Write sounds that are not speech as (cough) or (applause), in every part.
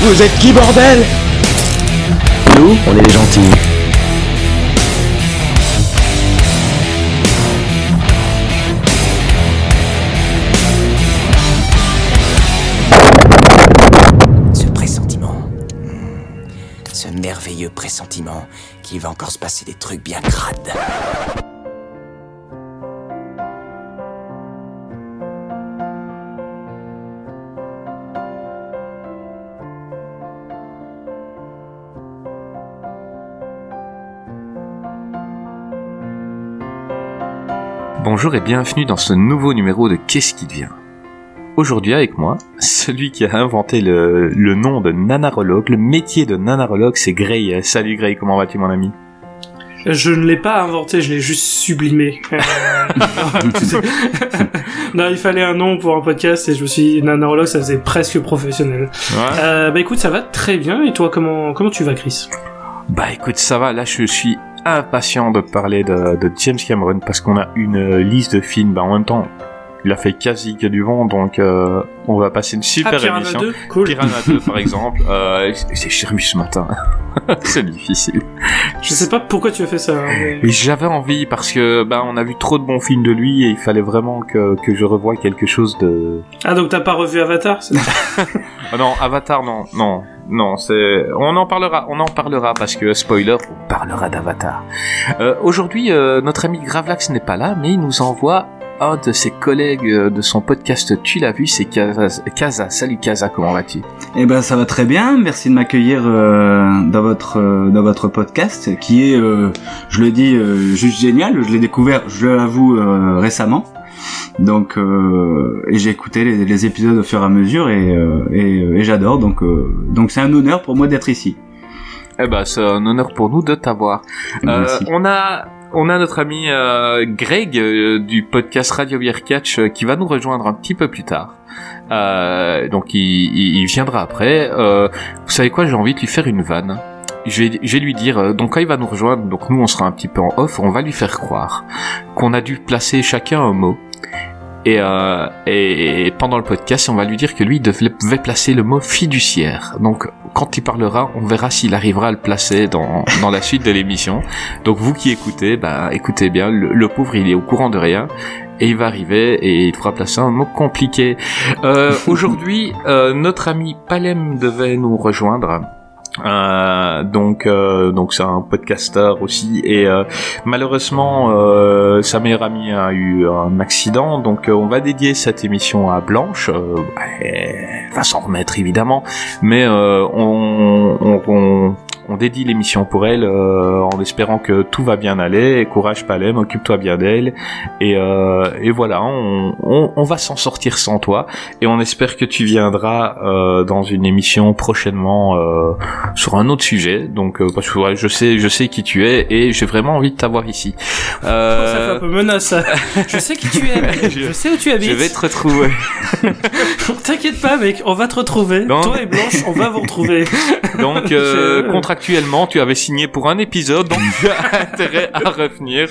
Vous êtes qui, bordel? Nous, on est les gentils. Ce pressentiment. Ce merveilleux pressentiment qu'il va encore se passer des trucs bien crades. Bonjour et bienvenue dans ce nouveau numéro de Qu'est-ce qui devient? Aujourd'hui avec moi, celui qui a inventé le, le nom de nanarologue, le métier de nanarologue, c'est Gray. Salut Gray, comment vas-tu mon ami? Je ne l'ai pas inventé, je l'ai juste sublimé. Euh, (laughs) non, il fallait un nom pour un podcast et je me suis dit, nanarologue, ça faisait presque professionnel. Euh, bah écoute, ça va très bien. Et toi, comment comment tu vas, Chris? Bah écoute, ça va, là je suis impatient de parler de, James Cameron parce qu'on a une liste de films, bah en même temps, il a fait quasi que du vent, donc euh, on va passer une super ah, Piranha émission. 2, cool. Piranha 2 par (laughs) exemple, euh, c'est j'ai revu ce matin. (laughs) c'est difficile. Je sais pas pourquoi tu as fait ça. hein, mais- j'avais envie parce que bah on a vu trop de bons films de lui et il fallait vraiment que, que je revoie quelque chose de. Ah donc t'as pas revu Avatar (laughs) Ah non, Avatar non, non, non, c'est on en parlera, on en parlera parce que spoiler, on parlera d'Avatar. Euh, Aujourd'hui, euh, notre ami Gravelax n'est pas là, mais il nous envoie un de ses collègues euh, de son podcast. Tu l'as vu, c'est Kaza. Salut Kaza, comment vas-tu? Eh ben ça va très bien, merci de m'accueillir euh, dans votre euh, dans votre podcast qui est, euh, je le dis, juste génial. Je l'ai découvert, je l'avoue, récemment. Donc et j'ai écouté les, les épisodes au fur et à mesure et et, et j'adore. Donc donc c'est un honneur pour moi d'être ici. Eh ben, c'est un honneur pour nous de t'avoir. On a on a notre ami euh, Greg euh, du podcast Radio Beer Catch euh, qui va nous rejoindre un petit peu plus tard. Euh, donc il, viendra après. Vous savez quoi J'ai envie de lui faire une vanne. Je vais, je vais lui dire, donc quand il va nous rejoindre, donc nous on sera un petit peu en off, on va lui faire croire qu'on a dû placer chacun un mot. Et, euh, et, et pendant le podcast, on va lui dire que lui devait, placer le mot fiduciaire. Donc quand il parlera, on verra s'il arrivera à le placer dans, dans la suite de l'émission. Donc vous qui écoutez, bah écoutez bien, le, le pauvre il est au courant de rien. Et il va arriver et il devra placer un mot compliqué. Euh, (laughs) Aujourd'hui, euh, notre ami Palem devait nous rejoindre. Euh, donc, euh, donc c'est un podcasteur aussi et euh, malheureusement euh, sa meilleure amie a eu un accident. Donc euh, on va dédier cette émission à Blanche. Euh, elle va s'en remettre évidemment. Mais on, on, on, on dédie l'émission pour elle euh, en espérant que tout va bien aller et courage Palem occupe-toi bien d'elle et, euh, et voilà on, on, on va s'en sortir sans toi et on espère que tu viendras euh, dans une émission prochainement euh, sur un autre sujet. Donc euh, parce que ouais, je sais, je sais qui tu es et j'ai vraiment envie de t'avoir ici. Euh, (laughs) Ça fait un peu menace. (laughs) Je sais qui tu es. mec. Je- Je sais où tu habites. je vais te retrouver. (laughs) T'inquiète pas, mec. On va te retrouver. Non. Toi et Blanche, on va vous retrouver. Donc euh, Je- contractuellement, tu avais signé pour un épisode, donc tu as (laughs) intérêt à revenir.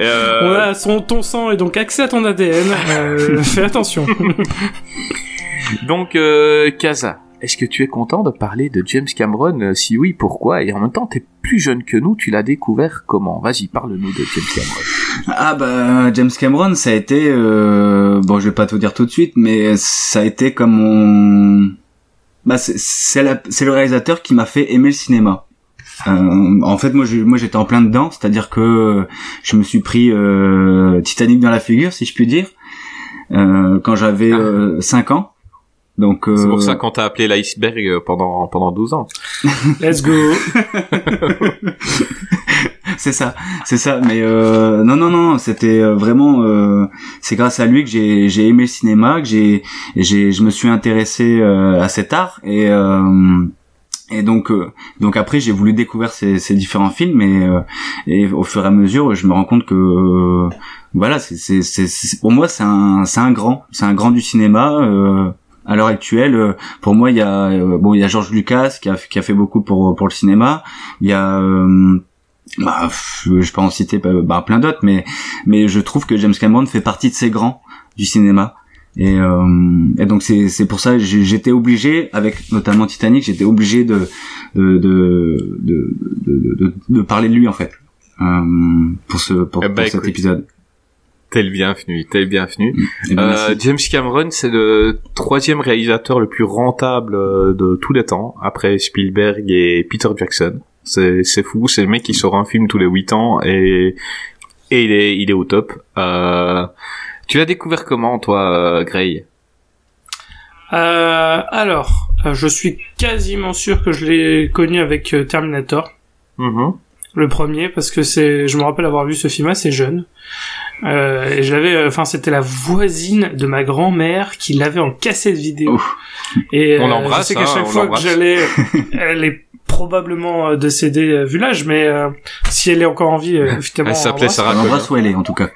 Euh, On a son ton sang et donc accès à ton ADN. Euh, (laughs) fais attention. (laughs) Donc euh, Kaza, est-ce que tu es content de parler de James Cameron? Euh, Si oui, pourquoi? Et en même temps, t'es plus jeune que nous, tu l'as découvert comment? Vas-y, parle-nous de James Cameron. Ah bah James Cameron, ça a été euh, bon, je vais pas tout dire tout de suite, mais ça a été comme mon bah c'est c'est la- c'est le réalisateur qui m'a fait aimer le cinéma. Euh, en fait, moi, je- moi, j'étais en plein dedans, c'est-à-dire que je me suis pris euh, Titanic dans la figure, si je puis dire, euh, quand j'avais 5 ans. Donc, C'est euh, pour ça qu'on t'a appelé l'iceberg euh, pendant pendant 12 ans. Let's go. (laughs) c'est ça, c'est ça. Mais euh, non, non, non, c'était euh, vraiment, euh, c'est grâce à lui que j'ai j'ai aimé le cinéma, que j'ai j'ai je me suis intéressé euh, à cet art et euh, et donc donc après j'ai voulu découvrir ces, ces différents films et et au fur et à mesure je me rends compte que voilà c'est c'est pour moi c'est un c'est un grand c'est un grand du cinéma à l'heure actuelle, pour moi, il y a bon, il y a George Lucas qui a qui a fait beaucoup pour pour le cinéma. Il y a bah, je peux en citer bah, bah, plein d'autres, mais mais je trouve que James Cameron fait partie de ces grands du cinéma. Et, euh, et donc c'est c'est pour ça j'étais obligé avec notamment Titanic j'étais obligé de de de, de de, de, parler de lui en fait euh, pour ce pour, eh ben, cet épisode. T'es le bienvenu, t'es le bienvenu. Mm. Euh, James Cameron, c'est le troisième réalisateur le plus rentable euh, de tous les temps, après Spielberg et Peter Jackson. C'est fou, c'est le mec qui sort un film tous les 8 ans et et il est il est au top. Euh, tu l'as découvert comment toi, euh, Gray euh, Alors, euh, je suis quasiment sûr que je l'ai connu avec Terminator. Mm-hmm. Le premier, parce que c'est, je me rappelle avoir vu ce film assez jeune. Euh, et j'avais, enfin, c'était la voisine de ma grand-mère qui l'avait en cassette vidéo. Et on l'embrasse. Je sais qu'à chaque hein, fois que j'allais, (laughs) elle est probablement euh, décédée euh, vu l'âge, mais euh, si elle est encore en vie, (laughs) effectivement. Elle s'appelait Sarah. On embrasse où elle est en tout cas.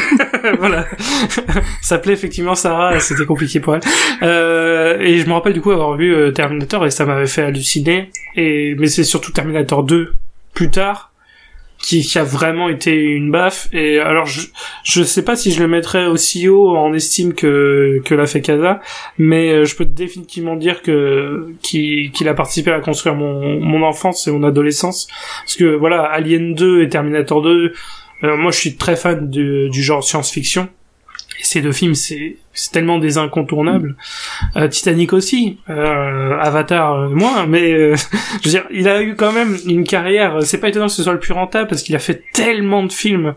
(laughs) voilà. (laughs) s'appelait effectivement Sarah, c'était compliqué pour elle. Euh, et je me rappelle du coup avoir vu Terminator et ça m'avait fait halluciner. Et mais c'est surtout Terminator 2 plus tard qui, qui, a vraiment été une baffe. Et alors, je, je sais pas si je le mettrais aussi haut en estime que, que l'a fait Kaza, mais euh, je peux définitivement dire que qu'il a participé à construire mon, mon enfance et mon adolescence. Parce que voilà, Alien 2 et Terminator 2, euh, moi je suis très fan du, du genre science-fiction. Et ces deux films, c'est tellement des incontournables. Euh, Titanic aussi, euh, Avatar euh, moins, mais euh, (laughs) je veux dire, il a eu quand même une carrière. C'est pas étonnant que ce soit le plus rentable parce qu'il a fait tellement de films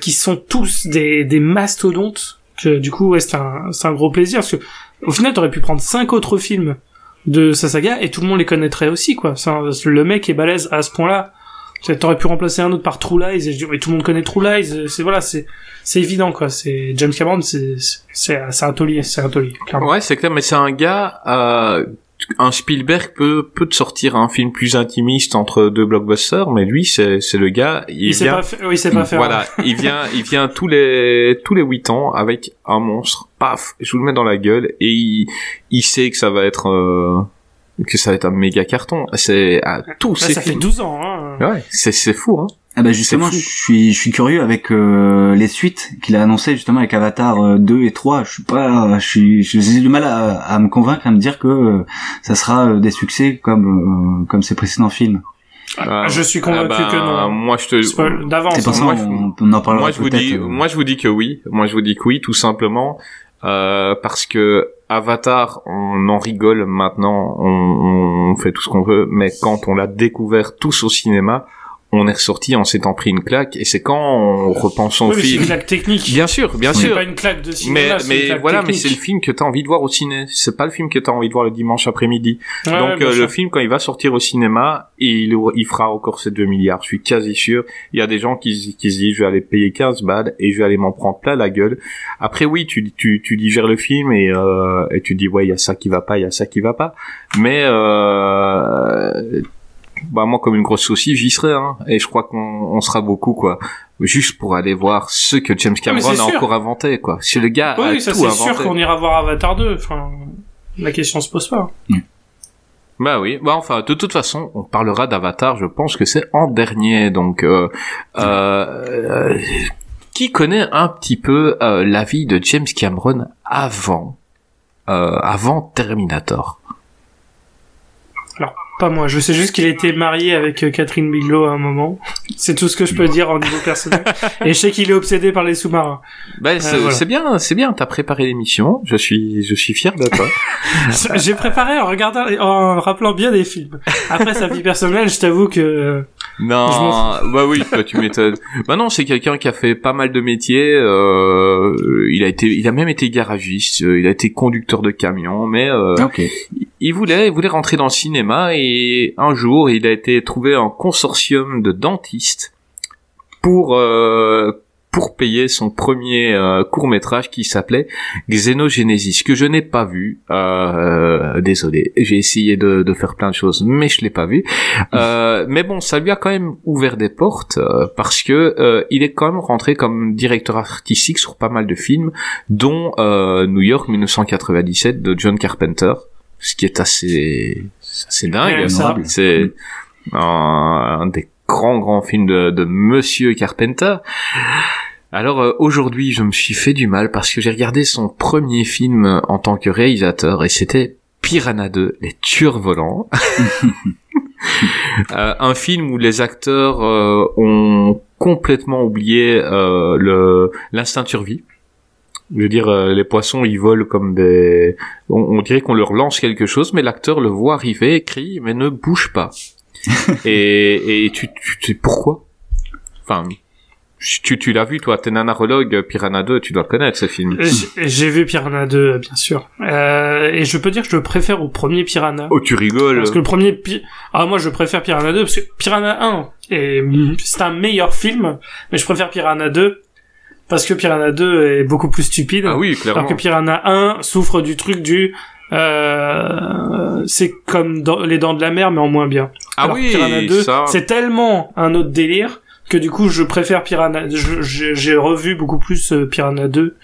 qui sont tous des, mastodontes que du coup, ouais, c'est un, un gros plaisir parce que au final, t'aurais pu prendre cinq autres films de sa saga et tout le monde les connaîtrait aussi, quoi. le mec est balèze à ce point-là T'aurais pu remplacer un autre par True Lies et je dis mais tout le monde connaît True Lies. C'est voilà, c'est c'est évident quoi. C'est James Cameron, c'est c'est c'est un taulier, c'est un taulier. Ouais, c'est clair, mais c'est un gars. Euh, un Spielberg peut peut te sortir un film plus intimiste entre deux blockbusters, mais lui c'est c'est le gars. Il, il vient, sait pas, oui, sait pas faire. Voilà, il vient il vient tous les tous les huit ans avec un monstre. Paf, je vous le mets dans la gueule et il il sait que ça va être. Euh, que ça va être un méga carton. C'est à tout. ça fait 12 ans. Hein. Ouais, c'est c'est fou. Hein. Ah bah justement, je suis je suis curieux avec euh, les suites qu'il a annoncé justement avec Avatar 2 euh, et 3. Je suis pas, je suis j'ai du mal à, à me convaincre à me dire que euh, ça sera des succès comme comme ses précédents films. Ah, je suis convaincu ah bah, que non. Moi je te d'avance. Moi, on, on, en parlera moi je vous dis, moi je vous dis que oui. Moi je vous dis que oui, tout simplement parce que Avatar, on en rigole maintenant, on, on fait tout ce qu'on veut, mais quand on l'a découvert tous au cinéma, on est ressorti en s'étant pris une claque et c'est quand on repense au oui, film. C'est une claque technique. Bien sûr, bien sûr. C'est pas une claque de cinéma. Mais, mais voilà, mais c'est le film que t'as envie de voir au ciné. C'est pas le film que t'as envie de voir le dimanche après-midi. Donc euh, le film quand il va sortir au cinéma, il, il fera encore ces 2 milliards. Je suis quasi sûr. Il y a des gens qui, qui se disent je vais aller payer 15 balles et je vais aller m'en prendre plein la gueule. Après oui, tu tu tu digères le film et euh, et tu dis ouais il y a ça qui va pas, il y a ça qui va pas. Mais euh, bah moi comme une grosse saucisse j'y serai hein, et je crois qu'on on sera beaucoup quoi. Juste pour aller voir ce que James Cameron a encore inventé quoi. Si le gars oui, a ça c'est sûr qu'on ira voir Avatar 2 enfin la question se pose pas. Mm. bah oui. Bah enfin de toute façon on parlera d'Avatar je pense que c'est en dernier. Donc euh, euh, qui connaît un petit peu euh, la vie de James Cameron avant euh, avant Terminator? Pas moi, je sais juste qu'il a été marié avec euh, Catherine Bigelow à un moment. C'est tout ce que je peux dire en niveau personnel. (laughs) Et je sais qu'il est obsédé par les sous-marins. Bah, c'est bien, c'est bien. T'as préparé l'émission. Je suis, je suis fier de toi. (laughs) J'ai préparé en regardant, en rappelant bien des films. Après sa vie personnelle, je t'avoue que. Non, bah oui, tu m'étonnes. Bah non, c'est quelqu'un qui a fait pas mal de métiers. Euh, il a été, il a même été garagiste. Euh, il a été conducteur de camion, mais euh, il voulait, il voulait rentrer dans le cinéma et un jour, il a été trouvé un consortium de dentistes pour euh, pour payer son premier euh, court métrage qui s'appelait Xenogenesis que je n'ai pas vu. Euh, désolé, j'ai essayé de, de, faire plein de choses, mais je l'ai pas vu. Euh, mais bon, ça lui a quand même ouvert des portes parce que il est quand même rentré comme directeur artistique sur pas mal de films, dont New York 1997 de John Carpenter, ce qui est assez assez dingue. C'est un, des grand grand film de, de Monsieur Carpenter. Alors euh, aujourd'hui, je me suis fait du mal parce que j'ai regardé son premier film en tant que réalisateur et c'était Piranha 2, les tueurs volants. (laughs) euh, un film où les acteurs euh, ont complètement oublié le l'instinct de survie. Je veux dire, les poissons, ils volent comme des... On, dirait qu'on leur lance quelque chose, mais l'acteur le voit arriver, crie, mais ne bouge pas. (laughs) et, et tu, tu, tu, pourquoi? Enfin, tu, tu l'as vu, toi, t'es nanarologue, Piranha 2, tu dois connaître ce film. J'ai vu Piranha 2, bien sûr. Euh, et je peux dire que je le préfère au premier Piranha. Oh, tu rigoles. Parce que le premier... Pi... Ah, moi, je préfère Piranha 2, parce que Piranha 1, c'est un meilleur film, mais je préfère Piranha 2, parce que Piranha 2 est beaucoup plus stupide. Ah oui, clairement. Alors que Piranha 1 souffre du truc du... Euh, c'est comme dans les dents de la mer mais en moins bien. Ah Alors, oui, Piranha 2, ça... c'est tellement un autre délire que du coup je préfère Piranha j'ai revu beaucoup plus euh, Piranha 2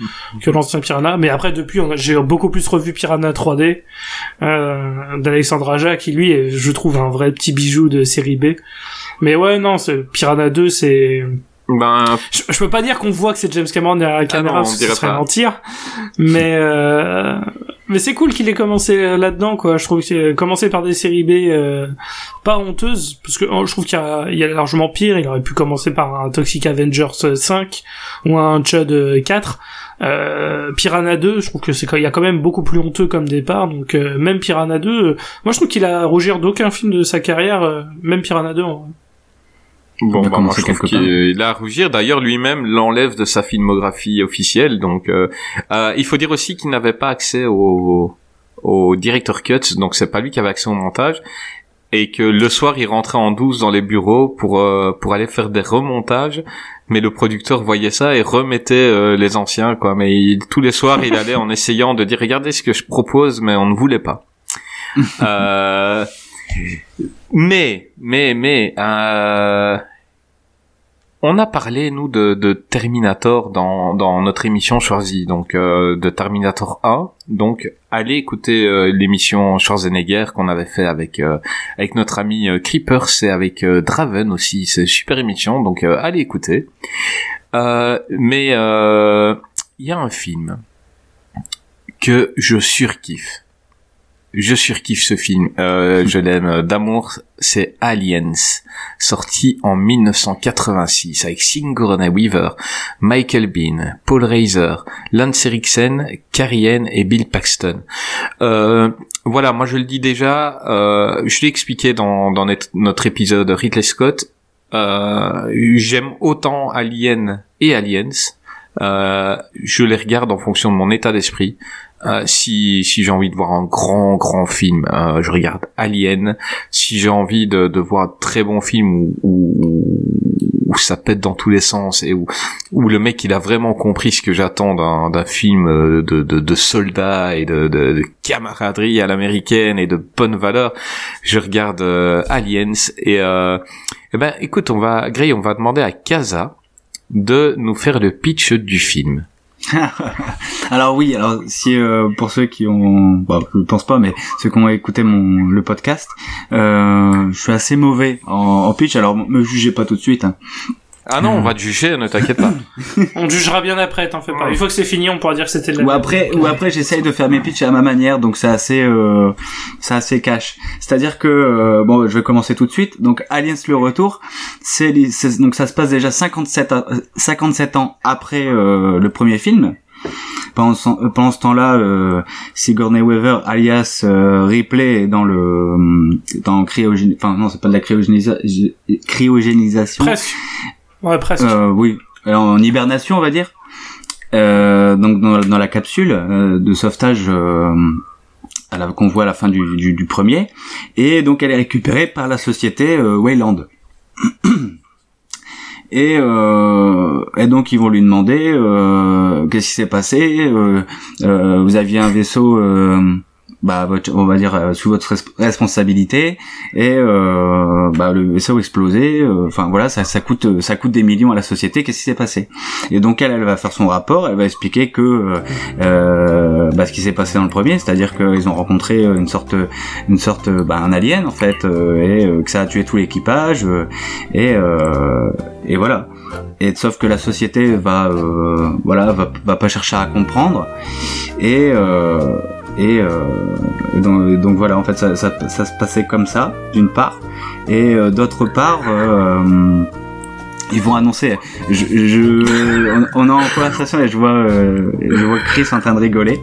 que l'ancien Piranha mais après depuis j'ai beaucoup plus revu Piranha 3D euh, d'Alexandre Aja qui lui est, je trouve un vrai petit bijou de série B mais ouais non Piranha 2 c'est ben je, je, peux pas dire qu'on voit que c'est James Cameron derrière la caméra ah non, parce que ce serait mentir. Mais euh, mais c'est cool qu'il ait commencé là-dedans quoi. Je trouve que commencé par des séries B euh, pas honteuses parce que oh, je trouve qu'il y, a, il y a largement pire. Il aurait pu commencer par un Toxic Avengers 5 ou un Chud 4 euh, Piranha 2 je trouve que c'est il y a quand même beaucoup plus honteux comme départ. Donc euh, même Piranha 2 euh, moi je trouve qu'il a rougir d'aucun film de sa carrière euh, même Piranha 2 en... Bon, bah, moi, je trouve qu'il a à rougir. D'ailleurs, lui-même l'enlève de sa filmographie officielle. Donc, euh, euh, il faut dire aussi qu'il n'avait pas accès au, au director cut. Donc, c'est pas lui qui avait accès au montage. Et que le soir, il rentrait en douce dans les bureaux pour euh, pour aller faire des remontages. Mais le producteur voyait ça et remettait euh, les anciens, quoi. Mais il, tous les soirs, il allait en essayant de dire regardez ce que je propose, mais on ne voulait pas. euh, mais, mais, mais, euh, on a parlé nous de, Terminator dans, notre émission choisie, donc euh, de Terminator 1. Donc, allez écouter euh, l'émission Schwarzenegger qu'on avait fait avec euh, avec notre ami euh, Creepers et avec Draven aussi. C'est super émission, donc allez écouter. mais il y a un film que je surkiffe je surkiffe ce film, euh, je l'aime d'amour, c'est Aliens, sorti en 1986 avec Sigourney Weaver, Michael Bean, Paul Reiser, Lance Eriksen, Carrie Ann et Bill Paxton. Euh, voilà, moi je le dis déjà, euh, je l'ai expliqué dans, dans notre épisode Ridley Scott, euh, j'aime autant Alien et Aliens, euh, je les regarde en fonction de mon état d'esprit. Euh, si si j'ai envie de voir un grand grand film, euh, je regarde Alien. Si j'ai envie de, de voir un très bon film où, où, où, ça pète dans tous les sens et où, où le mec il a vraiment compris ce que j'attends d'un, film euh, de, de, de soldats et de, de, de camaraderie à l'américaine et de bonnes valeurs, je regarde euh, Aliens et, euh, eh ben écoute on va Gray on va demander à Kaza de nous faire le pitch du film. (laughs) alors oui, alors si euh, pour ceux qui ont, bah, je pense pas, mais ceux qui ont écouté mon le podcast, euh, je suis assez mauvais en, en, pitch. Alors me jugez pas tout de suite. Hein. Ah non, on va te juger, ne t'inquiète pas. (laughs) on jugera bien après, t'en fais pas. Une fois que c'est fini, on pourra dire que c'était de la Ou après, ou après, j'essaye de faire mes pitchs à ma manière, donc c'est assez, euh, c'est assez cash. C'est-à-dire que, euh, bon, je vais commencer tout de suite. Donc, Aliens le retour, c'est, donc ça se passe déjà 57, 57 ans après euh, le premier film. Pendant ce, pendant ce temps-là, euh, Sigourney Weaver, alias euh, Ripley, est dans le dans cryogénisation. Enfin non, c'est pas de la cryogénisa... cryogénisation. Presque. Ouais, presque. Euh, oui, en hibernation, on va dire. Euh, donc dans, dans, la capsule euh, de sauvetage euh, qu'on voit à la fin du, du, du premier, et donc elle est récupérée par la société euh, Wayland. (clears throat) Et, euh, et donc ils vont lui demander euh, qu'est-ce qui s'est passé. euh, euh, vous aviez un vaisseau, euh, bah, votre- on va dire euh, sous votre res- responsabilité, et euh, bah, le vaisseau explosé. euh, Enfin voilà, ça, ça coûte, ça coûte des millions à la société. Qu'est-ce qui s'est passé? Et donc elle, elle va faire son rapport. Elle va expliquer que euh, euh, bah, ce qui s'est passé dans le premier, c'est-à-dire qu'ils ont rencontré une sorte, une sorte, bah, un alien en fait, euh, et euh, que ça a tué tout l'équipage, euh, et euh, et voilà. Et sauf que la société va, euh, voilà, va, va pas chercher à comprendre. Et euh, et euh, donc, donc voilà, en fait, ça, ça, se passait comme ça, d'une part, et euh, d'autre part. Ils vont annoncer. Je, je, on, on est en conversation et je vois, euh, je vois Chris en train de rigoler.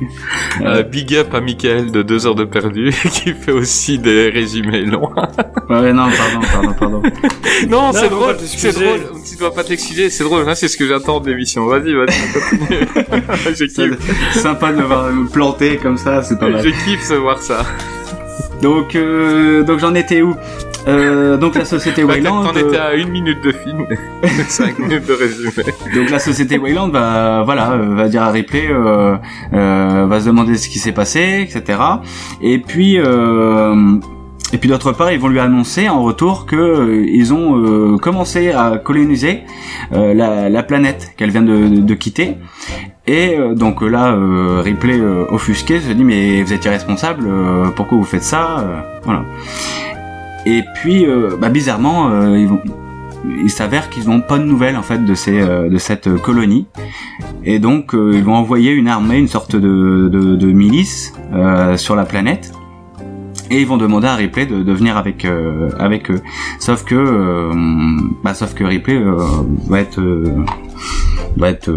Euh, big up à Michael de 2 heures de perdu (laughs) qui fait aussi des résumés longs. (laughs) Ouais, non, pardon, pardon, pardon. (laughs) non, c'est drôle, c'est drôle. Tu dois pas t'excuser, c'est drôle. Hein, c'est ce que j'attends de l'émission. Vas-y, vas-y, je kiffe. C'est sympa de me planter comme ça, c'est pas mal. Je kiffe de voir ça. Donc, euh, donc j'en étais où? Euh, Donc la société (laughs) Wayland. Étais euh, à une minute de film, (laughs) 5 minutes de résumé. Donc la société Wayland va, voilà, euh, va dire à Ripley, euh, euh, va se demander ce qui s'est passé, etc. Et puis, et puis d'autre part, ils vont lui annoncer en retour que ils ont commencé à coloniser la, la planète qu'elle vient de, de, de quitter. Et donc là, euh, Ripley, euh, offusqué, se dit mais vous êtes irresponsable, euh, pourquoi vous faites ça Voilà. Et puis, euh, bah, bizarrement, euh, ils vont, il s'avère qu'ils n'ont pas de nouvelles en fait de ces euh, de cette colonie. Et donc euh, ils vont envoyer une armée une sorte de de, de milice euh, sur la planète. Et ils vont demander à Ripley de, de venir avec euh, avec eux. Sauf que bah sauf que Ripley va être va être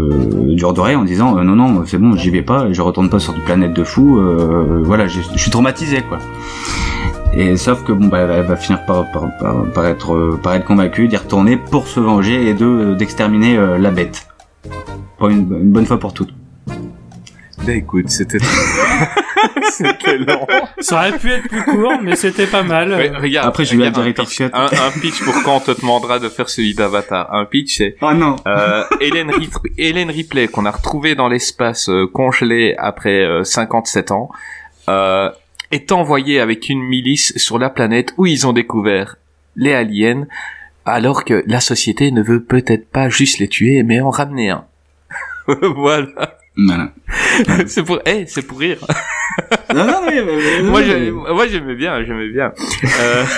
dur d'oreille en disant non non c'est bon j'y vais pas je retourne pas sur une planète de fous voilà je suis traumatisé quoi et sauf que bon bah elle va finir par, par, par, par être euh, par être convaincue d'y retourner pour se venger et de d'exterminer euh, la bête. Pour une, une bonne fois pour toutes. Bah écoute, c'était... (laughs) c'était long. Ça aurait pu être plus court, mais c'était pas mal. Ouais, regarde, Après, j'ai eu la regarde un pitch, cut. un, un pitch pour quand on te demandera de faire celui d'Avatar. Un pitch, c'est Oh non. euh, Hélène, Rit- Hélène Ripley qu'on a retrouvée dans l'espace euh, congelée après euh, 57 ans, euh, est envoyée avec une milice sur la planète où ils ont découvert les aliens, alors que la société ne veut peut-être pas juste les tuer, mais en ramener un. (laughs) voilà. Voilà. c'est pour, eh, c'est pour rire. Non non mais, mais- (laughs) mais- moi, mais- j'ai- moi, j'aimais bien, j'aimais bien. Euh, (laughs)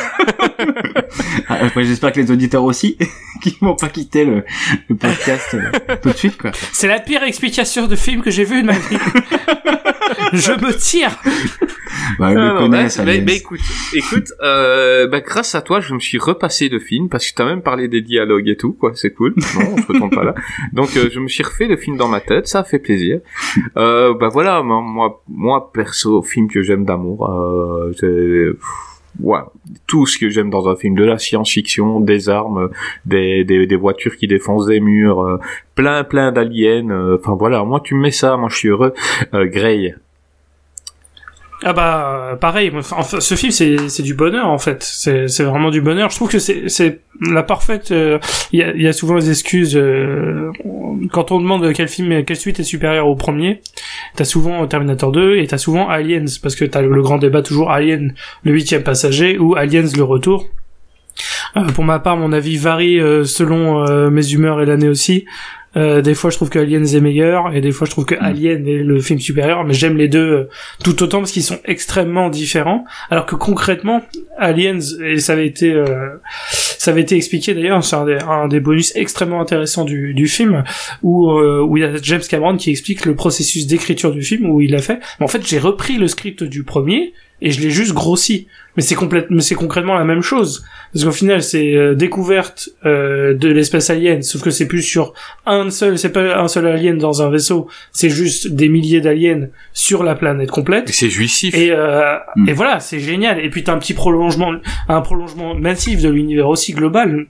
Ah, après, j'espère que les auditeurs aussi qui vont pas quitter le, le podcast euh, tout de suite quoi. C'est la pire explication de film que j'ai vu de ma vie. (laughs) Je me tire. Bah, ils Ah le bah, écoute, écoute, euh, bah, grâce à toi, je me suis repassé de film parce que t'as même parlé des dialogues et tout, quoi. C'est cool. Non, on se retourne pas là. (laughs) Donc, euh, je me suis refait le film dans ma tête. Ça a fait plaisir. Euh, bah voilà, moi, moi, perso, film que j'aime d'amour, euh, ouais, tout ce que j'aime dans un film, de la science-fiction, des armes, des, des, des voitures qui défoncent des murs, euh, plein, plein d'aliens. euh, Enfin voilà, moi, tu me mets ça, moi, je suis heureux. Euh, Grey. Ah bah euh, pareil, enfin, ce film c'est du bonheur en fait, c'est vraiment du bonheur. Je trouve que c'est la parfaite. euh, Il y, a, souvent des excuses euh, quand on demande quel film, quelle suite est supérieure au premier. T'as souvent Terminator 2 et t'as souvent Aliens parce que t'as le, grand débat toujours Alien le huitième passager ou Aliens le retour. Pour ma part, mon avis varie selon mes humeurs et l'année aussi. Euh, des fois, je trouve que Aliens est meilleur, et des fois, je trouve que Alien est le film supérieur. Mais j'aime les deux euh, tout autant parce qu'ils sont extrêmement différents. Alors que concrètement, Aliens, et ça avait été, euh, ça avait été expliqué d'ailleurs, c'est un des, un des bonus extrêmement intéressants du, du film, où euh, où il y a James Cameron qui explique le processus d'écriture du film, où il a fait. Mais en fait, j'ai repris le script du premier et je l'ai juste grossi. Mais c'est complètement, mais c'est concrètement la même chose. Parce qu'au final, c'est euh, découverte euh, de l'espèce alien, sauf que c'est plus sur un seul, c'est pas un seul alien dans un vaisseau, c'est juste des milliers d'aliens sur la planète complète. Et c'est jouissif. Et, euh, Mm. et voilà, c'est génial. Et puis t'as un petit prolongement, un prolongement massif de l'univers aussi global.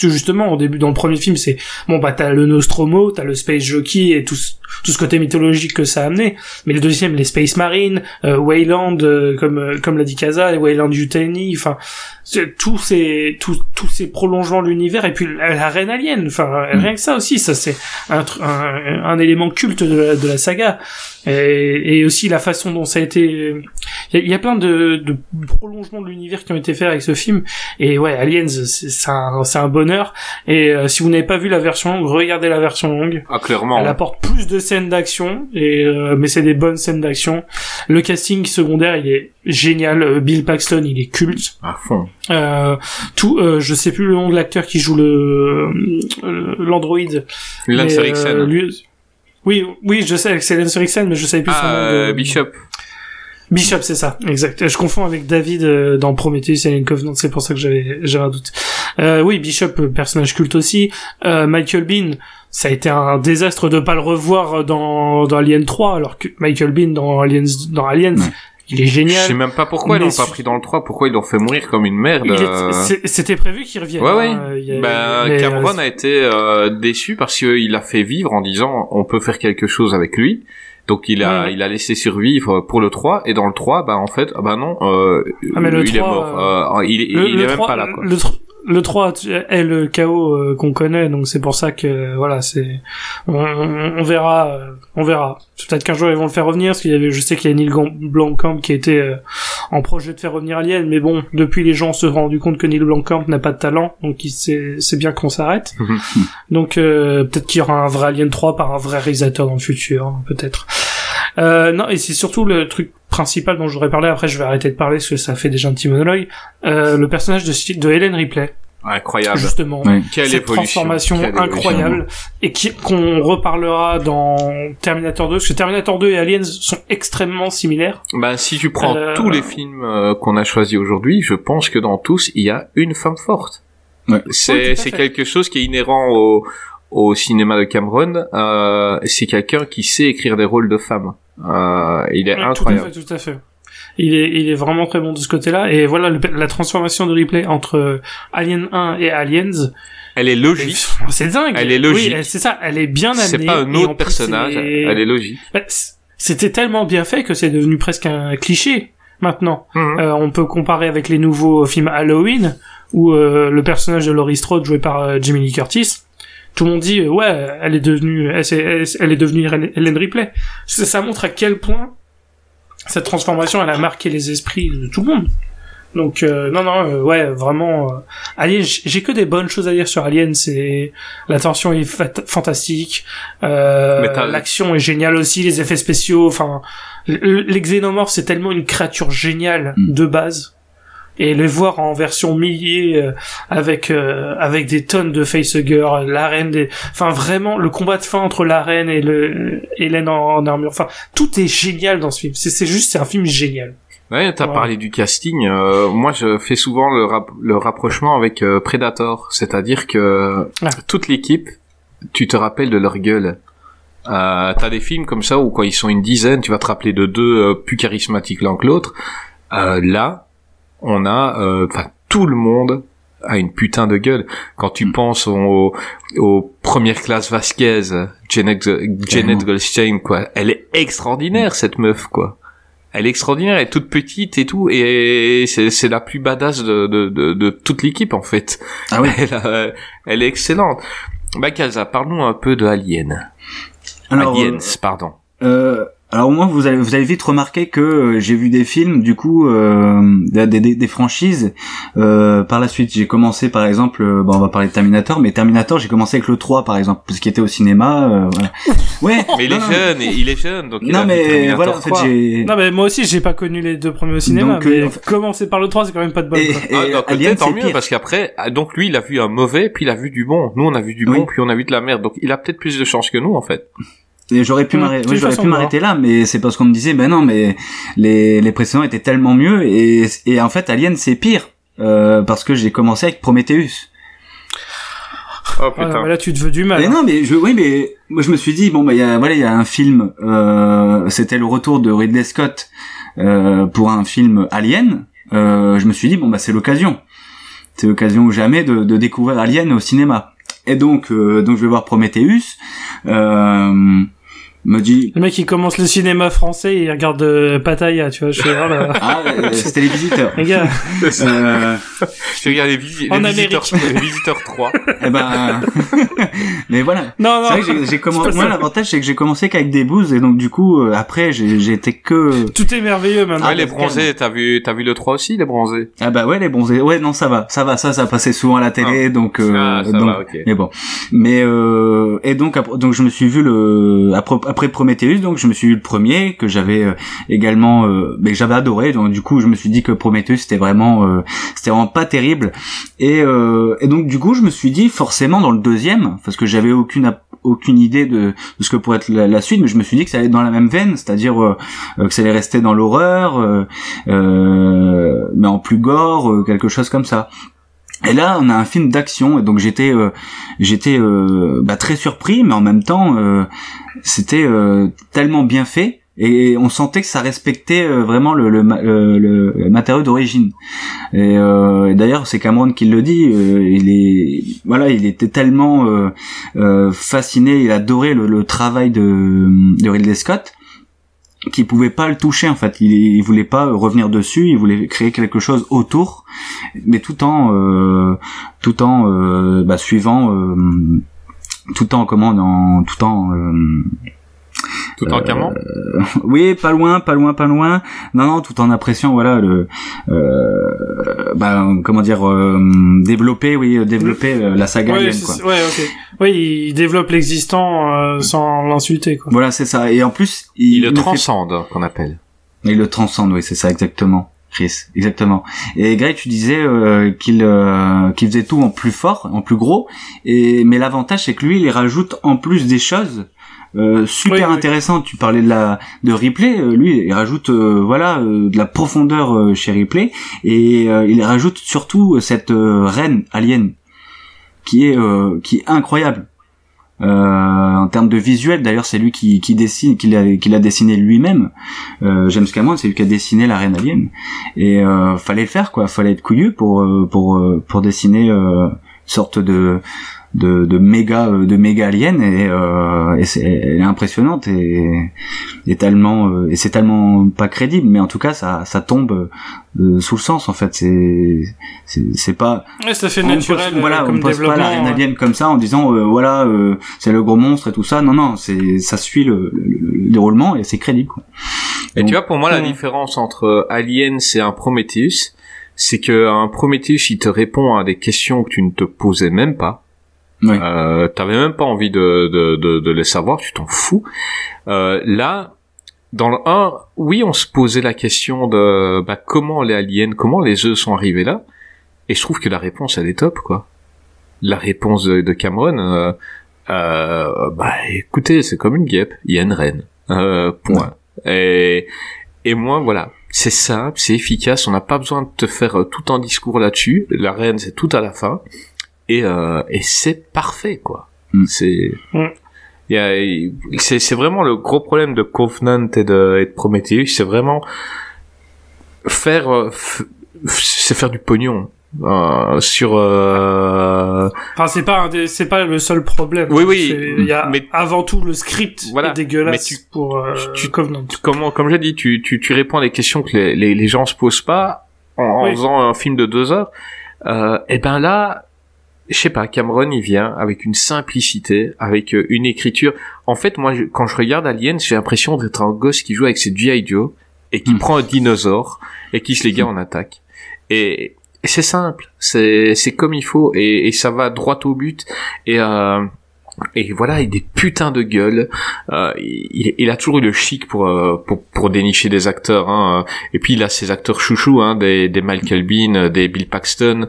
Que justement, au début, dans le premier film, c'est bon bah t'as le Nostromo, t'as le Space Jockey et tout tout ce côté mythologique que ça a amené. Mais le deuxième, les Space Marines, euh, Wayland, euh, comme euh, comme l'a dit Kaza, Wayland Yutani, enfin tous ces tous tous ces prolongements de l'univers et puis la, la reine alien. Enfin rien que ça aussi, ça c'est un, un un élément culte de la, de la saga. Et, et aussi la façon dont ça a été. Il y a, il y a plein de, de prolongements de l'univers qui ont été faits avec ce film. Et ouais, Aliens, c'est un, c'est un bonheur. Et euh, si vous n'avez pas vu la version longue, regardez la version longue. Ah, clairement. Elle apporte plus de scènes d'action, et euh, mais c'est des bonnes scènes d'action. Le casting secondaire, il est génial. Euh, Bill Paxton, il est culte. À fond. Euh, tout, euh, je sais plus le nom de l'acteur qui joue le euh, l'androïde. Lance euh, Eriksen. lui- Oui, oui, je sais que c'est Lance Eriksen, mais je savais plus son Ah, nom. euh, de- Bishop. Bishop, c'est ça, exact. Je confonds avec David euh, dans Prometheus Alien Covenant, c'est pour ça que j'avais j'avais un doute. Euh, oui, Bishop, euh, personnage culte aussi. Euh, Michael Bean, ça a été un désastre de pas le revoir dans, dans Alien 3, alors que Michael Bean dans Aliens, dans Aliens. Il est Je génial. sais même pas pourquoi ils l'ont pas pris dans le 3, pourquoi ils l'ont fait mourir comme une merde. Il euh. C'était prévu qu'il revienne. Ouais, ouais. hein, il a- Ben, mais, Cameron euh, a été euh, déçu parce qu'il a fait vivre en disant on peut faire quelque chose avec lui. Donc il a Ouais. il a laissé survivre pour le 3 et dans le 3 ben en fait ah ben non euh, Ah, mais le il est 3, mort Euh, il, est- le, il le est même 3, pas là quoi. Le, le 3 est le chaos euh, qu'on connaît, donc c'est pour ça que voilà, c'est on, on- on verra, euh, on verra. Peut-être qu'un jour ils vont le faire revenir, parce qu'il y avait, je sais qu'il y a Neil Blomkamp qui était euh, en projet de faire revenir Alien, mais bon, depuis les gens se sont rendus compte que Neil Blomkamp n'a pas de talent, donc c'est c'est bien qu'on s'arrête. (laughs) donc euh, peut-être qu'il y aura un vrai Alien 3 par un vrai réalisateur dans le futur, hein, peut-être. Euh, non, et c'est surtout le truc principal dont je voudrais parler. Après, je vais arrêter de parler parce que ça fait déjà un petit monologue. Euh, le personnage de, de Helen Ripley, Incroyable. justement. Quelle cette évolution. transformation Quelle évolution. incroyable et qui qu'on reparlera dans Terminator 2 parce que Terminator 2 et Aliens sont extrêmement similaires. Ben si tu prends Euh, tous les films euh, qu'on a choisis aujourd'hui, je pense que dans tous il y a une femme forte. Ouais. C'est quelque chose qui est inhérent au au cinéma de Cameron. Euh, c'est quelqu'un qui sait écrire des rôles de femmes. Euh, il est Ouais, incroyable. Tout à fait, tout à fait. Il est, il est vraiment très bon de ce côté-là. Et voilà, le- la transformation de Ripley entre euh, Alien 1 et Aliens, Elle est logique. c'est dingue. Elle est logique. Oui, c'est ça. Elle est bien amenée. C'est pas un autre personnage. Elle est logique. Bah, C'était tellement bien fait que c'est devenu presque un cliché maintenant. Mhm. Euh, on peut comparer avec les nouveaux films Halloween où euh, le personnage de Laurie Strode joué par euh, Lee Curtis. Tout le monde dit euh, ouais, elle est devenue, elle, c'est- elle, est devenue Helen Helen Ripley. Ça, ça montre à quel point cette transformation elle a marqué les esprits de tout le monde. Donc euh, non non euh, ouais vraiment euh, Alien j'ai que des bonnes choses à dire sur Alien c'est la tension est fantastique euh, l'action est géniale aussi les effets spéciaux enfin l- les xénomorphes c'est tellement une créature géniale Mm. de base et les voir en version millier euh, avec euh, avec des tonnes de facehugger l'arène des enfin vraiment le combat de fin entre l'arène et le Hélène en, en armure enfin tout est génial dans ce film c'est c'est juste c'est un film génial Ouais, t'as Ouais. parlé du casting. euh, moi, je fais souvent le, rap- le rapprochement avec euh, Predator, c'est-à-dire que Ah. toute l'équipe, tu te rappelles de leur gueule. Euh, t'as des films comme ça où quand ils sont une dizaine, tu vas te rappeler de deux euh, plus charismatiques l'un que l'autre. Euh, là, on a, euh, enfin, tout le monde a une putain de gueule. Quand tu penses aux, aux premières classes Vasquez, Janet. Goldstein, quoi, elle est extraordinaire cette meuf, quoi. Elle est extraordinaire, elle est toute petite et tout, et c'est, la plus badass de, de, de, de toute l'équipe en fait. Ah oui. Elle, a- elle est excellente. Bah Kaza, parle-nous un peu de Alien. Alors, Aliens, pardon. Euh, alors moi, vous avez, vous avez vite remarqué que euh, j'ai vu des films, du coup, euh, des, des, des franchises. Euh, par la suite, j'ai commencé, par exemple, euh, bon, on va parler de Terminator, mais Terminator, j'ai commencé avec le 3, par exemple, parce qu'il était au cinéma. euh, voilà. (laughs) Ouais. Mais il est non, jeune, il est jeune, donc il a Non vu mais voilà, en fait, 3. j'ai. non mais moi aussi j'ai pas connu les deux premiers au cinéma Donc, mais en fait- commencer par le 3 c'est quand même pas de bonne Et, et Ah, Alien, tant mieux, pire. parce qu'après, ah, donc lui, il a vu un mauvais, puis il a vu du bon. Nous, on a vu du Oui. bon, puis on a vu de la merde. Donc, il a peut-être plus de chance que nous, en fait. Et j'aurais pu Hum, m'arrêter, j'aurais pu m'arrêter là, mais c'est parce qu'on me disait, ben non, mais les, les précédents étaient tellement mieux, et, et en fait, Alien, c'est pire, euh, parce que j'ai commencé avec Prometheus. Oh, Ah, putain. mais là tu te veux du mal. Mais hein. non, mais je, oui, mais moi je me suis dit bon bah il y a voilà il y a un film, euh, c'était le retour de Ridley Scott euh, pour un film Alien. Euh, je me suis dit bon bah c'est l'occasion. c'est l'occasion ou jamais de, de découvrir Alien au cinéma. Et donc, euh, donc je vais voir Prometheus. Euh, me dit le mec il commence le cinéma français et il regarde euh, Pattaya tu vois je suis oh là ah euh, c'était les visiteurs. Les gars. (laughs) Euh... je regarde les, visi les visiteurs les visiteurs 3 (laughs) eh ben (laughs) mais voilà. Non non. C'est vrai que j'ai commencé moi l'avantage c'est que j'ai commencé qu'avec des bouses et donc du coup euh, après j'ai été que tout est merveilleux maintenant ah les bronzés t'as vu t'as vu le 3 aussi les bronzés? Ah bah ouais les bronzés. Ouais non ça va ça va ça ça passait souvent à la télé ah. donc ah, ça donc va, okay. mais bon. Mais et donc donc je me suis vu le après après Prometheus, donc je me suis vu le premier que j'avais euh, également, euh, mais j'avais adoré. Donc du coup, je me suis dit que Prometheus c'était vraiment, euh, c'était vraiment pas terrible. Et, euh, et donc du coup, je me suis dit forcément dans le deuxième, parce que j'avais aucune aucune idée de, de, ce que pourrait être la, suite, mais je me suis dit que ça allait dans la même veine, c'est-à-dire euh, que ça allait rester dans l'horreur, mais en plus gore, quelque chose comme ça. Et là, on a un film d'action, et donc j'étais, euh, j'étais euh, bah, très surpris, mais en même temps, euh, c'était tellement bien fait, et on sentait que ça respectait vraiment le, le, le, le matériau d'origine. Et, d'ailleurs, c'est Cameron qui le dit. il est, voilà, il était tellement fasciné, il adorait le, travail de, de Ridley Scott qui pouvait pas le toucher en fait. Il, il voulait pas revenir dessus il voulait créer quelque chose autour mais tout en euh, tout en euh, bah, suivant euh, tout en comment dans tout en tout en camant euh, (laughs) oui pas loin pas loin pas loin non non tout en appréciant voilà le euh, bah, comment dire euh, développer oui développer la saga oui, Alien, quoi. ouais ok oui il développe l'existant sans l'insulter quoi voilà c'est ça et en plus il, il le transcende fait... qu'on appelle il le transcende oui c'est ça exactement Chris, exactement. Et Greg, tu disais euh, qu'il euh, qu'il faisait tout en plus fort, en plus gros. Et mais l'avantage, c'est que lui, il rajoute en plus des choses euh, super oui, intéressantes. Tu parlais de la de Ripley. Euh, lui, il rajoute euh, voilà de la profondeur chez Ripley et il rajoute surtout cette reine alien qui est qui est incroyable. Euh, en termes de visuel, d'ailleurs, c'est lui qui, qui dessine, qui l'a, qui l'a dessiné lui-même. Euh, James Cameron, c'est lui qui a dessiné la Reine Alien. Et euh, fallait le faire, quoi. Fallait être couillu pour pour pour dessiner une sorte de de, de méga de méga alien et, euh, et c'est elle est impressionnante et, et tellement et c'est tellement pas crédible mais en tout cas ça ça tombe euh, sous le sens en fait c'est c'est c'est pas ouais, ça fait naturel pose, voilà comme on pose pas la alien comme ça en disant euh, voilà euh, c'est le gros monstre et tout ça non non c'est ça suit le, le, le déroulement et c'est crédible quoi. Et Donc, tu vois, pour moi, la différence entre Alien et un Prometheus, c'est que un Prometheus, il te répond à des questions que tu ne te posais même pas. Euh, T'avais même pas envie de, de, de, de les savoir, tu t'en fous. Euh, là, dans le 1, oui, on se posait la question de bah, comment les aliens, comment les œufs sont arrivés là. Et je trouve que la réponse, elle est top, quoi. La réponse de, de Cameron, euh, euh, bah écoutez, c'est comme une guêpe, il y a une reine. Euh, point. Et, et moi, voilà, c'est simple, c'est efficace, on n'a pas besoin de te faire euh, tout un discours là-dessus. La reine, c'est tout à la fin. Et, euh, et c'est parfait, quoi. Mm. C'est... Mm. il y a- il- C'est c'est vraiment le gros problème de Covenant et de, et de Prometheus, c'est vraiment faire... euh, c'est faire du pognon. euh, sur euh, Enfin, c'est pas un des- c'est pas le seul problème. Oui, oui, Il y a mais- avant tout le script Voilà, est dégueulasse mais tu- pour euh, tu- tu- Covenant. comment comme j'ai dit tu, tu tu réponds à des questions que les les, les gens se posent pas en, en Oui. faisant un film de deux heures euh, et ben là je sais pas Cameron il vient avec une simplicité avec euh, une écriture en fait moi je- quand je regarde Alien j'ai l'impression d'être un gosse qui joue avec ses GI Joe et qui Mm. prend un dinosaure et qui se les gars en attaque et, et c'est simple c'est c'est comme il faut et, et ça va droit au but et euh, et voilà, il a des putains de gueules. Euh, il, il a toujours eu le chic pour euh, pour, pour dénicher des acteurs. Hein. Et puis il a ses acteurs chouchous, hein, des, des Michael Bean, des Bill Paxton.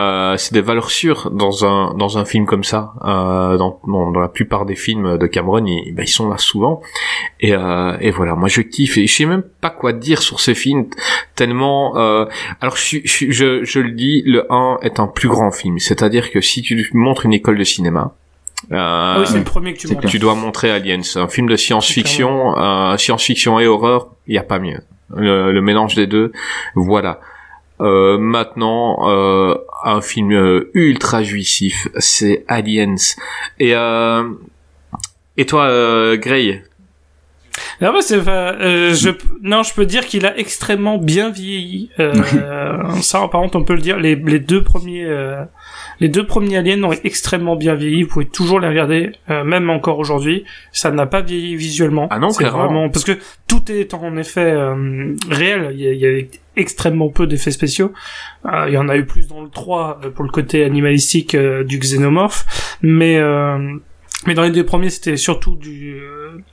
Euh, c'est des valeurs sûres dans un dans un film comme ça. Euh, dans, dans dans la plupart des films de Cameron, ils, ben, ils sont là souvent. Et, euh, et voilà, moi je kiffe et je sais même pas quoi dire sur ce film tellement. Euh, alors je, je, je je le dis, le 1 est un plus grand film. C'est-à-dire que si tu montres une école de cinéma. Euh, Ah oui, c'est le premier que tu montres. dois montrer Aliens, un film de science-fiction, euh, science-fiction et horreur, il y a pas mieux. Le, le mélange des deux, voilà. Euh, maintenant, euh, un film euh, ultra jouissif, c'est Aliens. Et euh, et toi, euh, Ah c'est pas, euh, je, non, je peux dire qu'il a extrêmement bien vieilli. Euh, (laughs) ça, par contre, on peut le dire. Les, les deux premiers, euh, les deux premiers aliens ont extrêmement bien vieilli. Vous pouvez toujours les regarder, euh, même encore aujourd'hui. Ça n'a pas vieilli visuellement. Ah non, C'est vraiment parce que tout est en effet euh, réel. Il y, a, il y a extrêmement peu d'effets spéciaux. Euh, il y en a eu plus dans le 3 euh, pour le côté animalistique du xénomorphe, mais euh, mais dans les deux premiers, c'était surtout du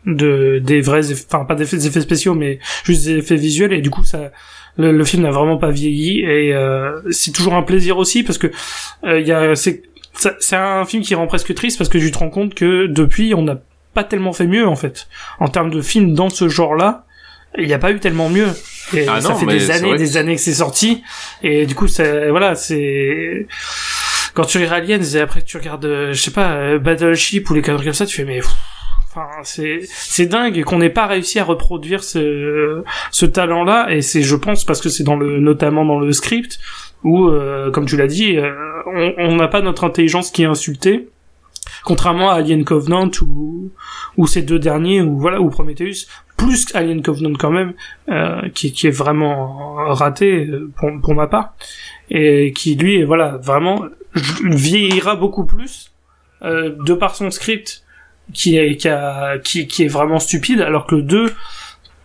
de des vrais, enfin pas des effets, des effets spéciaux, mais juste des effets visuels. Et du coup, ça, le, le film n'a vraiment pas vieilli. Et euh, c'est toujours un plaisir aussi parce que euh, il y a, c'est, ça- c'est un film qui rend presque triste parce que tu te rends compte que depuis, on n'a pas tellement fait mieux en fait en termes de films dans ce genre-là. Il n'y a pas eu tellement mieux. Et Ah ça non, fait des c'est années, des années que c'est sorti. Et du coup, c'est voilà, c'est quand tu regardes Aliens et après tu regardes, euh, je sais pas, euh, Battleship ou les cadres comme ça, tu fais mais, c'est dingue qu'on n'ait pas réussi à reproduire ce talent-là. Et c'est, je pense, parce que c'est dans le, notamment dans le script où, euh, comme tu l'as dit, euh, on n'a pas notre intelligence qui est insultée. Contrairement à Alien Covenant ou, ou ces deux derniers, ou voilà, ou Prometheus, plus Alien Covenant quand même, euh, qui, est vraiment raté pour, pour ma part, et qui lui, voilà, vraiment vieillira beaucoup plus de par son script qui est qui, a, qui, qui est vraiment stupide, alors que le 2,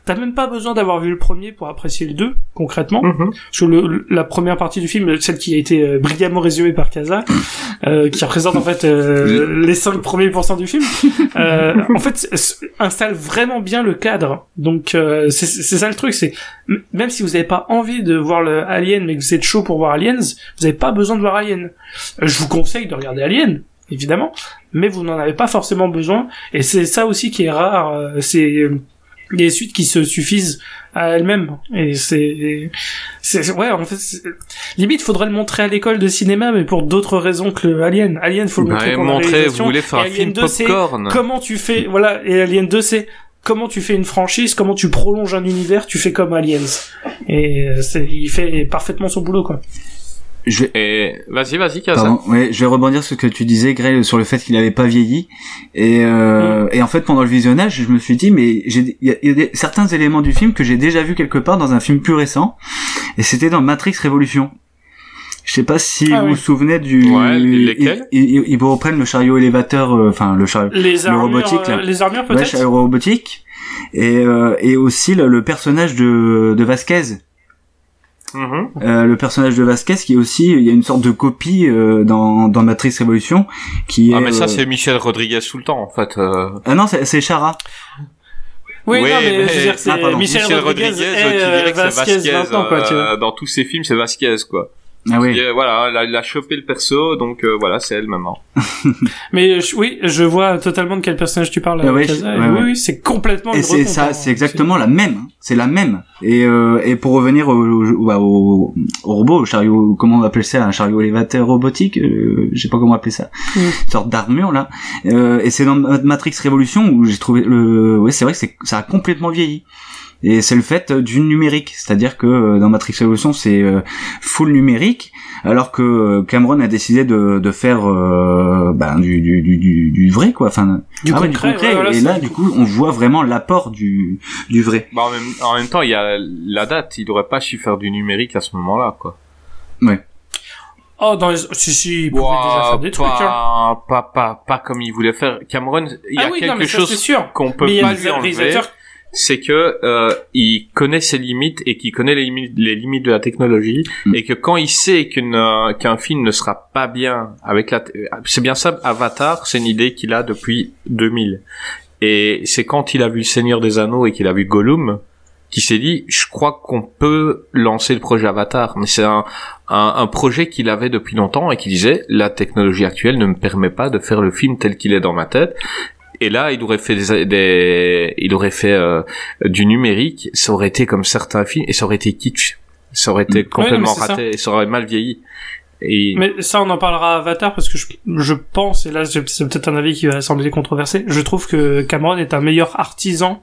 t'as même pas besoin d'avoir vu le premier pour apprécier le 2, concrètement. Parce que le, la première partie du film, celle qui a été euh, brillamment résumée par Kaza, euh, qui représente en fait euh, les 5 premiers pourcents du film, euh, en fait, installe vraiment bien le cadre. Donc euh, c'est ça le truc, c'est même si vous n'avez pas envie de voir le Alien, mais que vous êtes chaud pour voir Aliens, vous n'avez pas besoin de voir Alien. Je vous conseille de regarder Alien, évidemment, mais vous n'en avez pas forcément besoin. Et c'est ça aussi qui est rare. euh, C'est euh, les suites qui se suffisent à elles-mêmes. Et c'est, c'est, ouais, en fait, limite, faudrait le montrer à l'école de cinéma, mais pour d'autres raisons que le Alien. Alien, faut le montrer Ouais, montrer, vous voulez faire un film 2, c'est popcorn. Comment tu fais, voilà, et Alien 2, c'est comment tu fais une franchise, comment tu prolonges un univers, tu fais comme Aliens. Et euh, il fait parfaitement son boulot, quoi. Je vais, Et vas-y, vas-y, Kaza. Pardon, ouais, je vais rebondir sur ce que tu disais, Grey, sur le fait qu'il n'avait pas vieilli. Et, euh, et en fait, pendant le visionnage, je me suis dit, mais j'ai, il y a, il y a des- certains éléments du film que j'ai déjà vu quelque part dans un film plus récent. Et c'était dans Matrix Révolution. Je sais pas si Ah vous oui. vous souvenez du. Ouais, lesquels? ils, ils, ils reprennent le chariot élévateur, euh, enfin le chariot, Les le armures, robotique là. euh, les armures Ouais, peut-être? chariot robotique. Et, euh, et aussi le, le personnage de, de Vasquez. Mhm. Euh, le personnage de Vasquez qui est aussi il y a une sorte de copie euh, dans dans Matrix Révolution qui Ah est mais ça euh, c'est Michel Rodriguez tout le temps en fait. euh. ah non c'est c'est Chara Oui, non, mais, mais- je veux dire, c'est Ah. Michel, Rodriguez, et tu euh, dirais que c'est Vasquez, Vasquez, maintenant, quoi, tu vois. euh, dans tous ses films c'est Vasquez quoi. Ah oui Et, euh, voilà, elle a, elle a chopé le perso donc euh, voilà c'est elle maintenant. (laughs) Mais je- oui, je vois totalement de quel personnage tu parles. Ah ouais, Kaza, ouais, et ouais. Oui, oui, c'est complètement et c'est ça hein. c'est exactement la même hein. c'est la même et euh, et pour revenir au, au, au, au robot au chariot comment on appelle ça un chariot élévateur robotique euh, je sais pas comment appeler ça Mm. une sorte d'armure là euh, et c'est dans Matrix Révolution où j'ai trouvé le ouais c'est vrai que c'est ça a complètement vieilli et c'est le fait euh, du numérique, c'est-à-dire que euh, dans Matrix Revolution c'est euh, full numérique, alors que euh, Cameron a décidé de, de faire euh, ben, du, du, du, du, du vrai quoi, enfin Du ah ouais, concret, concret. ouais, voilà, et là du du coup on voit vraiment l'apport du, du vrai. Bah, en, même, en même temps il y a la date, il aurait pas su faire du numérique à ce moment-là quoi. Oh, dans les... si, si, il pouvait déjà faire des trucs, hein. pas, pas, pas, pas comme il voulait faire. Cameron, il y a Ah oui, non, quelque mais ça, chose qu'on peut Mais il y a pas des réalisateurs c'est que euh, il connaît ses limites et qu'il connaît les limites, les limites de la technologie Mm. et que quand il sait qu'une euh, qu'un film ne sera pas bien avec la t- c'est bien ça Avatar c'est une idée qu'il a depuis 2000 et c'est quand il a vu le Seigneur des Anneaux et qu'il a vu Gollum qu'il s'est dit je crois qu'on peut lancer le projet Avatar. Mais c'est un, un, un projet qu'il avait depuis longtemps et qui disait la technologie actuelle ne me permet pas de faire le film tel qu'il est dans ma tête et là, il aurait fait des, des il aurait fait euh, du numérique. Ça aurait été comme certains films et ça aurait été kitsch. Ça aurait été Mm. complètement Ouais, raté et ça aurait mal vieilli. Et Mais ça, on en parlera à Avatar parce que je, je pense, et là c'est peut-être un avis qui va sembler controversé, je trouve que Cameron est un meilleur artisan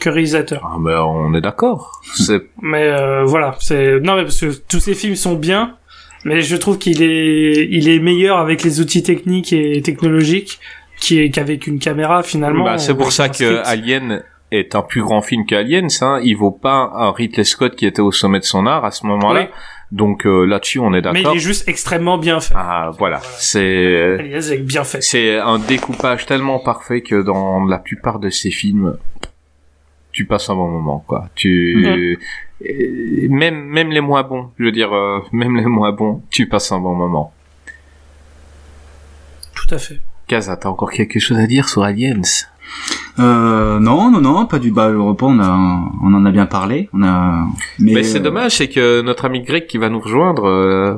que réalisateur. Ah, ben, on est d'accord. C'est (laughs) Mais euh, voilà, c'est non mais parce que tous ces films sont bien, mais je trouve qu'il est il est meilleur avec les outils techniques et technologiques qui est qu'avec une caméra finalement. Bah, c'est pour ça que. Alien est un plus grand film que Aliens. Hein. Il vaut pas un Ridley Scott qui était au sommet de son art à ce moment-là. Oui. Donc euh, là-dessus, on est Mais il d'accord. est juste extrêmement bien fait. Ah voilà, c'est est bien fait. c'est un découpage tellement parfait que dans la plupart de ces films, tu passes un bon moment quoi. Tu euh, même même les moins bons, je veux dire euh, même les moins bons, tu passes un bon moment. Tout à fait. Kaza, t'as encore quelque chose à dire sur Aliens? Euh, non, non, non, pas du bas le repas. On a, on en a bien parlé. On a. Mais, Mais c'est euh, dommage, c'est que notre ami Greg qui va nous rejoindre euh,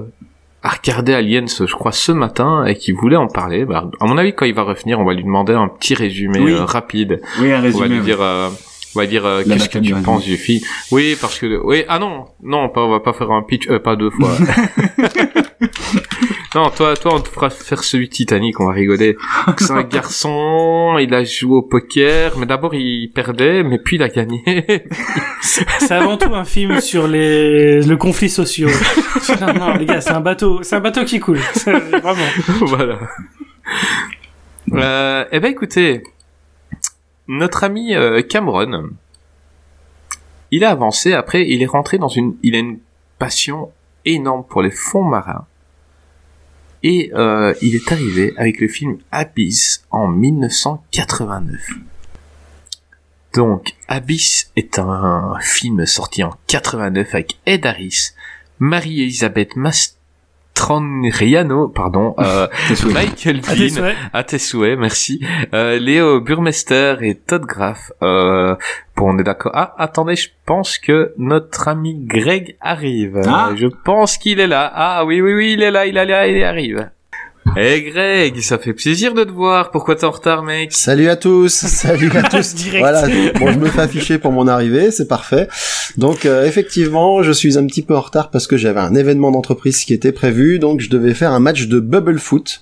a regardé Aliens, je crois, ce matin et qui voulait en parler. Bah, à mon avis, quand il va revenir, on va lui demander un petit résumé Oui. euh, rapide. Oui, un on va résumé. lui oui. dire, euh, on va dire euh, qu'est-ce que tu du penses du film. Oui, parce que oui, ah non, non, on va pas faire un pitch, euh, pas deux fois. (laughs) non, toi, toi, on te fera faire celui de Titanic, on va rigoler. C'est un (laughs) garçon, il a joué au poker, mais d'abord il perdait, mais puis il a gagné. (laughs) C'est avant tout un film sur les le conflit social. non, non, les gars, c'est un bateau, c'est un bateau qui coule. (laughs) Vraiment. voilà. Euh, eh ben écoutez, notre ami euh, Cameron, il a avancé. Après, il est rentré dans une, il a une passion énorme pour les fonds marins. Et euh, il est arrivé avec le film Abyss en 1989. Donc, Abyss est un film sorti en 89 avec Ed Harris, Marie-Elisabeth Mastroianni, pardon, (laughs) euh. Michael souhaits. à tes souhaits, merci. Euh, Léo Burmester et Todd Graff. Euh, bon, on est d'accord. Ah, attendez, je pense que notre ami Greg arrive. Ah. Je pense qu'il est là. Ah oui, oui, oui, il est là, il est là, il arrive. Eh Greg, ça fait plaisir de te voir. Pourquoi t'es en retard, mec? Salut à tous, (laughs) salut à tous. Direct. Voilà, bon, je me fais afficher pour mon arrivée, c'est parfait. Donc euh, effectivement, je suis un petit peu en retard parce que j'avais un événement d'entreprise qui était prévu, donc je devais faire un match de bubble foot.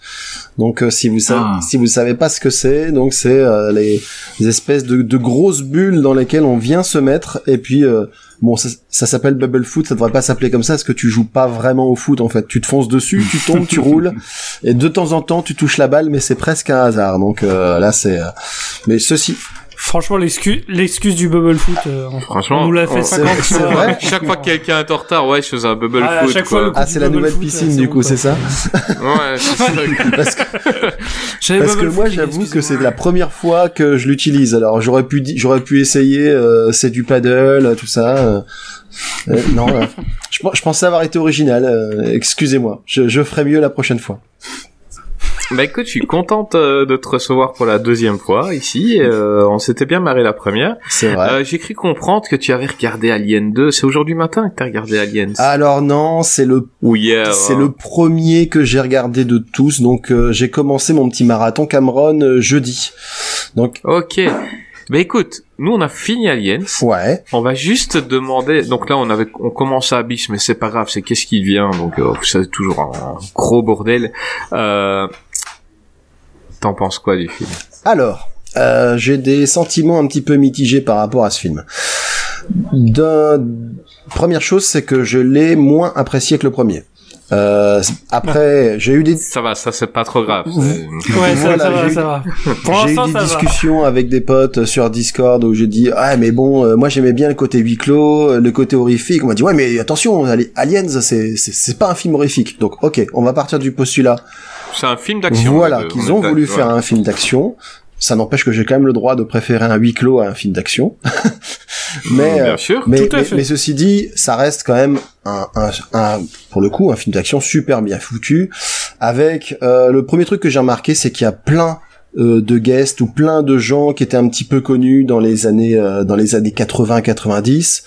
Donc euh, si vous savez, Ah. si vous savez pas ce que c'est, donc c'est euh, les, les espèces de, de grosses bulles dans lesquelles on vient se mettre et puis euh, bon ça, ça s'appelle bubble foot, ça devrait pas s'appeler comme ça parce que tu joues pas vraiment au foot en fait. Tu te fonces dessus, tu tombes, tu roules et de temps en temps tu touches la balle, mais c'est presque un hasard. Donc euh, là c'est, euh, mais ceci, Franchement, l'excuse, l'excuse du bubble foot, euh, on- Franchement, on nous l'a fait on- 50 c'est fois. vrai (laughs) Chaque fois que quelqu'un est en retard, ouais, je faisais un bubble Ah, foot. chaque fois, ah c'est la nouvelle foot, piscine du c'est coup, c'est ça Ouais, c'est ça. (laughs) Parce que (laughs) J'avais Parce que moi, j'avoue que c'est la première fois que je l'utilise. Alors, j'aurais pu, j'aurais pu essayer, euh, c'est du paddle, euh, tout ça. euh, euh, non, euh, je, je pensais avoir été original. euh, excusez-moi, je, je ferai mieux la prochaine fois. Bah écoute, je suis contente euh, de te recevoir pour la deuxième fois ici. Euh, on s'était bien marré la première. C'est vrai. Euh, J'ai cru comprendre que tu avais regardé Alien 2. C'est aujourd'hui matin que t'as regardé Aliens Alors non, c'est le, Ou hier c'est hein. le premier que j'ai regardé de tous. Donc, euh, j'ai commencé mon petit marathon Cameron euh, jeudi. Donc, Ok. Bah écoute, nous on a fini Aliens. ouais. On va juste te demander. Donc là on avait, on commence à Abyss, mais c'est pas grave. C'est qu'est-ce qui vient. Donc euh, c'est toujours un gros bordel. Euh, T'en penses quoi du film? Alors, euh, j'ai des sentiments un petit peu mitigés par rapport à ce film. D'un... Première chose, c'est que je l'ai moins apprécié que le premier. Euh, après, j'ai eu des Ça va, ça c'est pas trop grave. Ouais, ça, Voilà, ça va, j'ai eu- ça va. Pour J'ai eu des ça va. discussions avec des potes sur Discord où j'ai dit ah mais bon euh, moi j'aimais bien le côté huis clos le côté horrifique on m'a dit ouais mais attention Ali- Aliens c'est c'est c'est pas un film horrifique donc ok on va partir du postulat C'est un film d'action. voilà qu'ils on ont voulu faire un film d'action ça n'empêche que j'ai quand même le droit de préférer un huis clos à un film d'action (laughs) mais Bien euh, sûr. mais, Tout à mais, fait. mais ceci dit, ça reste quand même un, un, un- pour le coup, un film d'action super bien foutu. Avec euh, le premier truc que j'ai remarqué, c'est qu'il y a plein euh, de guests ou plein de gens qui étaient un petit peu connus dans les années euh, dans les années 80-90.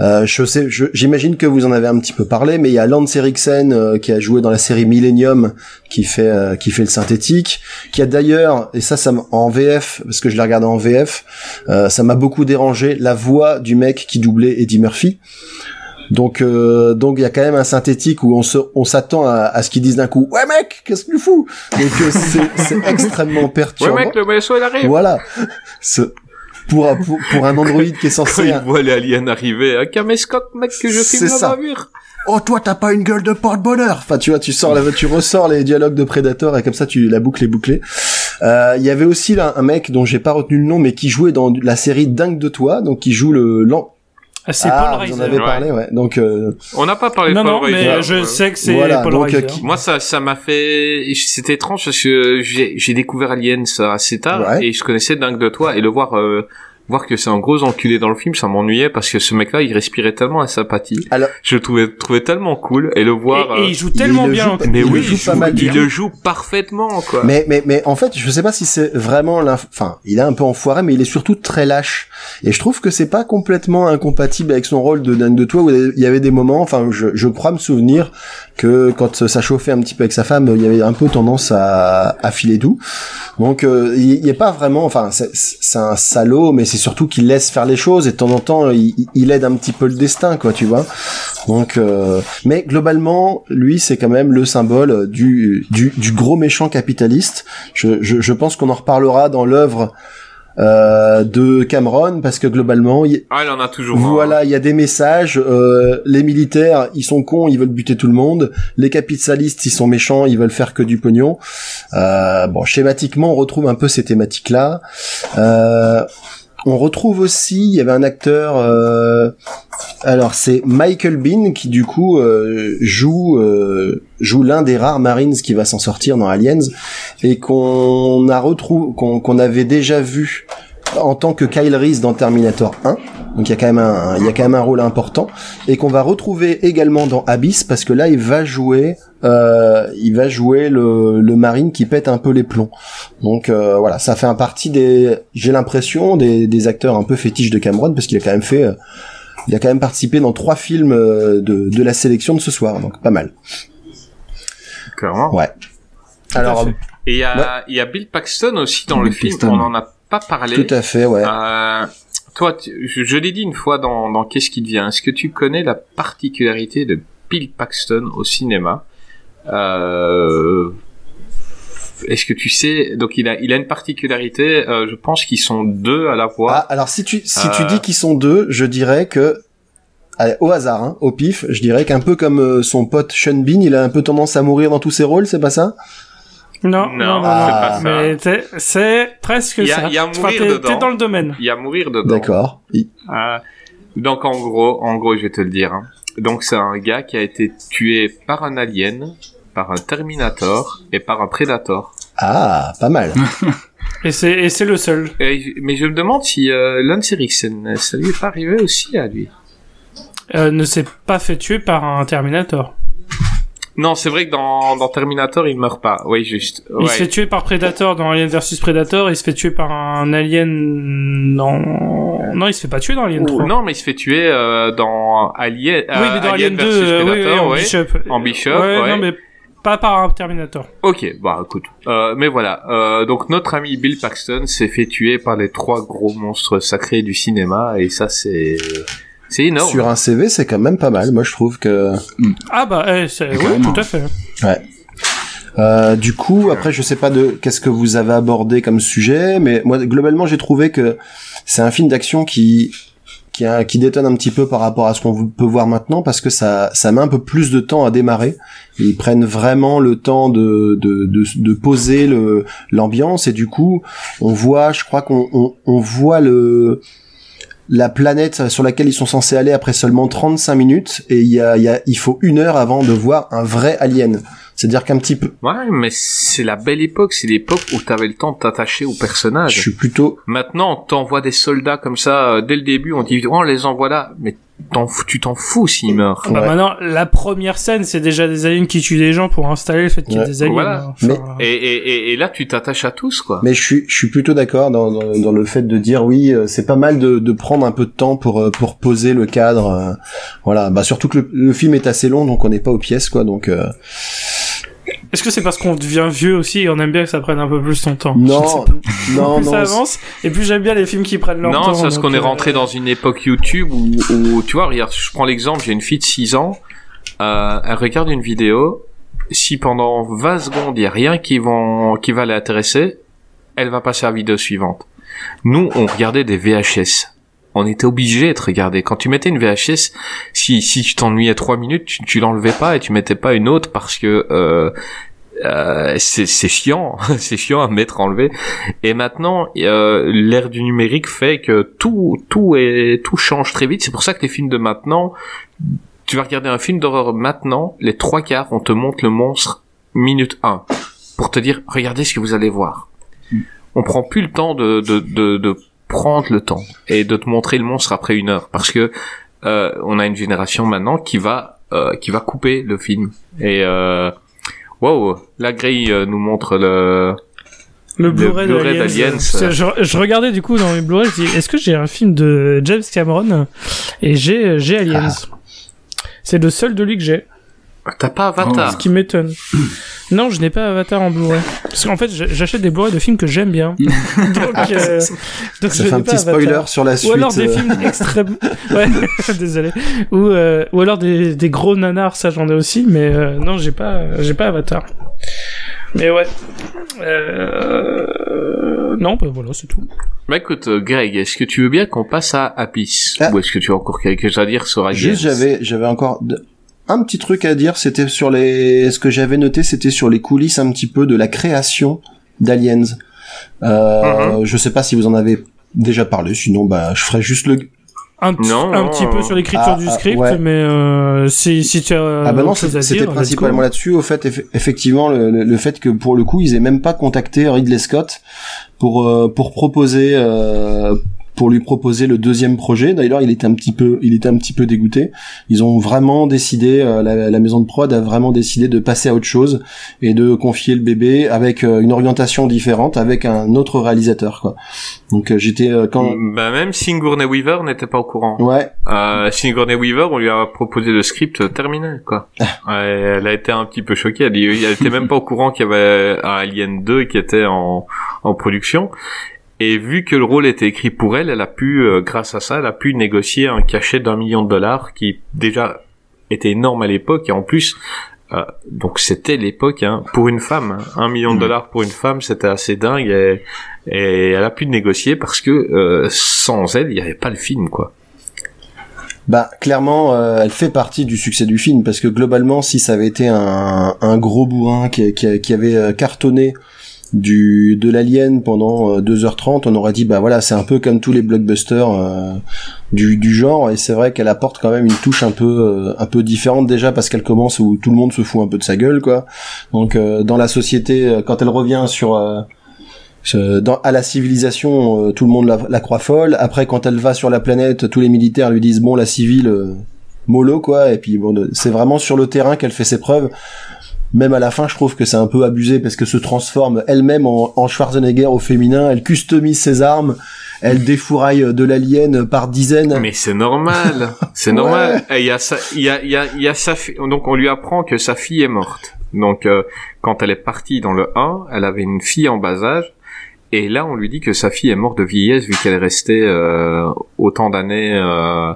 Euh, je sais, j'imagine que vous en avez un petit peu parlé, mais il y a Lance Eriksen qui a joué dans la série Millennium, qui fait qui fait le synthétique, qui a d'ailleurs et ça ça en VF parce que je l'ai regardé en VF, ça m'a beaucoup dérangé la voix du mec qui doublait Eddie Murphy. Donc euh, donc il y a quand même un synthétique où on se on s'attend à, à ce qu'ils disent d'un coup ouais mec qu'est-ce que tu fous? Donc euh, c'est c'est extrêmement Ouais perturbant mec, le vaisseau il arrive. voilà ce pour, pour, pour un androïde qui est Quand censé... il voit les aliens arriver, un caméscope, mec, que je filme la ça. bavure. Oh toi t'as pas une gueule de porte-bonheur Enfin tu vois tu sors la tu ressors les dialogues de Predator et comme ça tu la boucle est bouclée. Euh, Il y avait aussi là, un mec dont j'ai pas retenu le nom mais qui jouait dans la série Dingue de toi donc qui joue le c'est ah, Paul Reiser. avez Ouais. parlé ouais donc euh, On n'a pas parlé Non, de Paul non, mais je ouais. sais que c'est Voilà, Paul donc, Reiser. euh, qui- Moi, ça, ça m'a fait, c'était étrange parce que j'ai j'ai découvert Aliens assez tard Ouais. et je connaissais Dingue de toi et le voir, euh, voir que c'est un gros enculé dans le film, ça m'ennuyait parce que ce mec-là, il respirait tellement la sympathie. Alors- je le trouvais, trouvais tellement cool et le voir. Et, et euh, il joue tellement le bien. joue en pas- fait. mais il oui, il, pas joue- mal il le joue parfaitement, quoi. mais mais mais en fait je sais pas si c'est vraiment l'inf- enfin il est un peu enfoiré mais il est surtout très lâche et je trouve que c'est pas complètement incompatible avec son rôle de dingue de toi où il y avait des moments enfin je je crois me souvenir que quand ça chauffait un petit peu avec sa femme il y avait un peu tendance à à filer doux donc euh, il il est pas vraiment enfin c'est c'est un salaud mais c'est surtout qu'il laisse faire les choses et de temps en temps il, il aide un petit peu le destin quoi tu vois donc euh, mais globalement lui c'est quand même le symbole du du, du gros méchant capitaliste je je, je pense qu'on en reparlera dans l'œuvre euh, de Cameron parce que globalement Ah, il en a toujours. un. voilà, il y a des messages. euh, les militaires, ils sont cons, ils veulent buter tout le monde. Les capitalistes, ils sont méchants, ils veulent faire que du pognon. Euh, bon, schématiquement, on retrouve un peu ces thématiques-là. Euh, on retrouve aussi, il y avait un acteur. euh, alors c'est Michael Bean qui du coup euh, joue euh, joue l'un des rares Marines qui va s'en sortir dans Aliens et qu'on a retrouvé qu'on avait déjà vu en tant que Kyle Reese dans Terminator 1. Donc il y a quand même un, il y a quand même un rôle important et qu'on va retrouver également dans Abyss parce que là il va jouer, euh, il va jouer le, le marine qui pète un peu les plombs. Donc euh, voilà, ça fait un partie des, j'ai l'impression des, des acteurs un peu fétiches de Cameron parce qu'il a quand même fait, euh, il a quand même participé dans trois films euh, de, de la sélection de ce soir, donc pas mal. Clairement. Ouais. Alors Et il y a, Ouais. y a Bill Paxton aussi dans le film. Paxton. On en a pas parlé. tout à fait, ouais. Euh, toi, tu- je, je l'ai dit une fois dans, dans Qu'est-ce qui devient? Est-ce que tu connais la particularité de Bill Paxton au cinéma? Euh, Est-ce que tu sais Donc il a, il a une particularité. euh, je pense qu'ils sont deux à la Ah, voix. alors si tu si tu Euh. dis qu'ils sont deux, je dirais que allez, au hasard, hein, au pif, je dirais qu'un peu comme euh, son pote Sean Bean, il a un peu tendance à mourir dans tous ses rôles, c'est pas ça? Non, non, Non, non, c'est pas ça. C'est presque y a- ça. il y a mourir dedans. T'es dans le domaine. Il y a mourir dedans. D'accord. Euh, donc en gros, en gros, je vais te le dire. hein. Donc c'est un gars qui a été tué par un alien, par un Terminator et par un Predator. Ah, pas mal. (laughs) Et c'est et c'est le seul. Et- mais je me demande si euh, Lance Erickson, ça lui est pas arrivé aussi à lui. Euh, ne s'est pas fait tuer par un Terminator. Non, c'est vrai que dans, dans Terminator, il meurt pas. Oui, juste. Il se fait tuer par Predator dans Alien vs Predator. Il se fait tuer par un alien. Non, non, il se fait pas tuer dans Alien 3. Non, mais il se fait tuer euh, dans Alien. oui, mais dans Alien, 2, versus euh, oui, oui, Predator, en ouais. Bishop. En Bishop, ouais, ouais. non, mais pas par un Terminator. Ok, bah écoute. Euh, mais voilà, euh, donc notre ami Bill Paxton s'est fait tuer par les trois gros monstres sacrés du cinéma et ça c'est c'est énorme. Sur un CV, c'est quand même pas mal. Moi, je trouve que. Ah bah, eh, c'est, oui, tout à fait. Euh, du coup, après, je sais pas de qu'est-ce que vous avez abordé comme sujet, mais moi, globalement, j'ai trouvé que c'est un film d'action qui qui, détonne un petit peu par rapport à ce qu'on peut voir maintenant parce que ça ça met un peu plus de temps à démarrer. Ils prennent vraiment le temps de de de, de poser l'ambiance et du coup, on voit, je crois qu'on on, on voit le la planète sur laquelle ils sont censés aller après seulement 35 minutes et il y a, il y a il faut une heure avant de voir un vrai alien. C'est-à-dire qu'un petit peu, Ouais, mais c'est la belle époque, c'est l'époque où t'avais le temps de t'attacher au je personnage. suis plutôt Maintenant, on t'envoie des soldats comme ça euh, dès le début, on dit oh, on les envoie là, mais tu t'en fous s'ils meurent. Bah Ouais. maintenant, la première scène, c'est déjà des aliens qui tuent des gens pour installer le fait qu'il y ait Ouais. des aliens. Voilà. hein. Enfin, Et, et, et, et là, tu t'attaches à tous quoi. Mais je suis, je suis plutôt d'accord dans, dans, dans le fait de dire oui, euh, c'est pas mal de, de prendre un peu de temps pour euh, pour poser le cadre. euh, voilà, bah surtout que le, le film est assez long, donc on n'est pas aux pièces, quoi. Donc euh, Est-ce que c'est parce qu'on devient vieux aussi et on aime bien que ça prenne un peu plus son temps non, (laughs) non, plus non. ça avance, et plus j'aime bien les films qui prennent leur temps. Non, c'est parce qu'on est euh, rentré dans une époque YouTube où, où, tu vois, regarde, je prends l'exemple, j'ai une fille de 6 ans, euh, elle regarde une vidéo, si pendant 20 secondes il y a rien qui, vont, qui va l'intéresser, elle va passer à la vidéo suivante. Nous, on regardait des VHS. On était obligé de regarder. Quand tu mettais une VHS, si si tu t'ennuyais trois minutes, tu, tu l'enlevais pas et tu mettais pas une autre parce que euh, euh, c'est c'est chiant, (laughs) c'est chiant à mettre enlevé. Et maintenant, euh, l'ère du numérique fait que tout tout est tout change très vite. C'est pour ça que les films de maintenant, tu vas regarder un film d'horreur maintenant, les trois quarts, on te montre le monstre minute 1 pour te dire regardez ce que vous allez voir. On prend plus le temps de de de, de prendre le temps et de te montrer le monstre après une heure parce que euh, on a une génération maintenant qui va euh, qui va couper le film et euh, wow la grille euh, nous montre le Le Blu-ray d'Aliens. Je, je regardais du coup dans mes Blu-ray, je dis est-ce que j'ai un film de James Cameron? Et j'ai j'ai Aliens. C'est le seul de lui que j'ai. T'as pas Ce Avatar qui m'étonne. (clears throat) Non, je n'ai pas Avatar en Blu-ray. Parce qu'en fait, j'achète des Blu-ray de films que j'aime bien. (laughs) donc, euh, donc Ça je fait un petit Avatar. spoiler sur la suite. Ou alors des euh. films extrêmes. (laughs) Ouais, (laughs) désolé. Ou, euh, ou alors des, des gros nanars, ça j'en ai aussi, mais euh, non, j'ai pas, j'ai pas Avatar. Mais ouais. Euh... Non, bah voilà, c'est tout. bah écoute euh, Greg est-ce que tu veux bien qu'on passe à Abyss Ah. ou est-ce que tu as encore quelque chose à dire sur Aliens Juste, j'avais, j'avais encore de- un petit truc à dire. C'était sur les, ce que j'avais noté, c'était sur les coulisses un petit peu de la création d'Aliens. Euh, Je sais pas si vous en avez déjà parlé. Sinon, bah, je ferai juste le. Un, petit- Non, un non, petit peu sur l'écriture ah, du ah, script, ouais. mais euh, si, si tu as ah bah non, c'était principalement là-dessus. Au fait, eff- effectivement, le, le- le fait que pour le coup, ils aient même pas contacté Ridley Scott pour euh, pour proposer euh, pour lui proposer le deuxième projet. D'ailleurs, il était un petit peu il était un petit peu dégoûté. Ils ont vraiment décidé euh, la, la maison de prod a vraiment décidé de passer à autre chose et de confier le bébé avec euh, une orientation différente avec un autre réalisateur quoi. Donc euh, j'étais quand bah même Sigourney Weaver n'était pas au courant ouais Euh, Sigourney Weaver, on lui a proposé le script terminé, quoi. Ouais, elle a été un petit peu choquée. Elle, elle était même pas au courant qu'il y avait un Alien 2 qui était en, en production. Et vu que le rôle était écrit pour elle, elle a pu, euh, grâce à ça, elle a pu négocier un cachet d'un million de dollars qui déjà était énorme à l'époque et en plus, euh, donc c'était l'époque hein, pour une femme, hein. un million de dollars pour une femme, c'était assez dingue et, et elle a pu négocier parce que euh, sans elle, il n'y avait pas le film, quoi. Bah clairement, euh, elle fait partie du succès du film parce que globalement, si ça avait été un, un gros bourrin qui, qui, qui avait cartonné du de l'alien pendant euh, 2h30, on aurait dit bah voilà, c'est un peu comme tous les blockbusters euh, du, du genre et c'est vrai qu'elle apporte quand même une touche un peu euh, un peu différente déjà parce qu'elle commence où tout le monde se fout un peu de sa gueule quoi. Donc euh, dans la société euh, quand elle revient sur euh, dans, à la civilisation, euh, tout le monde la, la croit folle. Après, quand elle va sur la planète, tous les militaires lui disent bon, la civile, euh, mollo quoi. Et puis bon, c'est vraiment sur le terrain qu'elle fait ses preuves. Même à la fin, je trouve que c'est un peu abusé parce que se transforme elle-même en, en Schwarzenegger au féminin. Elle customise ses armes. Elle défouraille de l'alien par dizaines. Mais c'est normal, c'est (laughs) normal. Il y a sa, il y a, il y a, y a sa fille, donc on lui apprend que sa fille est morte. Donc euh, quand elle est partie dans le 1, elle avait une fille en bas âge. Et là, on lui dit que sa fille est morte de vieillesse vu qu'elle est restée euh, autant d'années euh,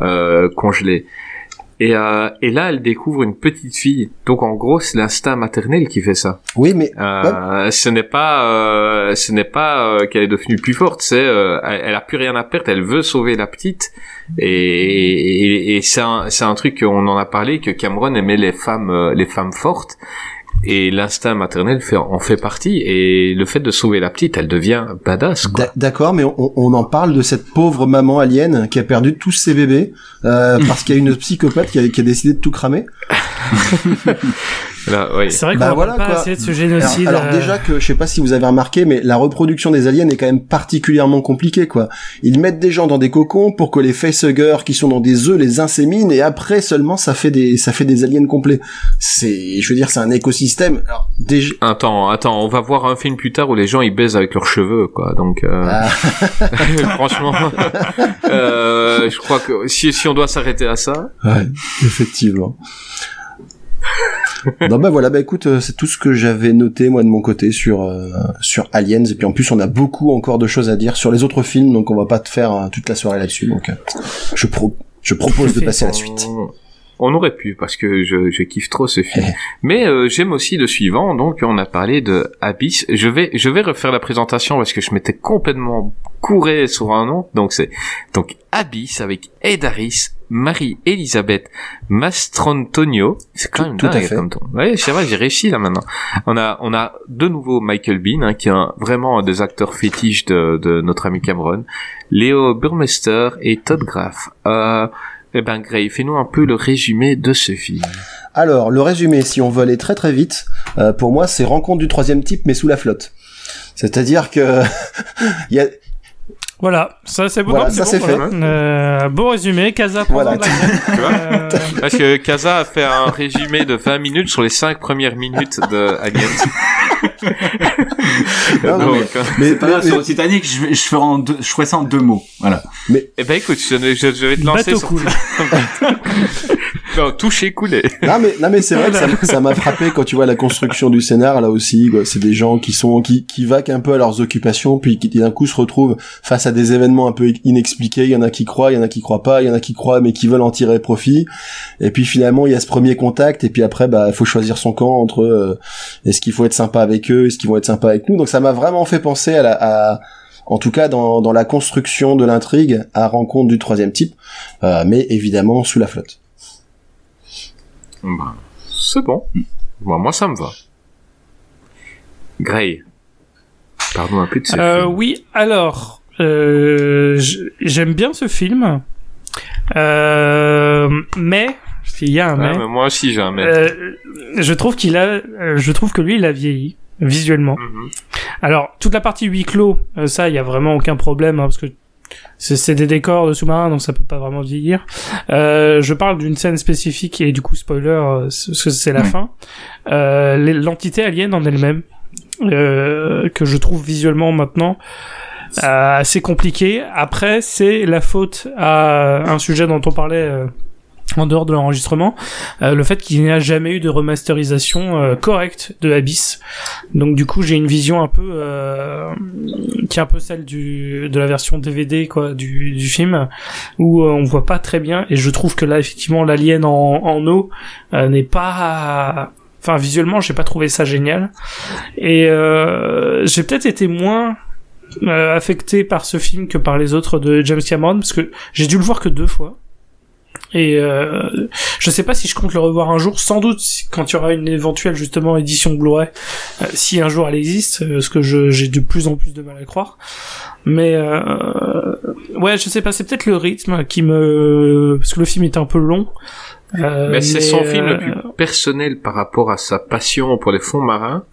euh, congelée. Et, euh, et là, elle découvre une petite fille. Donc en gros, c'est l'instinct maternel qui fait ça. Oui, mais Euh, Ce n'est pas, euh, ce n'est pas euh, qu'elle est devenue plus forte. C'est, euh, elle, a plus rien à perdre. Elle veut sauver la petite. Et, et, et c'est un, c'est un truc qu'on en a parlé que Cameron aimait les femmes, euh, les femmes fortes. Et l'instinct maternel fait, en fait partie. Et le fait de sauver la petite, elle devient badass. D'accord, mais on, on en parle de cette pauvre maman alien qui a perdu tous ses bébés euh, (laughs) parce qu'il y a une psychopathe qui a, qui a décidé de tout cramer. (laughs) Oui. C'est vrai qu'on Bah va voilà, pas quoi. assez de ce Alors, génocide. alors euh, déjà que je sais pas si vous avez remarqué, mais la reproduction des aliens est quand même particulièrement compliquée quoi. Ils mettent des gens dans des cocons pour que les facehuggers qui sont dans des œufs les inséminent et après seulement ça fait des ça fait des aliens complets. C'est je veux dire c'est un écosystème. Alors déjà Attends, attends, on va voir un film plus tard où les gens ils baisent avec leurs cheveux, quoi. Donc, euh, Ah. (laughs) franchement, euh, je crois que si, si on doit s'arrêter à ça, Ouais, effectivement. (laughs) non bah voilà, bah écoute, euh, c'est tout ce que j'avais noté moi de mon côté sur euh, sur Aliens et puis en plus on a beaucoup encore de choses à dire sur les autres films donc on va pas te faire euh, toute la soirée là-dessus donc euh, je pro je propose de passer à la suite. On, aurait pu parce que je, je kiffe trop ce film. Mais euh, j'aime aussi le suivant. Donc on a parlé de Abyss. Je vais je vais refaire la présentation parce que je m'étais complètement couré sur un nom. Donc c'est donc Abyss avec Ed Harris, Marie-Elisabeth Mastrantonio. C'est quand même tout à dingue fait. comme ton. Ouais, c'est vrai, j'ai réussi là maintenant. On a on a de nouveau Michael Bean hein, qui est un- vraiment un des acteurs fétiches de, de notre ami Cameron. Léo Burmester et Todd Graff. Euh, eh ben Gray, fais-nous un peu le résumé de ce film. Alors, le résumé, si on veut aller très très vite, euh, pour moi, c'est rencontre du troisième type, mais sous la flotte. C'est-à-dire que (laughs) il y a, Voilà, ça c'est bon. Voilà, ça, bon, c'est voilà. Euh, beau résumé, Casa prend Voilà. (laughs) Tu vois Euh, Parce que Kaza a fait un résumé de 20 minutes sur les 5 premières minutes de Aliens. (laughs) Non, non, Donc, mais- euh, mais, Pas grave, mais- sur le Titanic, je, je ferai en deux, je ferai ça en deux mots. Voilà. eh ben écoute, je, je- je vais te lancer Bateau sur... cool. (laughs) non, toucher, couler. non mais non mais c'est vrai que ça, m'a frappé quand tu vois la construction du scénar là aussi c'est des gens qui sont qui qui vaquent un peu à leurs occupations puis qui d'un coup se retrouvent face à des événements un peu inexpliqués. Il y en a qui croient il y en a qui croient pas il y en a qui croient mais qui veulent en tirer profit. Et puis finalement il y a ce premier contact et puis après bah il faut choisir son camp entre euh, est-ce qu'il faut être sympa avec eux est-ce qu'ils vont être sympas avec nous. Donc ça m'a vraiment fait penser à la à en tout cas dans, dans la construction de l'intrigue à rencontre du troisième type euh, mais évidemment sous la flotte Bah, c'est bon. Bon, moi, ça me va. Gray. Pardon un peu de ce Euh, film. oui, alors, euh, j'aime bien ce film, euh, mais il y a un Ouais, mais. mais moi aussi, j'ai un mais. euh, je trouve qu'il a, je trouve que lui, il a vieilli visuellement. Mhm. Alors toute la partie huis clos, ça, il y a vraiment aucun problème hein, parce que c'est des décors de sous-marins, donc ça peut pas vraiment vieillir. Euh, je parle d'une scène spécifique et du coup spoiler, euh, parce que c'est la fin. Euh, L'entité alien en elle-même, euh, que je trouve visuellement maintenant euh, assez compliqué. Après, c'est la faute à un sujet dont on parlait. En dehors de l'enregistrement, euh, le fait qu'il n'y a jamais eu de remasterisation euh, correcte de Abyss. Donc du coup, j'ai une vision un peu euh, qui est un peu celle du de la version DVD quoi du, du film où euh, on voit pas très bien et je trouve que là effectivement l'alien en, en eau euh, n'est pas enfin visuellement, j'ai pas trouvé ça génial et euh, j'ai peut-être été moins affecté par ce film que par les autres de James Cameron parce que j'ai dû le voir que deux fois. Et euh, je sais pas si je compte le revoir un jour, sans doute quand il y aura une éventuelle justement édition Blu-ray, euh, si un jour elle existe, euh, ce que j'ai de plus en plus de mal à croire. Mais euh, ouais, je sais pas, c'est peut-être le rythme qui me parce que le film est un peu long. Euh, mais c'est son film le plus personnel par rapport à sa passion pour les fonds marins.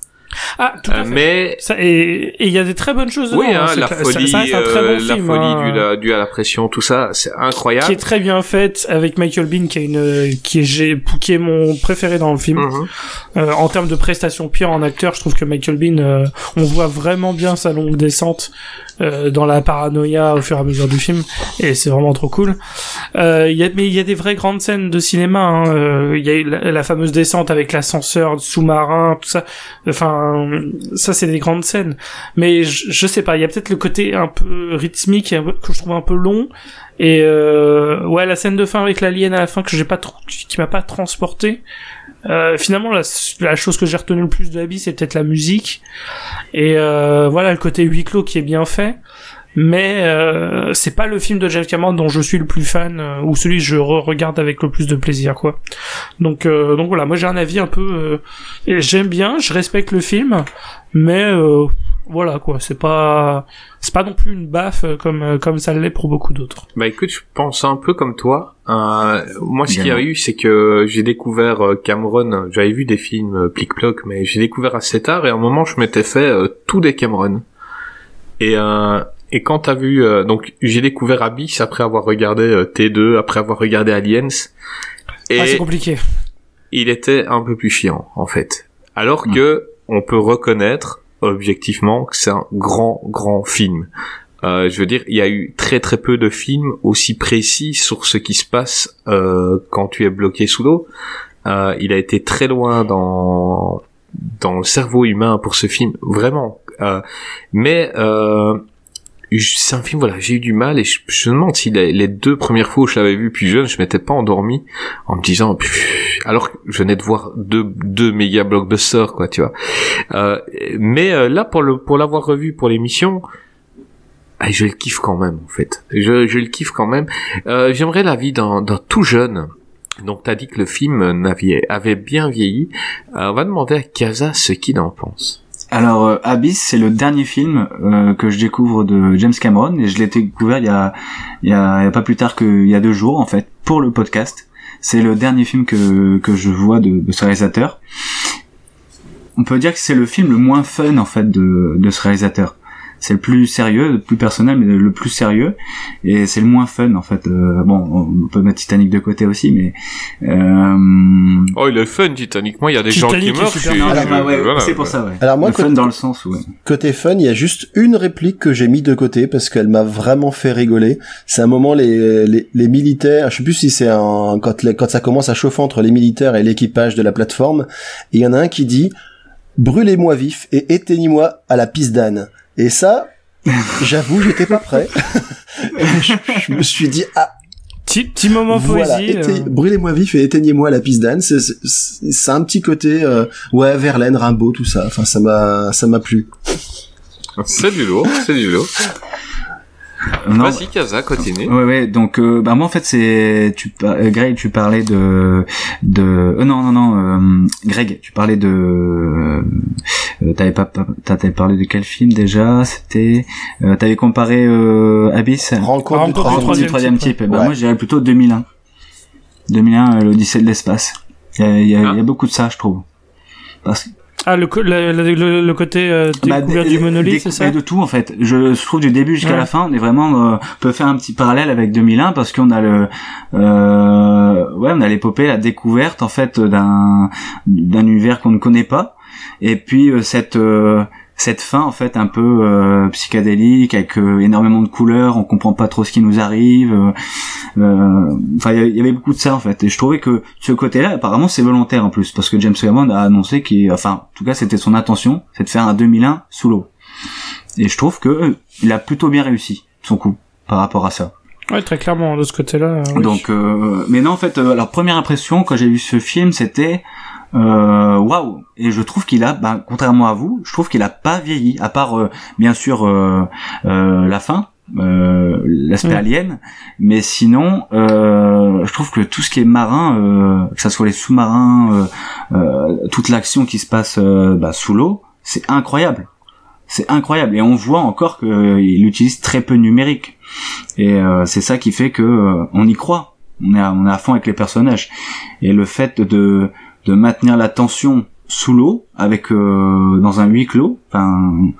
Ah, tout à Euh, fait. mais Ça, et et il y a des très bonnes choses oui, dedans, hein, c'est la ça- folie, ça reste un très euh, bon la film, folie hein. due, la- due à la pression, tout ça, c'est incroyable. qui est très bien faite avec Michael Bean qui a une qui est j'ai qui est mon préféré dans le film Mhm. Euh, en termes de prestations pure en acteur je trouve que Michael Bean euh, on voit vraiment bien sa longue descente euh, dans la paranoïa au fur et à mesure du film et c'est vraiment trop cool euh, il y a mais il y a des vraies grandes scènes de cinéma hein. Euh, il y a eu la, la fameuse descente avec l'ascenseur sous-marin tout ça enfin ça c'est des grandes scènes mais je, sais pas il y a peut-être le côté un peu rythmique que je trouve un peu long et euh, ouais, la scène de fin avec l'alien à la fin que j'ai pas qui m'a pas transporté. Euh, finalement, la, la chose que j'ai retenue le plus de Abby, c'est peut-être la musique et euh, voilà le côté huis clos qui est bien fait. Mais euh, c'est pas le film de James Cameron dont je suis le plus fan euh, ou celui que je re-regarde avec le plus de plaisir quoi. Donc euh, donc voilà, moi j'ai un avis un peu euh, et j'aime bien, je respecte le film, mais euh, voilà quoi, c'est pas c'est pas non plus une baffe comme comme ça l'est pour beaucoup d'autres. Bah écoute, je pense un peu comme toi. Euh, moi, ce qu'il y a eu, c'est que j'ai découvert Cameron. J'avais vu des films euh, plic-ploc, mais j'ai découvert assez tard. Et à un moment, je m'étais fait euh, tout des Cameron. Et euh, et quand t'as vu, euh, donc j'ai découvert Abyss après avoir regardé euh, T2, après avoir regardé Aliens. Et Ah, c'est compliqué. il était un peu plus chiant en fait. Alors Mm. que on peut reconnaître objectivement que c'est un grand grand film. Euh, je veux dire, il y a eu très très peu de films aussi précis sur ce qui se passe euh, quand tu es bloqué sous l'eau. Euh, il a été très loin dans dans le cerveau humain pour ce film, vraiment. Euh, mais euh, c'est un film voilà j'ai eu du mal et je, me demande si les, deux premières fois où je l'avais vu plus jeune je m'étais pas endormi en me disant alors que je venais de voir deux deux méga blockbusters quoi tu vois. Euh, mais euh, là pour le pour l'avoir revu pour l'émission ah, je le kiffe quand même en fait. Je, le kiffe quand même. Euh, j'aimerais l'avis d'un d'un tout jeune. Donc t'as dit que le film n'avait avait bien vieilli. Euh, on va demander à Kaza ce qu'il en pense Alors euh, Abyss, c'est le dernier film euh, que je découvre de James Cameron et je l'ai découvert il y a, pas plus tard qu'il y a deux jours en fait pour le podcast. C'est le dernier film que je vois de, de ce réalisateur. On peut dire que c'est le film le moins fun en fait de de ce réalisateur. C'est le plus sérieux, le plus personnel, mais le plus sérieux, et c'est le moins fun en fait. Euh, bon, on peut mettre Titanic de côté aussi, mais euh, oh il est fun Titanic moi il y a des Titanic gens qui meurent marrant. ah, bah, ouais, voilà, c'est pour ouais. ça, ouais. Alors moi, le fun côté- dans le sens où. ouais. Côté fun, il y a juste une réplique que j'ai mis de côté parce qu'elle m'a vraiment fait rigoler. C'est un moment les, les, les militaires, je sais plus si c'est un quand les- quand ça commence à chauffer entre les militaires et l'équipage de la plateforme, et il y en a un qui dit brûlez-moi vif et éteignez-moi à la piste d'âne. Et ça, j'avoue, j'étais pas prêt. (laughs) je, je me suis dit ah Petit, petit moment voilà, poésie. euh. brûlez-moi vif et éteignez-moi la piste d'âne. C'est- C'est c'est- c'est un petit côté euh, ouais Verlaine, Rimbaud, tout ça. Enfin ça m'a ça m'a plu. c'est du lourd c'est du lourd Non, vas-y Kaza continue. Ouais ouais donc euh, bah moi en fait c'est tu par- euh, Greg tu parlais de de euh, non non non euh, Greg tu parlais de euh, t'avais pas t'avais parlé de quel film déjà? C'était euh, t'avais comparé euh, Abyss? Rencontre, Rencontre du du troisième Rencontre du troisième troisième type, type, Bah, moi je dirais plutôt 2001 2001 euh, l'Odyssée de l'espace. Il y a, il y, a, il y a beaucoup de ça je trouve. Parce que Ah, le, le, le, le- côté euh, Bah, découvert dé- du monolithe, c'est ça bah, De tout en fait. Je, je trouve du début jusqu'à Ouais. la fin, on est vraiment euh, on peut faire un petit parallèle avec 2001 parce qu'on a le euh, ouais on a l'épopée, la découverte en fait d'un d'un univers qu'on ne connaît pas et puis euh, cette euh, cette fin en fait un peu euh, psychédélique avec euh, énormément de couleurs, on comprend pas trop ce qui nous arrive. euh, euh, Enfin, il y avait- il y avait beaucoup de ça en fait, et je trouvais que ce côté-là, apparemment, c'est volontaire en plus, parce que James Cameron a annoncé qu'il, enfin, en tout cas, c'était son intention, c'est de faire un 2001 sous l'eau. Et je trouve que euh, il a plutôt bien réussi son coup par rapport à ça. Ouais, très clairement, de ce côté-là. euh, oui. Donc, euh, mais non, en fait, euh, alors première impression quand j'ai vu ce film, c'était euh, waouh. Et je trouve qu'il a, bah, contrairement à vous, je trouve qu'il a pas vieilli, à part euh, bien sûr euh, euh, la fin. euh, l'aspect Mm. alien mais sinon euh, je trouve que tout ce qui est marin euh, que ça soit les sous-marins euh, euh, toute l'action qui se passe bah, sous l'eau c'est incroyable c'est incroyable et on voit encore qu'il utilise très peu de numérique et euh, c'est ça qui fait que euh, on y croit on est à, on est à fond avec les personnages et le fait de de maintenir la tension sous l'eau avec euh, dans un huis clos. Enfin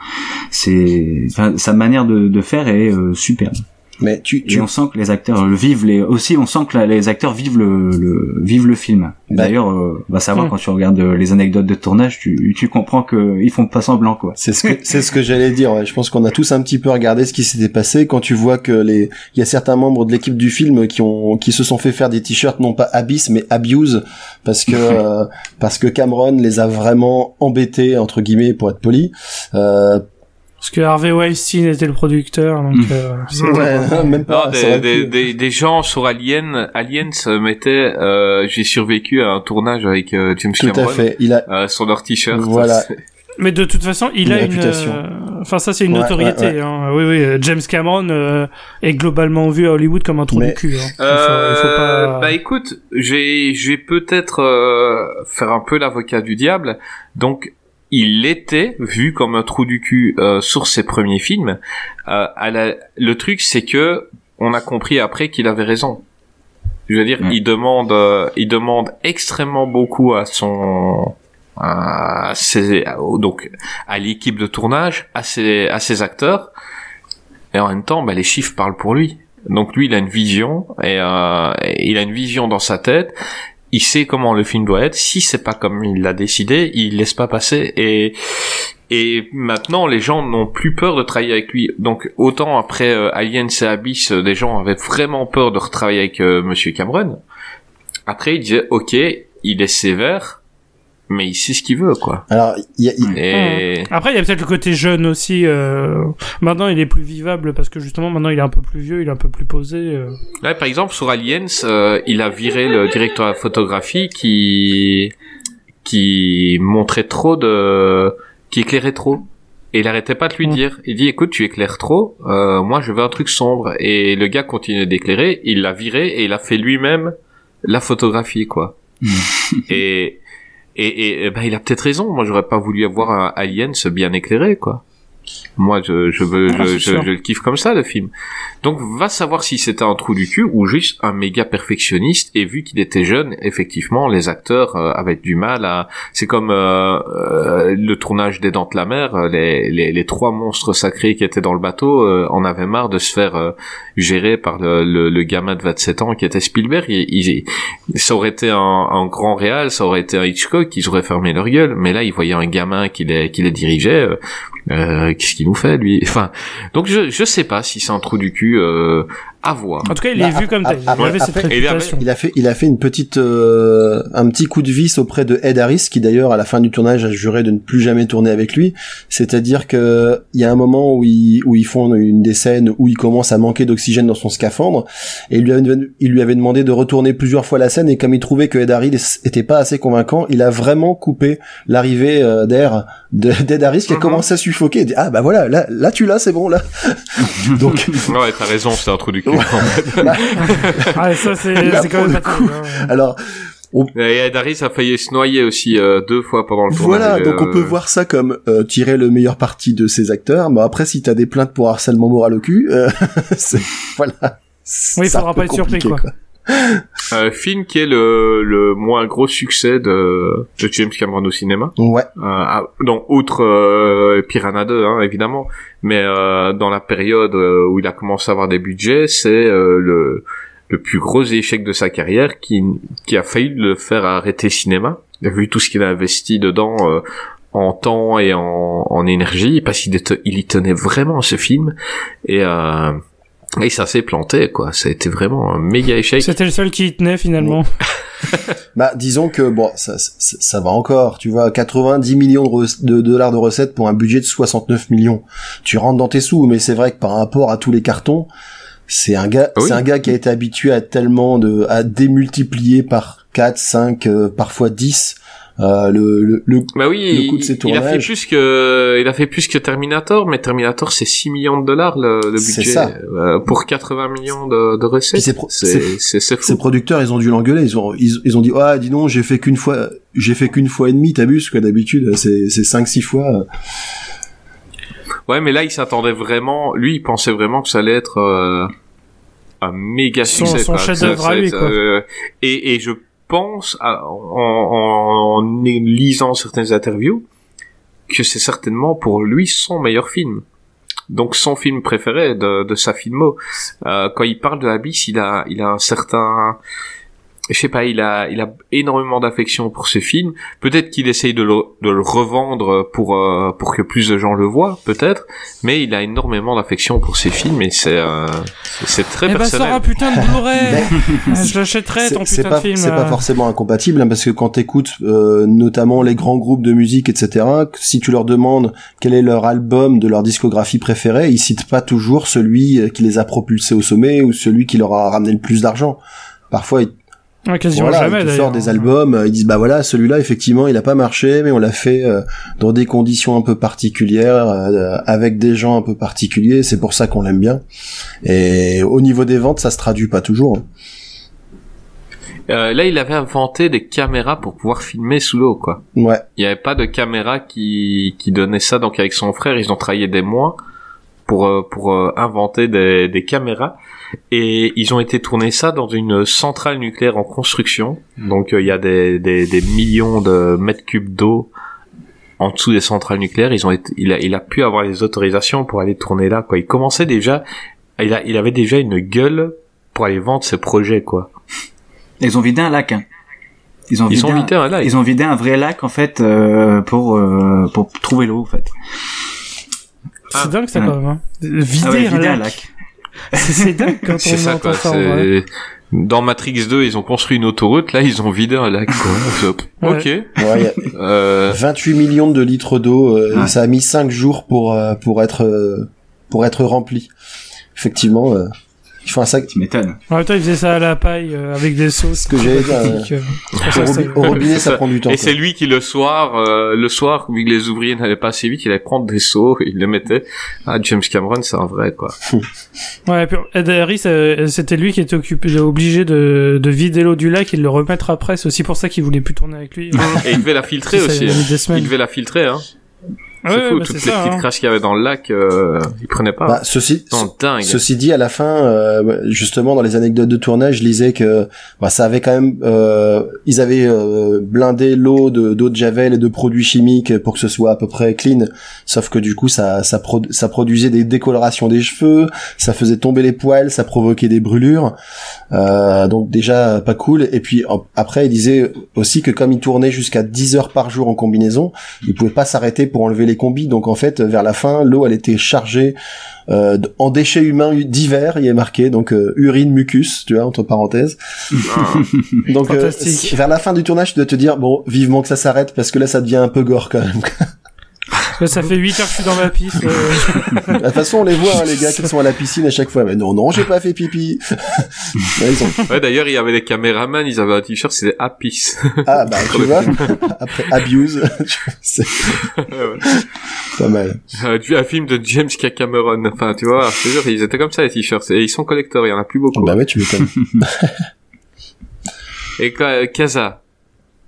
c'est sa manière de, de faire est euh, superbe Mais tu, et tu on sent que les acteurs le vivent les aussi on sent que la- les acteurs vivent le, le vivent le film Bah. d'ailleurs euh, va savoir Mm. quand tu regardes euh, les anecdotes de tournage tu tu comprends que ils font pas semblant quoi C'est ce que (laughs) c'est ce que j'allais dire. Ouais. Je pense qu'on a tous un petit peu regardé ce qui s'était passé quand tu vois que les il y a certains membres de l'équipe du film qui ont qui se sont fait faire des t-shirts non pas Abyss mais Abuse parce que (laughs) euh, parce que Cameron les a vraiment embêtés entre guillemets pour être poli. Euh, Parce que Harvey Weinstein était le producteur, donc... Mm. euh, c'est- (laughs) ouais, même pas. Non, des, des, des, des gens sur Alien, Aliens mettaient, euh, j'ai survécu à un tournage avec euh, James Tout Cameron. à fait. Il a Euh, sur leur t-shirt. Voilà. C'est- (laughs) Mais de toute façon, il Une a réputation. une... euh, Enfin, ça, c'est une Ouais, notoriété. ouais, ouais. Hein. Oui, oui, euh, James Cameron euh, est globalement vu à Hollywood comme un trou Mais- du cul. Hein. Il faut- Euh, il faut pas... Bah écoute, j'ai, je vais peut-être euh, faire un peu l'avocat du diable. Donc, il était vu comme un trou du cul euh, sur ses premiers films. Euh, à la- le truc, c'est que on a compris après qu'il avait raison. Je veux dire, Ouais. il demande, euh, il demande extrêmement beaucoup à son, à ses, donc à l'équipe de tournage, à ses, à ses acteurs. Et en même temps, bah, les chiffres parlent pour lui. Donc lui, il a une vision et, euh, et il a une vision dans sa tête. Il sait comment le film doit être. Si c'est pas comme il l'a décidé, il laisse pas passer. Et et maintenant, les gens n'ont plus peur de travailler avec lui. Donc autant après euh, Aliens et Abyss, euh, des gens avaient vraiment peur de retravailler avec euh, Monsieur Cameron. Après, il disait OK, il est sévère, mais il sait ce qu'il veut, quoi. Alors, il y a, Et Après, il y a peut-être le côté jeune aussi. Euh... Maintenant, il est plus vivable parce que justement, maintenant, il est un peu plus vieux, il est un peu plus posé. euh. là, par exemple, sur Aliens, euh, il a viré le directeur de la photographie qui qui montrait trop de, qui éclairait trop. Et il arrêtait pas de lui dire. Il dit, écoute, tu éclaires trop. euh, moi, je veux un truc sombre. Et le gars continuait d'éclairer. Il l'a viré et il a fait lui-même la photographie, quoi. et et, et, et ben, il a peut-être raison. Moi, j'aurais pas voulu avoir un Aliens bien éclairé, quoi. Moi, je, je veux, Ah, je, je, je le kiffe comme ça, le film. Donc, va savoir si c'était un trou du cul ou juste un méga perfectionniste. Et vu qu'il était jeune, effectivement, les acteurs euh, avaient du mal à. C'est comme euh, euh, le tournage des Dents de la Mer. euh, Les, les, les trois monstres sacrés qui étaient dans le bateau euh, en avaient marre de se faire euh, gérer par le, le, le gamin de 27 ans qui était Spielberg. Il, il- ça aurait été un, un grand réal, ça aurait été un Hitchcock, ils auraient fermé leur gueule. Mais là, ils voyaient un gamin qui les, qui les dirigeait. Euh, Qu'est-ce qu'il nous fait, lui? Enfin, donc je, je sais pas si c'est un trou du cul. Euh, à voir. En tout cas, il Bah, est vu comme tel. Il ap- avait cette après- il avait- réputation. il a fait, il a fait une petite, euh, un petit coup de vis auprès de Ed Harris, qui d'ailleurs à la fin du tournage a juré de ne plus jamais tourner avec lui. C'est-à-dire que il y a un moment où ils, où ils font une des scènes où il commence à manquer d'oxygène dans son scaphandre, et il lui, avait, il lui avait demandé de retourner plusieurs fois la scène, et comme il trouvait que Ed Harris était pas assez convaincant, il a vraiment coupé l'arrivée euh, d'air de- d'Ed Harris qui a Mhm. commencé à suffoquer. Dit, ah bah voilà, là, là tu l'as, c'est bon là. (laughs) Donc Ouais, t'as raison, c'est un trou du Ouais. en fait. (laughs) Ah, ça, c'est quand même le pas coup, hein. alors Et Ed Harris a failli se noyer aussi euh, deux fois pendant le tournage. Voilà, donc on euh, peut voir ça comme euh, tirer le meilleur parti de ces acteurs. Mais après, si t'as des plaintes pour harcèlement moral au cul, euh, (laughs) c'est voilà. Oui, un faudra pas être surpris, quoi. (laughs) Un film qui est le, le moins gros succès de, de James Cameron au cinéma. Ouais, Euh, ah, donc outre euh, Piranha 2 hein, évidemment. Mais euh, dans la période euh, où il a commencé à avoir des budgets c'est euh, le le plus gros échec de sa carrière qui qui a failli le faire arrêter cinéma. Il a vu tout ce qu'il a investi dedans euh, en temps et en, en énergie parce qu'il il y tenait vraiment ce film. Et euh, et ça s'est planté quoi ça a été vraiment un méga échec C'était le seul qui y tenait, finalement. (laughs) bah disons que bon, ça, ça, ça va encore. Tu vois, 90 millions de, dollars de recettes pour un budget de 69 millions. Tu rentres dans tes sous, mais c'est vrai que par rapport à tous les cartons, c'est un gars, Ah oui. c'est un gars qui a été habitué à tellement de, à démultiplier par 4, 5, euh, parfois 10 euh, le, le, le Bah oui, le coût de ses il a fait tournages. plus que il a fait plus que Terminator, mais Terminator c'est 6 millions de dollars le, le C'est budget ça. euh, pour 80 millions de, de recettes. C'est pro- C'est c'est- c'est c'est Ces fou. producteurs, ils ont dû l'engueuler. Ils ont, ils, ils ont dit, ah, dis donc, j'ai fait qu'une fois, j'ai fait qu'une fois et demie, t'abuses, quoi, d'habitude, c'est, c'est cinq, six fois. Ouais, mais là il s'attendait vraiment, lui il pensait vraiment que ça allait être euh, un méga Son- succès. son chef-d'œuvre à lui, quoi. euh, et et je pense en lisant certaines interviews que c'est certainement pour lui son meilleur film. Donc son film préféré de, de sa filmo. Euh, quand il parle de Abyss, il a, il a un certain, je sais pas, il a, il a énormément d'affection pour ce film. Peut-être qu'il essaye de le, de le revendre pour euh, pour que plus de gens le voient, peut-être. Mais il a énormément d'affection pour ces films et c'est euh, c'est- c'est très Eh ben, personnel. sors un putain de Blu-ray (laughs) (laughs) Je l'achèterai, ton putain pas, de film. c'est pas euh. forcément incompatible, hein, parce que quand t'écoutes euh, notamment les grands groupes de musique, etc., si tu leur demandes quel est leur album de leur discographie préférée, ils citent pas toujours celui euh, qui les a propulsés au sommet ou celui qui leur a ramené le plus d'argent. Parfois, ils, Ouais, quasiment voilà, jamais, d'ailleurs. sortent des albums, euh, ils disent bah voilà, celui-là effectivement, il a pas marché, mais on l'a fait euh, dans des conditions un peu particulières, euh, avec des gens un peu particuliers, c'est pour ça qu'on l'aime bien. Et au niveau des ventes, ça se traduit pas toujours. hein. Euh, là, il avait inventé des caméras pour pouvoir filmer sous l'eau, quoi. Ouais. Il n'y avait pas de caméra qui, qui donnait ça. Donc avec son frère, ils ont travaillé des mois pour euh, pour euh, inventer des, des caméras et ils ont été tourner ça dans une centrale nucléaire en construction. Donc euh, il y a des, des, des millions de mètres cubes d'eau en dessous des centrales nucléaires. Ils ont été, il a il a pu avoir les autorisations pour aller tourner là. Quoi. Il commençait déjà, il a il avait déjà une gueule pour aller vendre ses projets quoi. Ils ont vidé un lac. Hein. Ils ont Ils vidé ont un- vidé un lac. Ils ont vidé un vrai lac en fait euh, pour euh, pour trouver l'eau en fait. C'est dingue, ça, Ouais. quand même. hein. Vider, Ah ouais, un vider lac. un lac. C'est dingue (laughs) quand on ça entend quoi. ça, en vrai. C'est Dans Matrix 2, ils ont construit une autoroute, là, ils ont vidé un lac, quoi. (laughs) Ouais. ok. Ouais, il y a Euh, 28 millions de litres d'eau. euh, Ouais. Ça a mis 5 jours pour euh, pour être euh, pour être rempli. Effectivement, euh, il faut un sac. Tu m'étonnes. En même temps, ils faisaient ça à la paille euh, avec des sauces. Ce que j'allais dire, sympathiques, euh, Au, robinet, ça Ça- prend du temps. et c'est lui qui le soir, euh, le soir, vu que les ouvriers n'allaient pas assez vite, il allait prendre des seaux, et il les mettait. Ah, James Cameron, c'est un vrai, quoi. (laughs) Ouais, et puis Ed Harris, euh, c'était lui qui était occupé, obligé de, de vider l'eau du lac et de le remettre après. C'est aussi pour ça qu'il voulait plus tourner avec lui. (laughs) Et il devait la filtrer aussi. hein. Il devait la filtrer, hein. Ouais, c'est ouais, fou, bah, toutes c'est les ça, petites hein. craches qu'il y avait dans le lac, euh, il prenait pas. Bah, ceci, Non, dingue. Ceci dit, à la fin, euh, justement, dans les anecdotes de tournage, je lisais que bah, ça avait quand même, euh, ils avaient euh, blindé l'eau de d'eau de javel et de produits chimiques pour que ce soit à peu près clean. Sauf que du coup, ça ça, produ- ça produisait des décolorations des cheveux, ça faisait tomber les poils, ça provoquait des brûlures. Euh, donc déjà pas cool. Et puis en- après, il disait aussi que comme il tournait jusqu'à 10 heures par jour en combinaison, il pouvait pas s'arrêter pour enlever les combis. Donc en fait, vers la fin, l'eau elle était chargée euh, en déchets humains divers, il est marqué, donc euh, urine, mucus, tu vois, entre parenthèses. Ah. (laughs) Donc euh, vers la fin du tournage, tu dois te dire, bon, vivement que ça s'arrête, parce que là, ça devient un peu gore quand même. Là, ça fait 8 heures que je suis dans ma piste. euh, De toute façon, on les voit, hein, les gars qui sont à la piscine à chaque fois. Mais non, non, j'ai pas fait pipi. (laughs) Ils ont- Ouais, d'ailleurs, il y avait les caméramans, ils avaient un t-shirt, c'était Apis. Ah, bah, tu (laughs) vois, après Abuse, (laughs) c'est pas mal. Euh, un film de James K. Cameron. Enfin, tu vois, je te jure, ils étaient comme ça, les t-shirts. Et ils sont collecteurs, il y en a plus beaucoup. Bah ouais, tu m'étonnes. Et Ka- Kaza,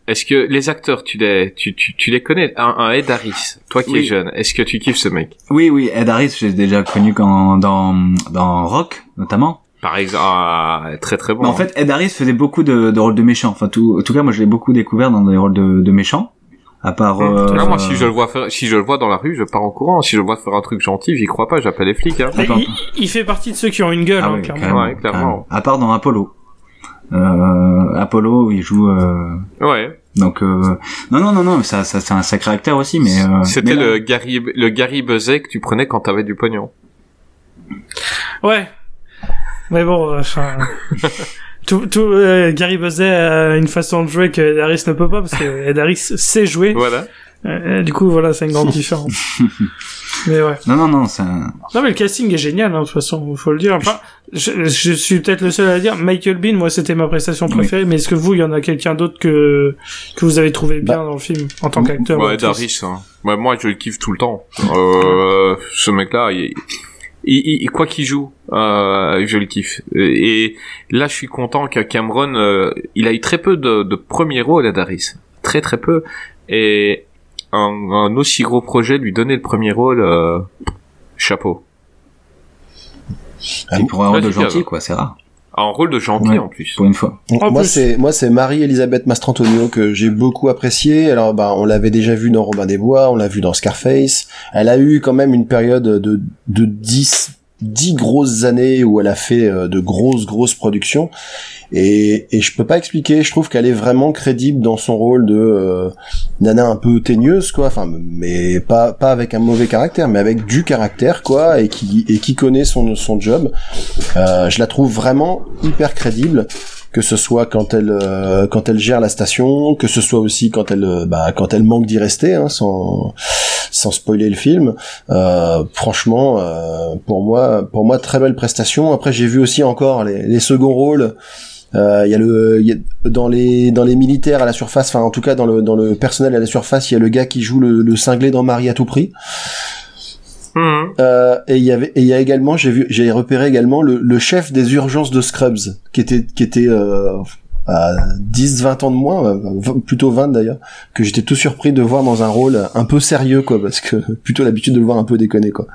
est-ce que les acteurs, tu les, tu, tu, tu les connais? Un, un Ed Harris, toi qui Oui. es jeune, est-ce que tu kiffes ce mec? Oui, oui, Ed Harris, j'ai déjà connu quand, dans, dans Rock, notamment. Par exemple, ah, très très bon. Mais en fait, Ed Harris faisait beaucoup de, de rôles de méchants. Enfin, tout, en tout cas, moi, je l'ai beaucoup découvert dans des rôles de, de méchants. À part, Hum. euh, moi, si je le vois faire, si je le vois dans la rue, je pars en courant. Si je le vois faire un truc gentil, j'y crois pas, j'appelle les flics, hein. Il, il fait partie de ceux qui ont une gueule, Ah hein, ouais, clairement. Ouais, à part dans Apollo. Euh, Apollo, il joue, euh, Ouais. donc, euh, non, non, non, non, ça, ça, c'est un sacré acteur aussi, mais, euh, C'était le. Gary, le Gary Buzet que tu prenais quand t'avais du pognon. Ouais. Mais bon, enfin, (laughs) tout, tout, euh, Gary Buzet a une façon de jouer que Ed Harris ne peut pas parce que Ed Harris sait jouer. Voilà. Euh, du coup, voilà, c'est une grande différence. (laughs) mais ouais. Non, non, non, c'est un... Non, mais le casting est génial, hein, de toute façon, faut le dire. Enfin, je, je suis peut-être le seul à le dire. Michael Bean, moi, c'était ma prestation Oui. préférée. Mais est-ce que vous, il y en a quelqu'un d'autre que que vous avez trouvé bien Bah. dans le film en tant qu'acteur ou Ouais, Harris, hein. Ouais, moi, je le kiffe tout le temps. Euh, ce mec-là, il, il, il- quoi qu'il joue, euh, je le kiffe. Et là, je suis content que Cameron, euh, il a eu très peu de, de premiers rôles, Ed Harris. Très, très peu. Et un, un aussi gros projet, lui donner le premier rôle, euh, chapeau. Ah, pour un rôle de gentil, alors. quoi, c'est rare. Un rôle de gentil, Ouais. en plus. Pour une fois. En moi c'est moi c'est Marie-Elisabeth Mastrantonio que j'ai beaucoup apprécié. Alors bah on l'avait déjà vu dans Robin des Bois, on l'a vu dans Scarface. Elle a eu quand même une période de de 10 10 grosses années où elle a fait euh, de grosses grosses productions. Et et je peux pas expliquer, je trouve qu'elle est vraiment crédible dans son rôle de euh, nana un peu teigneuse quoi, enfin mais pas pas avec un mauvais caractère mais avec du caractère quoi et qui et qui connaît son son job. Euh, je la trouve vraiment hyper crédible que ce soit quand elle euh, quand elle gère la station, que ce soit aussi quand elle euh, bah, quand elle manque d'y rester, hein, sans sans spoiler le film. Euh, franchement, euh, pour moi pour moi très belle prestation. Après j'ai vu aussi encore les, les seconds rôles. Euh, Il y a le y a- dans les dans les militaires à la surface, enfin en tout cas dans le dans le personnel à la surface, il y a le gars qui joue le, le cinglé dans Marie à tout prix. Mhm. Euh, et il y avait et il y a également j'ai vu j'ai repéré également le, le chef des urgences de Scrubs qui était qui était euh, à 10 20 ans de moins euh, plutôt 20 d'ailleurs que j'étais tout surpris de voir dans un rôle un peu sérieux quoi parce que (laughs) plutôt l'habitude de le voir un peu déconner quoi.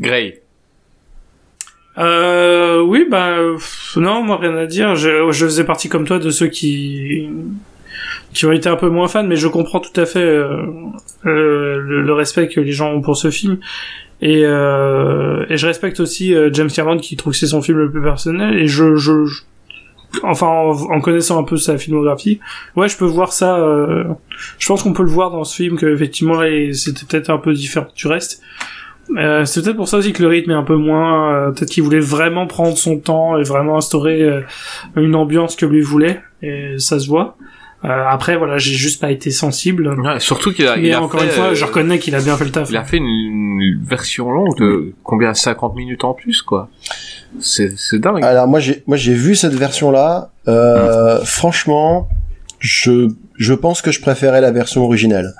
Gray. Euh, oui, bah, non, moi rien à dire. Je, je faisais partie comme toi de ceux qui qui ont été un peu moins fans, mais je comprends tout à fait euh, euh, le, le respect que les gens ont pour ce film. Et, euh, et je respecte aussi euh, James Cameron qui trouve que c'est son film le plus personnel. Et je, je, je- enfin, en, connaissant un peu sa filmographie, ouais, je peux voir ça. euh, je pense qu'on peut le voir dans ce film que effectivement, c'était peut-être un peu différent du reste. Euh, c'est peut-être pour ça aussi que le rythme est un peu moins. euh, peut-être qu'il voulait vraiment prendre son temps et vraiment instaurer une ambiance que lui voulait, et ça se voit. Euh, après, voilà, j'ai juste pas été sensible. Ouais, surtout qu'il a, Mais il a encore fait, une fois, euh, je reconnais qu'il a bien fait le taf. Il a fait une, une version longue de combien 50 minutes en plus, quoi. C'est, c'est dingue. Alors moi j'ai moi j'ai vu cette version là. Euh, Franchement, je je pense que je préférais la version originale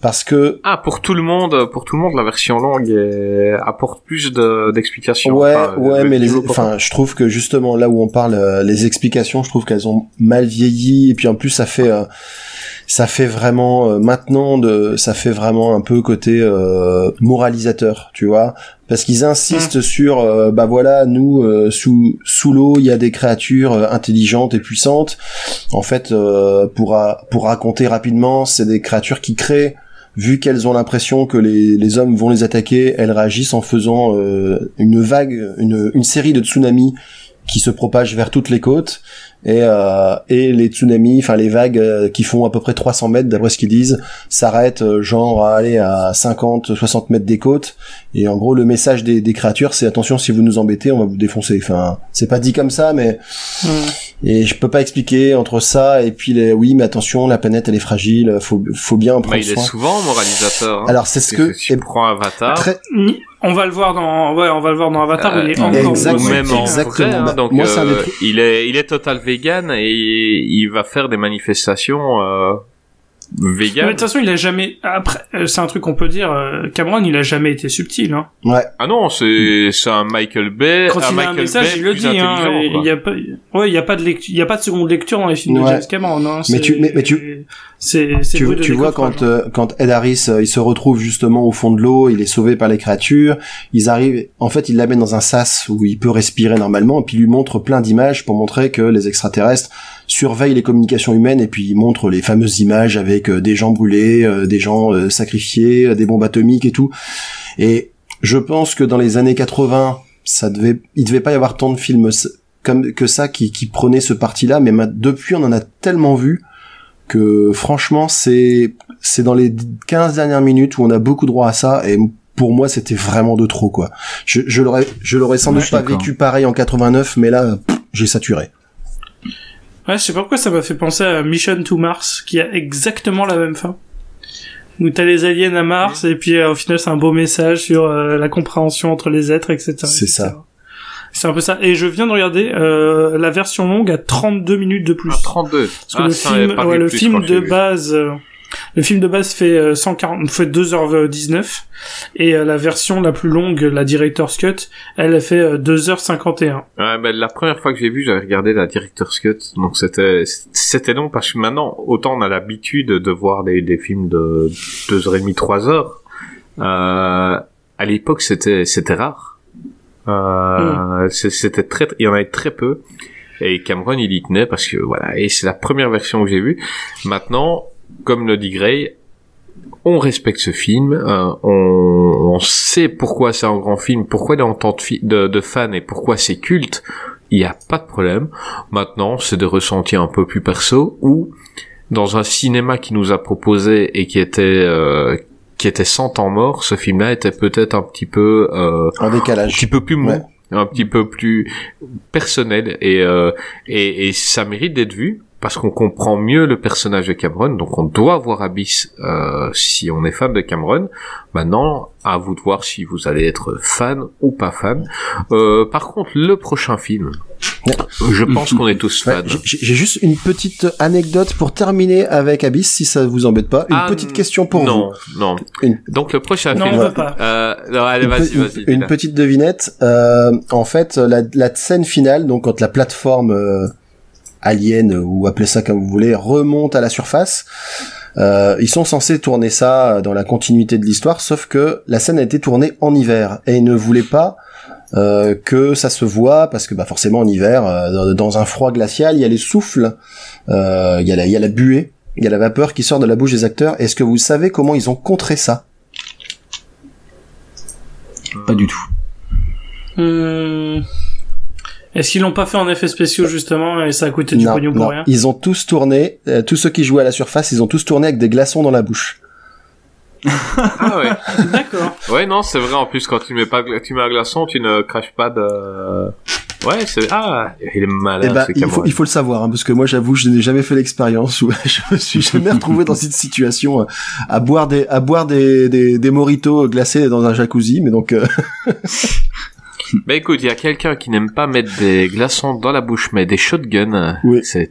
parce que Ah, pour tout le monde, pour tout le monde, la version longue est- apporte plus de, d'explications. ouais Enfin, ouais le mais les pour- enfin je trouve que justement là où on parle euh, les explications je trouve qu'elles ont mal vieilli et puis en plus ça fait euh, ça fait vraiment euh, maintenant de ça fait vraiment un peu côté euh, moralisateur tu vois. Parce qu'ils insistent sur euh, bah voilà nous euh, sous sous l'eau il y a des créatures euh, intelligentes et puissantes. En fait euh, pour pour raconter rapidement c'est des créatures qui créent. Vu qu'elles ont l'impression que les, les hommes vont les attaquer, elles réagissent en faisant euh, une vague, une, une série de tsunamis qui se propagent vers toutes les côtes et, euh, et les tsunamis, enfin les vagues euh, qui font à peu près 300 mètres d'après ce qu'ils disent, s'arrêtent euh, genre à aller à 50, 60 mètres des côtes et en gros le message des, créatures c'est attention si vous nous embêtez on va vous défoncer. Enfin c'est pas dit comme ça mais Mm. Et je peux pas expliquer entre ça et puis les oui mais attention la planète elle est fragile faut faut bien en Bah, prendre il est souvent moralisateur. hein. Alors c'est ce que si tu prends Avatar, très Ni- On va le voir dans, ouais, on va le voir dans Avatar. Euh, il est encore exactement. même en Exactement. vrai, hein, Bah, donc moi, c'est un des euh, trucs- il est il est total vegan et il va faire des manifestations euh, Mais vegan. de toute façon, il a jamais. Après, euh, c'est un truc qu'on peut dire. euh, Cameron, il a jamais été subtil. Hein. ouais Ah non, c'est c'est un Michael Bay, Quand un il a un Michael message, Bay il le dit. Hein, il y a pas, ouais, il y a pas de lecture, il y a pas de seconde lecture dans les films de Ouais. James Cameron. Hein, Mais tu- mais- mais tu- c'est, c'est tu, vois quand euh, quand Ed Harris euh, il se retrouve justement au fond de l'eau, il est sauvé par les créatures, ils arrivent en fait il l'amène dans un sas où il peut respirer normalement et puis il lui montre plein d'images pour montrer que les extraterrestres surveillent les communications humaines et puis il montre les fameuses images avec euh, des gens brûlés, euh, des gens sacrifiés, des bombes atomiques et tout. Et je pense que dans les années 80, ça devait il devait pas y avoir tant de films comme que ça qui, qui prenaient ce parti-là mais ma- depuis on en a tellement vu que franchement c'est c'est dans les 15 dernières minutes où on a beaucoup droit à ça et pour moi c'était vraiment de trop quoi. Je, je l'aurais je l'aurais sans Ouais, doute pas vécu pareil en 89 mais là j'ai saturé. Ouais, je sais pas pourquoi ça m'a fait penser à Mission to Mars, qui a exactement la même fin. Où t'as les aliens à Mars, et puis euh, au final c'est un beau message sur euh, la compréhension entre les êtres, etc. C'est etc. ça. C'est un peu ça. Et je viens de regarder euh, la version longue à 32 minutes de plus. Ah, 32. Parce que Ah, le film, ouais, le plus film de base, euh, le film de base fait euh, 140, fait 2h19 et euh, la version la plus longue, la director's cut, elle fait euh, 2h51. Ouais, ben, la première fois que j'ai vu, j'avais regardé la Director's Cut, donc c'était c'était long parce que maintenant, autant on a l'habitude de voir des, des films de deux heures et demie, trois heures. Euh, à l'époque, c'était c'était rare. Euh, C'était très, il y en avait très peu. Et Cameron, il y tenait parce que voilà, et c'est la première version que j'ai vue. Maintenant, comme le dit Gray, on respecte ce film, euh, on, sait pourquoi c'est un grand film, pourquoi il y a autant de, de, de fans et pourquoi c'est culte. Il n'y a pas de problème. Maintenant, c'est des ressentis un peu plus perso ou dans un cinéma qui nous a proposé et qui était euh, qui était sans temps mort, ce film-là était peut-être un petit peu euh, En un décalage. petit peu plus mou, Ouais. un petit peu plus personnel et euh, et, et ça mérite d'être vu parce qu'on comprend mieux le personnage de Cameron, donc on doit voir Abyss euh, si on est fan de Cameron. Maintenant, à vous de voir si vous allez être fan ou pas fan. Euh, par contre, le prochain film, je pense qu'on est tous fans. j'ai j'ai juste une petite anecdote pour terminer avec Abyss si ça vous embête pas. Une Ah, petite question pour non, vous. non. Une- Donc le prochain Non, film. on veut pas. Euh, non, allez, Une, vas-y, une- vas-y. une petite devinette. Euh, en fait, la, la scène finale, donc quand la plateforme euh, alien ou appelez ça comme vous voulez remonte à la surface, euh, ils sont censés tourner ça dans la continuité de l'histoire, sauf que la scène a été tournée en hiver et ils ne voulaient pas euh, que ça se voit parce que bah forcément en hiver, euh, dans- un froid glacial, il y a les souffles, euh, il y a la, il y a la buée, il y a la vapeur qui sort de la bouche des acteurs. Est-ce que vous savez comment ils ont contré ça? Pas du tout. Hum... Est-ce qu'ils l'ont pas fait en effets spéciaux justement et ça a coûté du Non, pognon non. pour rien Ils ont tous tourné, euh, tous ceux qui jouaient à la surface, ils ont tous tourné avec des glaçons dans la bouche. Ah ouais. (laughs) D'accord. Ouais, non, c'est vrai. En plus, quand tu mets pas, tu mets un glaçon, tu ne craches pas de. Ouais, c'est. Ah, il est malin. Eh ben, ce il faut, il faut le savoir, hein, parce que moi, j'avoue, je n'ai jamais fait l'expérience où (laughs) je me suis jamais retrouvé dans cette situation euh, à boire des, à boire des, des, des moritos glacés dans un jacuzzi, mais donc, euh, (laughs) (laughs) Bah écoute, il y a quelqu'un qui n'aime pas mettre des glaçons dans la bouche, mais des shotguns. Oui. C'est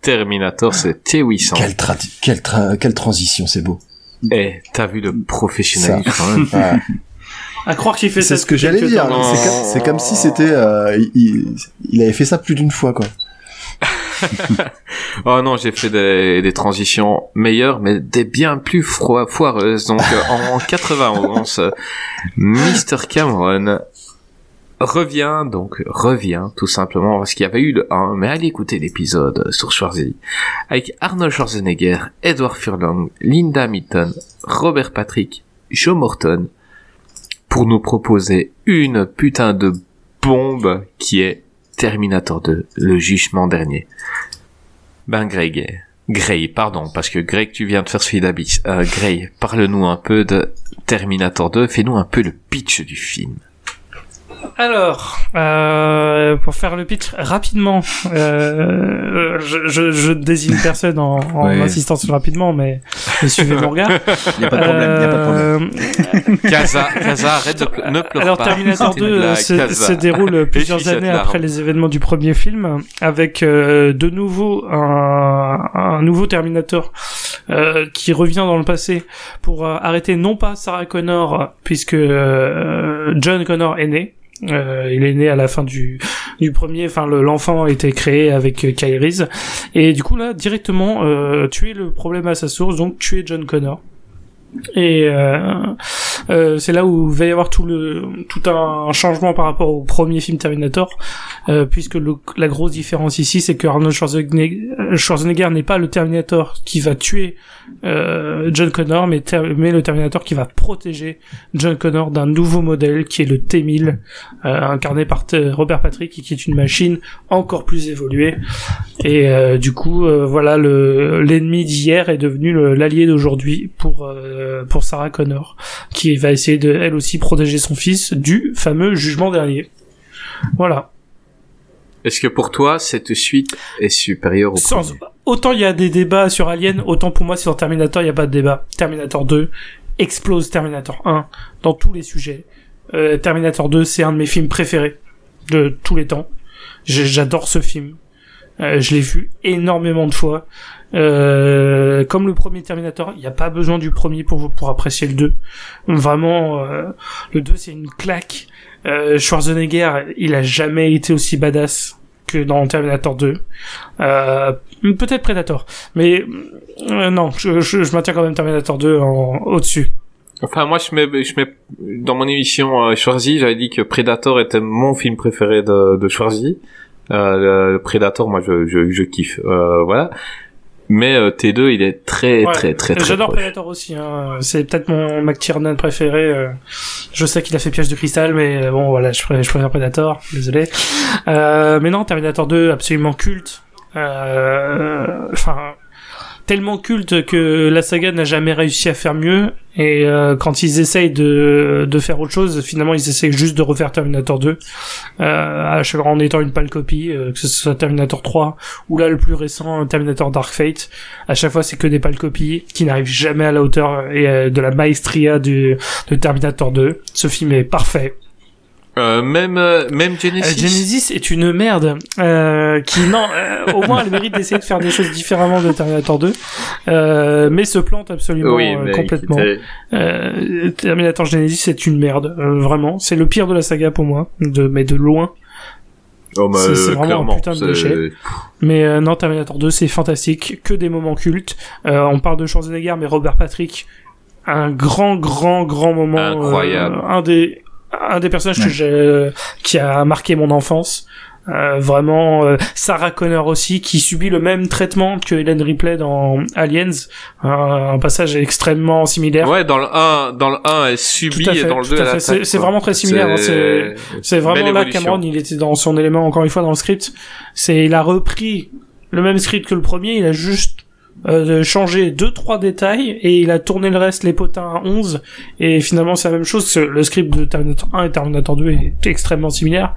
Terminator, c'est T800. quelle, tra- quelle, tra- quelle transition, c'est beau. Eh, t'as vu le professionnalisme quand (laughs) même. Ouais. À croire qu'il fait ça. C'est ce que j'allais dire. C'est comme, si c'était, euh, il, il- avait fait ça plus d'une fois, quoi. (laughs) Oh non, j'ai fait des, des transitions meilleures, mais des bien plus fro- foireuses. Donc euh, en 91, euh, Mr. Cameron revient, donc revient tout simplement parce qu'il y avait eu le 1, mais allez écouter l'épisode sur Schwarzy, avec Arnold Schwarzenegger, Edward Furlong, Linda Hamilton, Robert Patrick, Joe Morton, pour nous proposer une putain de bombe qui est Terminator 2, le jugement dernier. Ben Greg, Grey, pardon, parce que Greg, tu viens de faire celui d'Abyss. Euh, Grey, parle-nous un peu de Terminator 2, fais-nous un peu le pitch du film. Alors, euh, pour faire le pitch rapidement, euh, je, je, je désigne personne en, en insistant sur rapidement, mais, mais suivez mon regard. (laughs) Y a pas de problème, y a pas de problème. Euh, Kaza, Kaza, arrête de ple- (laughs) ne pleure Alors pas. Terminator C'est une 2 euh, blague, se, déroule (laughs) plusieurs années après les événements du premier film, avec euh, de nouveau un, un nouveau Terminator euh, qui revient dans le passé pour euh, arrêter non pas Sarah Connor puisque euh, John Connor est né. Euh, il est né à la fin du, du premier, enfin le- l'enfant a été créé avec euh, Reese. et du coup là directement euh, tuer le problème à sa source, donc tuer John Connor. Et euh, euh, c'est là où va y avoir tout le tout un changement par rapport au premier film Terminator, euh, puisque le- la grosse différence ici, c'est que Arnold Schwarzenegger, Schwarzenegger n'est pas le Terminator qui va tuer euh, John Connor, mais, mais le Terminator qui va protéger John Connor d'un nouveau modèle qui est le T-1000, euh, incarné par Robert Patrick, qui est une machine encore plus évoluée. Et euh, du coup, euh, voilà, le l'ennemi d'hier est devenu l'allié d'aujourd'hui pour euh, pour Sarah Connor, qui va essayer de elle aussi protéger son fils du fameux jugement dernier. Voilà. Est-ce que pour toi, cette suite est supérieure au Sans- premier? autant il y a des débats sur Alien, autant pour moi sur Terminator il y a pas de débat. Terminator 2 explose Terminator 1 dans tous les sujets. Euh, Terminator 2 c'est un de mes films préférés de tous les temps. J'adore ce film. Euh, je l'ai vu énormément de fois. Euh, comme le premier Terminator, il n'y a pas besoin du premier pour pour apprécier le 2. Vraiment, euh, le 2 c'est une claque. Euh, Schwarzenegger, il a jamais été aussi badass que dans Terminator 2. Euh, peut-être Predator, mais euh, non, je, je, je maintiens quand même Terminator 2 en au-dessus. Enfin, moi, je mets, je mets dans mon émission Schwarzy, j'avais dit que Predator était mon film préféré de, de Schwarzy. Euh, le Predator, moi, je, je, je kiffe. Euh, voilà. Mais euh, T2, il est très, Ouais, très, très, très J'adore. Predator aussi. Hein. C'est peut-être mon McTiernan préféré. euh. Je sais qu'il a fait Piège de cristal, mais euh, bon, voilà, je préfère, je préfère Predator. Désolé. Euh, mais non, Terminator 2, absolument culte. Enfin, tellement culte que la saga n'a jamais réussi à faire mieux. Et euh, quand ils essayent de, de faire autre chose, finalement, ils essayent juste de refaire Terminator 2. Euh, à chaque en étant une pâle copie, euh, que ce soit Terminator 3 ou là le plus récent Terminator Dark Fate. À chaque fois, c'est que des pâles copies qui n'arrivent jamais à la hauteur et euh, de la maestria de Terminator 2. Ce film est parfait. Euh, même, euh, même Euh, Genesis. Genesis est une merde euh, qui non euh, au moins elle mérite d'essayer de faire des choses différemment de Terminator 2 euh, mais se plante absolument oui, complètement Terminator Genesis est une merde vraiment c'est le pire de la saga pour moi de mais de loin Oh, bah, C'est- c'est vraiment un putain de c'est- déchet. Mais euh, non, Terminator 2, c'est fantastique, que des moments cultes. Euh, on parle de Schwarzenegger, mais Robert Patrick, un grand, grand, grand moment. euh, Incroyable. un des, un des personnages que j'ai, qui a marqué mon enfance. Euh, vraiment, euh, Sarah Connor aussi, qui subit le même traitement que Helen Ripley dans Aliens, un, un passage extrêmement similaire. Ouais, dans le 1, dans le 1, elle subit, fait, et dans le tout 2, à elle. C'est- c'est vraiment très similaire, hein, c'est- C'est vraiment là évolution. Cameron, il était dans son élément encore une fois dans le script. C'est il a repris le même script que le premier, il a juste euh, de changer deux trois détails et il a tourné le reste les potins à 11 et finalement c'est la même chose le script de Terminator 1 et Terminator 2 est extrêmement similaire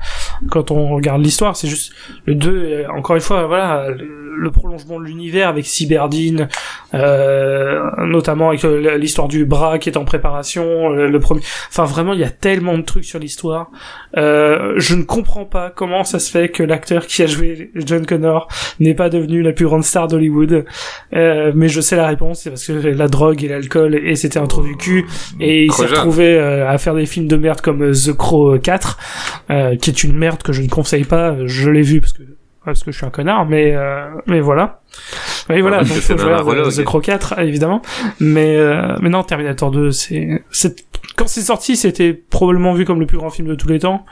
quand on regarde l'histoire c'est juste le 2 euh, encore une fois voilà le, prolongement de l'univers avec Cyberdine euh, notamment avec euh, l'histoire du bras qui est en préparation le, le premier enfin vraiment il y a tellement de trucs sur l'histoire. Euh, je ne comprends pas comment ça se fait que l'acteur qui a joué John Connor n'est pas devenu la plus grande star d'Hollywood. Euh, mais je sais la réponse, c'est parce que la drogue et l'alcool et c'était un trou du cul et il s'est retrouvé euh, à faire des films de merde comme euh, The Crow 4, euh, qui est une merde que je ne conseille pas. Je l'ai vu parce que parce que je suis un connard, mais euh, mais voilà. Et voilà, parce donc faut jouer à. The Crow 4 évidemment, mais euh, mais non Terminator 2, c'est c'est quand c'est sorti, c'était probablement vu comme le plus grand film de tous les temps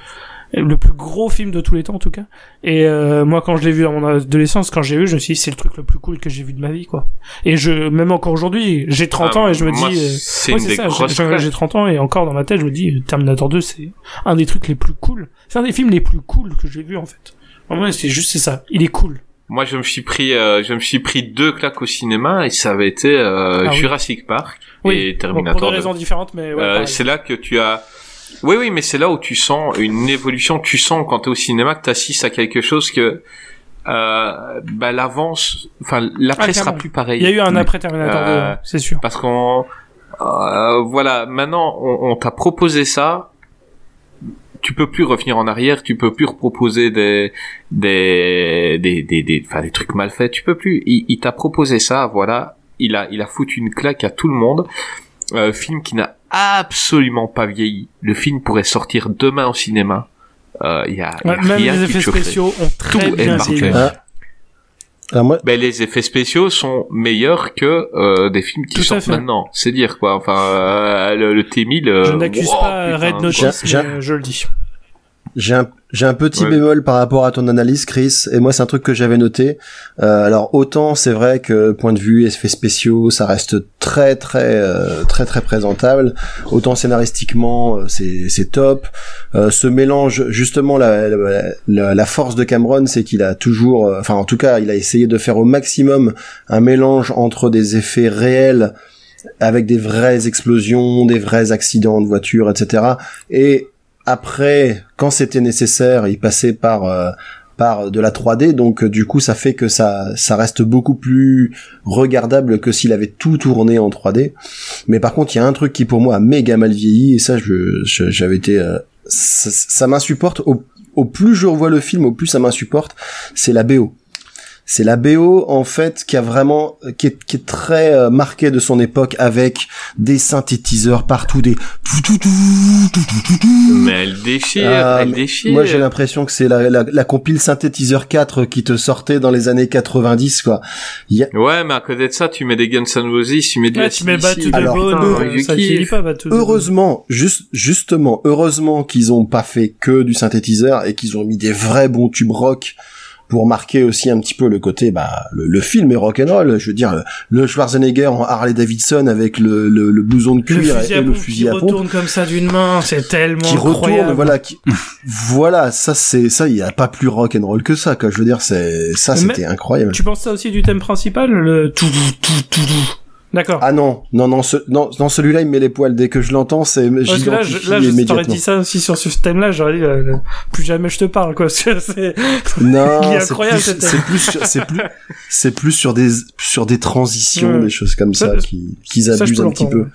le plus gros film de tous les temps en tout cas et euh, moi quand je l'ai vu à mon adolescence quand j'ai vu je me suis dit c'est le truc le plus cool que j'ai vu de ma vie quoi et je même encore aujourd'hui j'ai 30 Ah, ans et je me moi, dis euh, c'est ouais, ça, j'ai- j'ai claques. j'ai 30 ans et encore dans ma tête je me dis euh, Terminator 2 c'est un des trucs les plus cool c'est un des films les plus cool que j'ai vu en fait Vraiment, c'est juste c'est ça il est cool Moi, je me suis pris, euh, je me suis pris deux claques au cinéma et ça avait été euh, Ah oui. Jurassic Park oui et Terminator pour des 2. raisons différentes mais ouais, Euh, c'est là que tu as. Oui, oui, mais c'est là où tu sens une évolution. Tu sens quand t'es au cinéma que t'assistes à quelque chose que euh, bah, l'avance, enfin l'après Ah, sera plus pareil. il y a eu un après Terminator Euh, 2 c'est sûr Parce qu'on, euh, voilà, maintenant on, on t'a proposé ça. Tu peux plus revenir en arrière. Tu peux plus reproposer des des des des des, enfin, des trucs mal faits. Tu peux plus. Il, il t'a proposé ça. Voilà. Il a il a foutu une claque à tout le monde. Euh, film qui n'a absolument pas vieilli. Le film pourrait sortir demain au cinéma. Euh, Il y a, il y a Ouais, même rien les effets spéciaux ont très Tout est bien vieilli Ah. Moi, Ben, les effets spéciaux sont meilleurs que euh, des films qui Tout sortent maintenant. C'est dire quoi. Enfin, euh, le, le T1000. euh, je n'accuse wow, pas putain. Red Notice euh, je le dis J'ai un, j'ai un petit Ouais. bémol par rapport à ton analyse, Chris. Et moi, c'est un truc que j'avais noté. Euh, alors, autant c'est vrai que point de vue effets spéciaux, ça reste très, très, euh, très, très présentable. Autant scénaristiquement, euh, c'est, c'est top. Euh, ce mélange, justement, la, la, la- la force de Cameron, c'est qu'il a toujours, euh, enfin, en tout cas, il a essayé de faire au maximum un mélange entre des effets réels avec des vraies explosions, des vrais accidents de voiture, etc. Et après, quand c'était nécessaire, il passait par euh, par de la 3D, donc euh, du coup ça fait que ça ça reste beaucoup plus regardable que s'il avait tout tourné en 3D. Mais par contre, il y a un truc qui pour moi a méga mal vieilli et ça je j'avais été euh, ça, ça m'insupporte au au plus je revois le film, au plus ça m'insupporte, c'est la BO. C'est la BO en fait qui a vraiment qui est, qui est très euh, marquée de son époque avec des synthétiseurs partout, des tout, tout, tout, tout, tout, tout, tout. Mais elle déchire, Ah, elle déchire. Moi, j'ai l'impression que c'est la, la, la compile synthétiseur 4 qui te sortait dans les années 90, quoi. Il y a- Ouais, mais à côté de ça, tu mets des Guns N' Roses, tu mets des Ouais, tu mets the Alors, heureux- euh, ça pas. Heureusement, juste, justement, heureusement qu'ils ont pas fait que du synthétiseur et qu'ils ont mis des vrais bons tubes rock pour marquer aussi un petit peu le côté, bah, le, le film est rock'n'roll. Je veux dire, le, le Schwarzenegger en Harley Davidson avec le, le, le blouson de cuir et, le fusil qui à pompe. retourne comme ça d'une main, c'est tellement qui retourne, voilà, qui, (laughs) voilà, ça c'est, ça, il y a pas plus rock and roll que ça, quoi. Je veux dire, c'est, ça c'était incroyable. Tu penses ça aussi du thème principal, le tout tout tout tout? D'accord. Ah non, non, non, ce, non, non, celui-là il me met les poils. Dès que je l'entends, c'est, Parce que là, je, là, je t'aurais dit ça aussi sur ce thème-là, j'aurais dit, euh, plus jamais je te parle, quoi. (laughs) c'est- (laughs) est c'est incroyable, plus, c'est plus, sur- c'est plus, c'est plus sur des, sur des transitions, Ouais. des choses comme ça, Ça, qui, qu'ils ça, abusent peux un petit peu.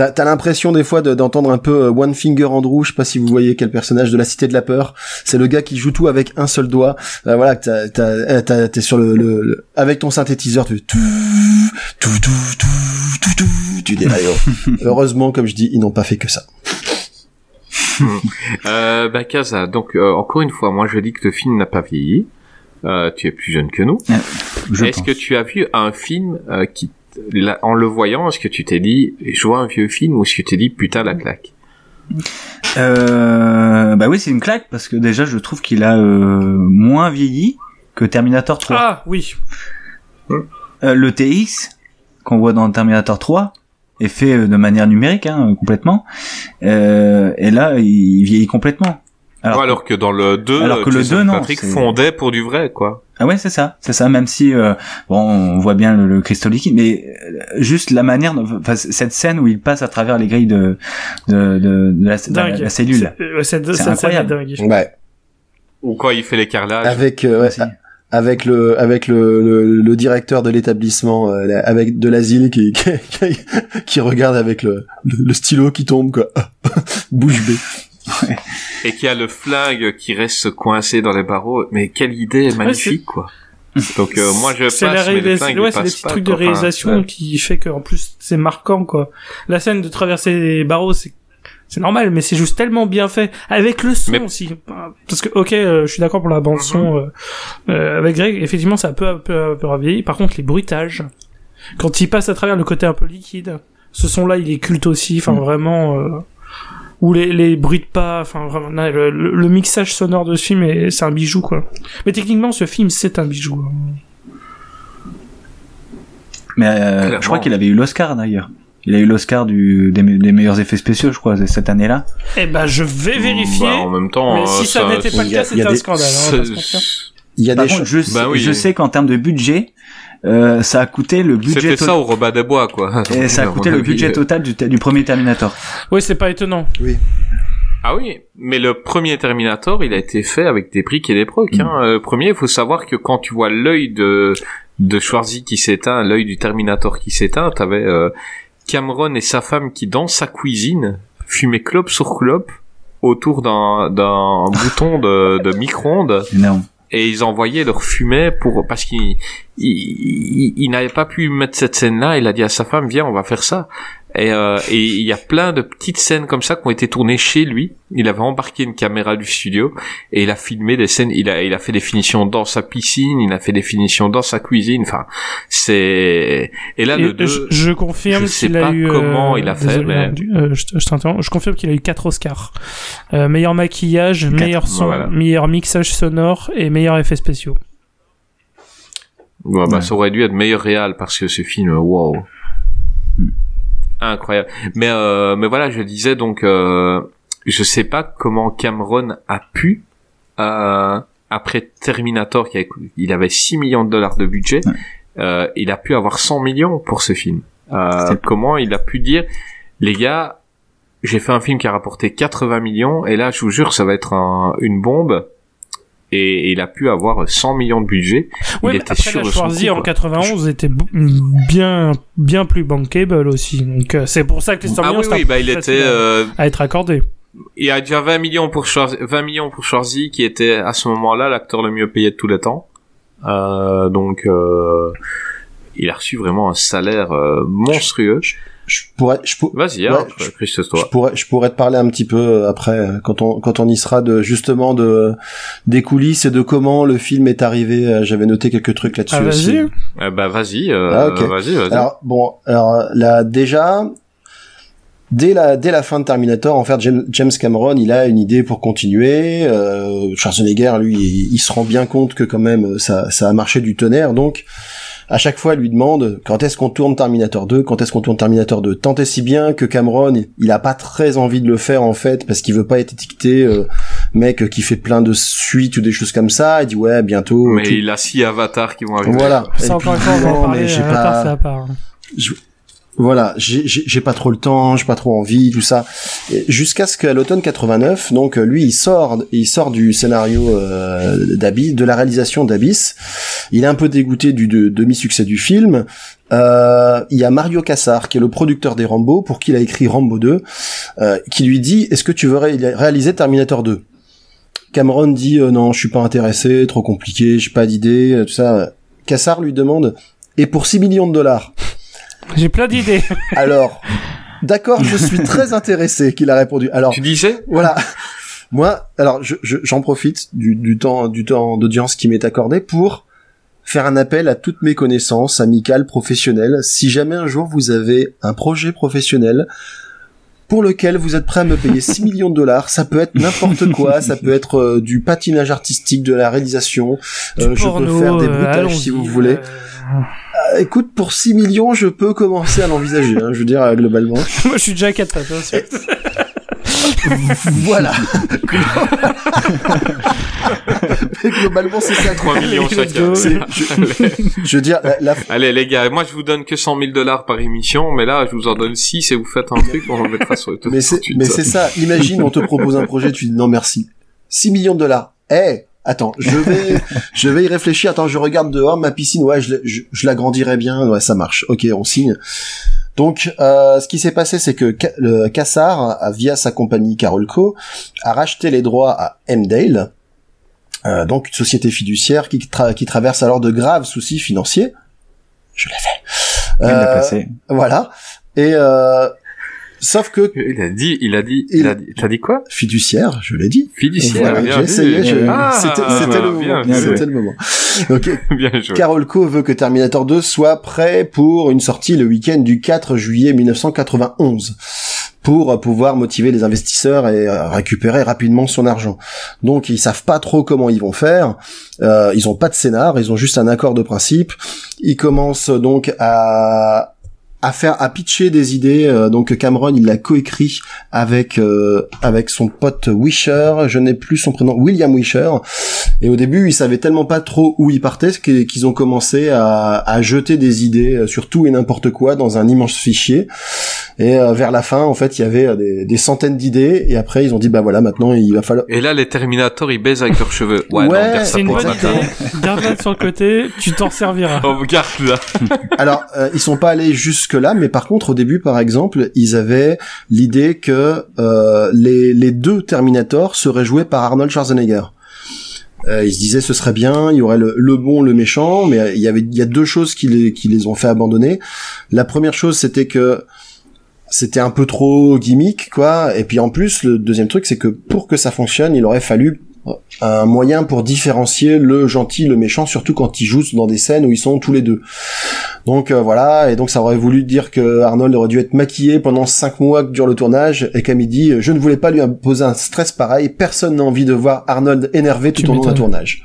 T'as, t'as l'impression des fois de- d'entendre un peu euh, One Finger Andrew, je sais pas si vous voyez quel personnage de la Cité de la Peur. C'est le gars qui joue tout avec un seul doigt. Euh, voilà, que t'as, t'as, euh, t'as- t'es sur le, le, le- avec ton synthétiseur, tu tout, tout, tout, tout, tout, tout, tu dis, oh. (laughs) Heureusement, comme je dis, ils n'ont pas fait que ça. (laughs) Euh, bah, Kaza, donc, euh, encore une fois, moi, je dis que le film n'a pas vieilli. Euh, tu es plus jeune que nous. Je Est-ce pense. que tu as vu un film euh, qui, là, en le voyant, est-ce que tu t'es dit, je vois un vieux film, ou est-ce que tu t'es dit, putain, la claque Euh, bah oui, c'est une claque parce que déjà je trouve qu'il a euh, moins vieilli que Terminator 3. Ah, oui. Euh, le TX qu'on voit dans Terminator 3 est fait euh, de manière numérique hein, complètement. Euh, et là, il vieillit complètement. Alors, alors, alors que dans le 2, alors que le Jason 2, non, Patrick fondait pour du vrai, quoi. Ah ouais, c'est ça, c'est ça. Même si euh, bon, on voit bien le, le cristaux liquide, mais euh, juste la manière, enfin, cette scène où il passe à travers les grilles de de, de, de la, de la- la cellule. C'est- est incroyable. dingue. Ouais. Ou quand il fait les carrelages. Avec euh, ouais, avec le avec le, le, le directeur de l'établissement euh, avec de l'asile qui, qui qui regarde avec le le, le stylo qui tombe quoi (laughs) bouche bée Et qui a le flingue qui reste coincé dans les barreaux. Mais quelle idée magnifique, quoi. (laughs) Donc euh, moi je passe, C'est la mais le réalisation, flingue, il ouais, c'est des petits pas, trucs de. Enfin, réalisation ouais. qui fait que en plus c'est marquant quoi. La scène de traverser les barreaux, c'est c'est normal, mais c'est juste tellement bien fait avec le son Mais- aussi. Parce que ok, euh, je suis d'accord pour la bande son euh, euh, avec Greg. Effectivement, ça a peu un peu, peu vieilli. Par contre, les bruitages, quand il passe à travers le côté un peu liquide, ce son-là, il est culte aussi. Enfin, Mm. vraiment. Euh, ou les, les bruits de pas, enfin vraiment, non, le, le- le mixage sonore de ce film, est- c'est un bijou quoi. Mais techniquement, ce film, c'est un bijou. hein. Mais euh, je crois qu'il avait eu l'Oscar d'ailleurs. Il a eu l'Oscar du des, me- des meilleurs effets spéciaux, je crois, cette année-là. Eh ben, je vais vérifier. Bah, en même temps, mais euh, si ça, n'était pas le cas, c'était un des- scandale. Hein, il y a Par des contre, choses je, Bah oui. je sais qu'en termes de budget, euh, ça a coûté le budget C'était ça au Robin des Bois, quoi. et ça a (laughs) coûté le budget euh, total du, du premier Terminator. Oui, c'est pas étonnant. Ah oui, mais le premier Terminator, il a été fait avec des briques et des brocs. Mm. Hein. Le premier, il faut savoir que quand tu vois l'œil de de Schwarzy qui s'éteint, l'œil du Terminator qui s'éteint, t'avais euh, Cameron et sa femme qui dans sa cuisine fumaient clope sur clope autour d'un d'un bouton de, de micro-ondes Énorme. Et ils envoyaient leur fumée pour parce qu'il il, n'avait pas pu mettre cette scène là il a dit à sa femme viens on va faire ça et euh, et il y a plein de petites scènes comme ça qui ont été tournées chez lui il avait embarqué une caméra du studio et il a filmé des scènes il a il a fait des finitions dans sa piscine il a fait des finitions dans sa cuisine enfin c'est et là Et le 2 je, je confirme je sais qu'il a pas eu. euh, comment il a fait, désolé, mais- du- euh, je, te- je t'interromps. Je confirme qu'il a eu 4 Oscars. Euh, meilleur maquillage, meilleur son, voilà. meilleur mixage sonore et meilleur effet spéciaux. Ouais, bah, Ouais. ça aurait dû être meilleur réal parce que ce film, wow. Incroyable. Mais, euh, mais voilà, je disais donc, euh, je sais pas comment Cameron a pu, euh, après Terminator, qui il avait 6 millions de dollars de budget, Ouais. euh, il a pu avoir 100 millions pour ce film. Euh, comment il a pu dire, les gars, j'ai fait un film qui a rapporté 80 millions, et là, je vous jure, ça va être un- une bombe. Et il a pu avoir 100 millions de budget. Ouais, il mais était après sûr la de son coup, en quoi. 91 était bien bien plus bankable aussi. Donc euh, c'est pour ça que les 100 Ah millions oui, oui, bah il était, euh, à être accordé. il y a déjà 20 millions pour Schwarzy, 20 millions pour Schwarzy, qui était à ce moment-là l'acteur le mieux payé de tous les temps. Euh, donc, euh, il a reçu vraiment un salaire euh, monstrueux. Je pourrais je, pour- Vas-y, Ouais, hein, je- pourrais je pourrais te parler un petit peu euh, après euh, quand on quand on y sera de justement de des coulisses et de comment le film est arrivé euh, j'avais noté quelques trucs là-dessus Ah aussi vas-y. Eh bah vas-y, euh, Ah, ok. vas-y, vas-y. Alors bon, alors là déjà, dès la dès la fin de Terminator, en fait, James James Cameron, il a une idée pour continuer. Euh, Schwarzenegger, lui, il, il se rend bien compte que quand même ça ça a marché du tonnerre, donc. À chaque fois, il lui demande quand est-ce qu'on tourne Terminator 2, quand est-ce qu'on tourne Terminator 2. Tant et si bien que Cameron, il a pas très envie de le faire en fait parce qu'il veut pas être étiqueté euh, mec qui fait plein de suites ou des choses comme ça. Il dit ouais bientôt. mais tout- il a six avatars qui vont arriver. Voilà. Ça encore puis, une fois, on va en non, parler. mais j'ai à pas- part, c'est à part. je- voilà, j'ai- pas trop le temps, j'ai pas trop envie, tout ça. Jusqu'à ce qu'à l'automne 89, donc euh, lui, il sort, il sort du scénario euh, de la réalisation d'Abyss. Il est un peu dégoûté du de- demi-succès du film. Euh, il y a Mario Cassar, qui est le producteur des Rambo, pour qui il a écrit Rambo 2, euh, qui lui dit Est-ce que tu veux ré- réaliser Terminator 2 Cameron dit euh, Non, je suis pas intéressé, trop compliqué, j'ai pas d'idée, euh, tout ça. Cassar lui demande Et pour 6 millions de dollars? J'ai plein d'idées. (laughs) alors, d'accord, je suis très intéressé qu'il a répondu. Alors, Tu disais voilà. Moi, alors, je- je- j'en profite du, du temps, du temps d'audience qui m'est accordé pour faire un appel à toutes mes connaissances amicales, professionnelles. Si jamais un jour vous avez un projet professionnel pour lequel vous êtes prêt à me payer 6 millions de dollars, ça peut être n'importe quoi, ça peut être euh, du patinage artistique, de la réalisation, euh, je porno, peux faire des euh, bruitages si vous voulez. euh, écoute, pour 6 millions, je peux commencer à l'envisager, hein, je veux dire, globalement. (laughs) Moi, je suis déjà à quatre pattes. hein, voilà. (laughs) (laughs) mais globalement, c'est ça. 3 millions chacun. C'est- Je veux dire, la, la- Allez les gars, moi je vous donne que 100 000 dollars par émission, mais là je vous en donne 6 et vous faites un truc, on le mettra sur le mais c'est, mais c'est ça. Imagine, on te propose un projet, tu dis non merci. 6 millions de dollars. Eh, attends, je vais, je vais y réfléchir. Attends, je regarde dehors ma piscine. Ouais, je, je, je l'agrandirai bien. Ouais, ça marche. Ok, on signe. Donc, euh, ce qui s'est passé, c'est que Ca- le Cassar, a- via sa compagnie Carolco, a racheté les droits à Emdale, euh, donc une société fiduciaire qui, tra- qui traverse alors de graves soucis financiers. Je l'ai fait. Euh, voilà. Et euh, sauf que Il a dit, il a dit, Il- il a dit, t'as dit quoi? Fiduciaire, je l'ai dit. Fiduciaire, Voilà, bien j'ai essayé, je- Ah, c'était le moment. bien C'était joué. le moment. Ok. (laughs) bien joué. Carolco veut que Terminator 2 soit prêt pour une sortie le week-end du 4 juillet 1991 pour pouvoir motiver les investisseurs et euh, récupérer rapidement son argent. Donc ils savent pas trop comment ils vont faire. Euh, ils ont pas de scénar, ils ont juste un accord de principe. Ils commencent donc à à faire à pitcher des idées euh, donc Cameron il l'a coécrit avec euh, avec son pote Wisher je n'ai plus son prénom William Wisher et au début ils savaient tellement pas trop où ils partaient que- qu'ils ont commencé à, à jeter des idées euh, sur tout et n'importe quoi dans un immense fichier et euh, vers la fin en fait il y avait euh, des, des centaines d'idées et après ils ont dit bah voilà maintenant il va falloir Et là, les Terminators, ils baisent avec leurs cheveux. Ouais, Ouais, garde ça C'est une pour bonne idée. Garde-la sur le côté, tu t'en serviras. (laughs) Oh, garde là. Alors, euh, ils sont pas allés jusque là, mais par contre, au début, par exemple, ils avaient l'idée que euh, les, deux Terminators seraient joués par Arnold Schwarzenegger. Euh, ils se disaient ce serait bien, il y aurait le, le bon, le méchant, mais il y avait il y a deux choses qui les, qui les ont fait abandonner. La première chose, c'était que c'était un peu trop gimmick, quoi. Et puis en plus, le deuxième truc, c'est que pour que ça fonctionne, il aurait fallu un moyen pour différencier le gentil, le méchant, surtout quand ils jouent dans des scènes où ils sont tous les deux. Donc euh, voilà, et donc ça aurait voulu dire que Arnold aurait dû être maquillé pendant cinq mois que dure le tournage, et comme il dit, je ne voulais pas lui imposer un stress pareil, personne n'a envie de voir Arnold énervé tout Tu au long d'un tournage.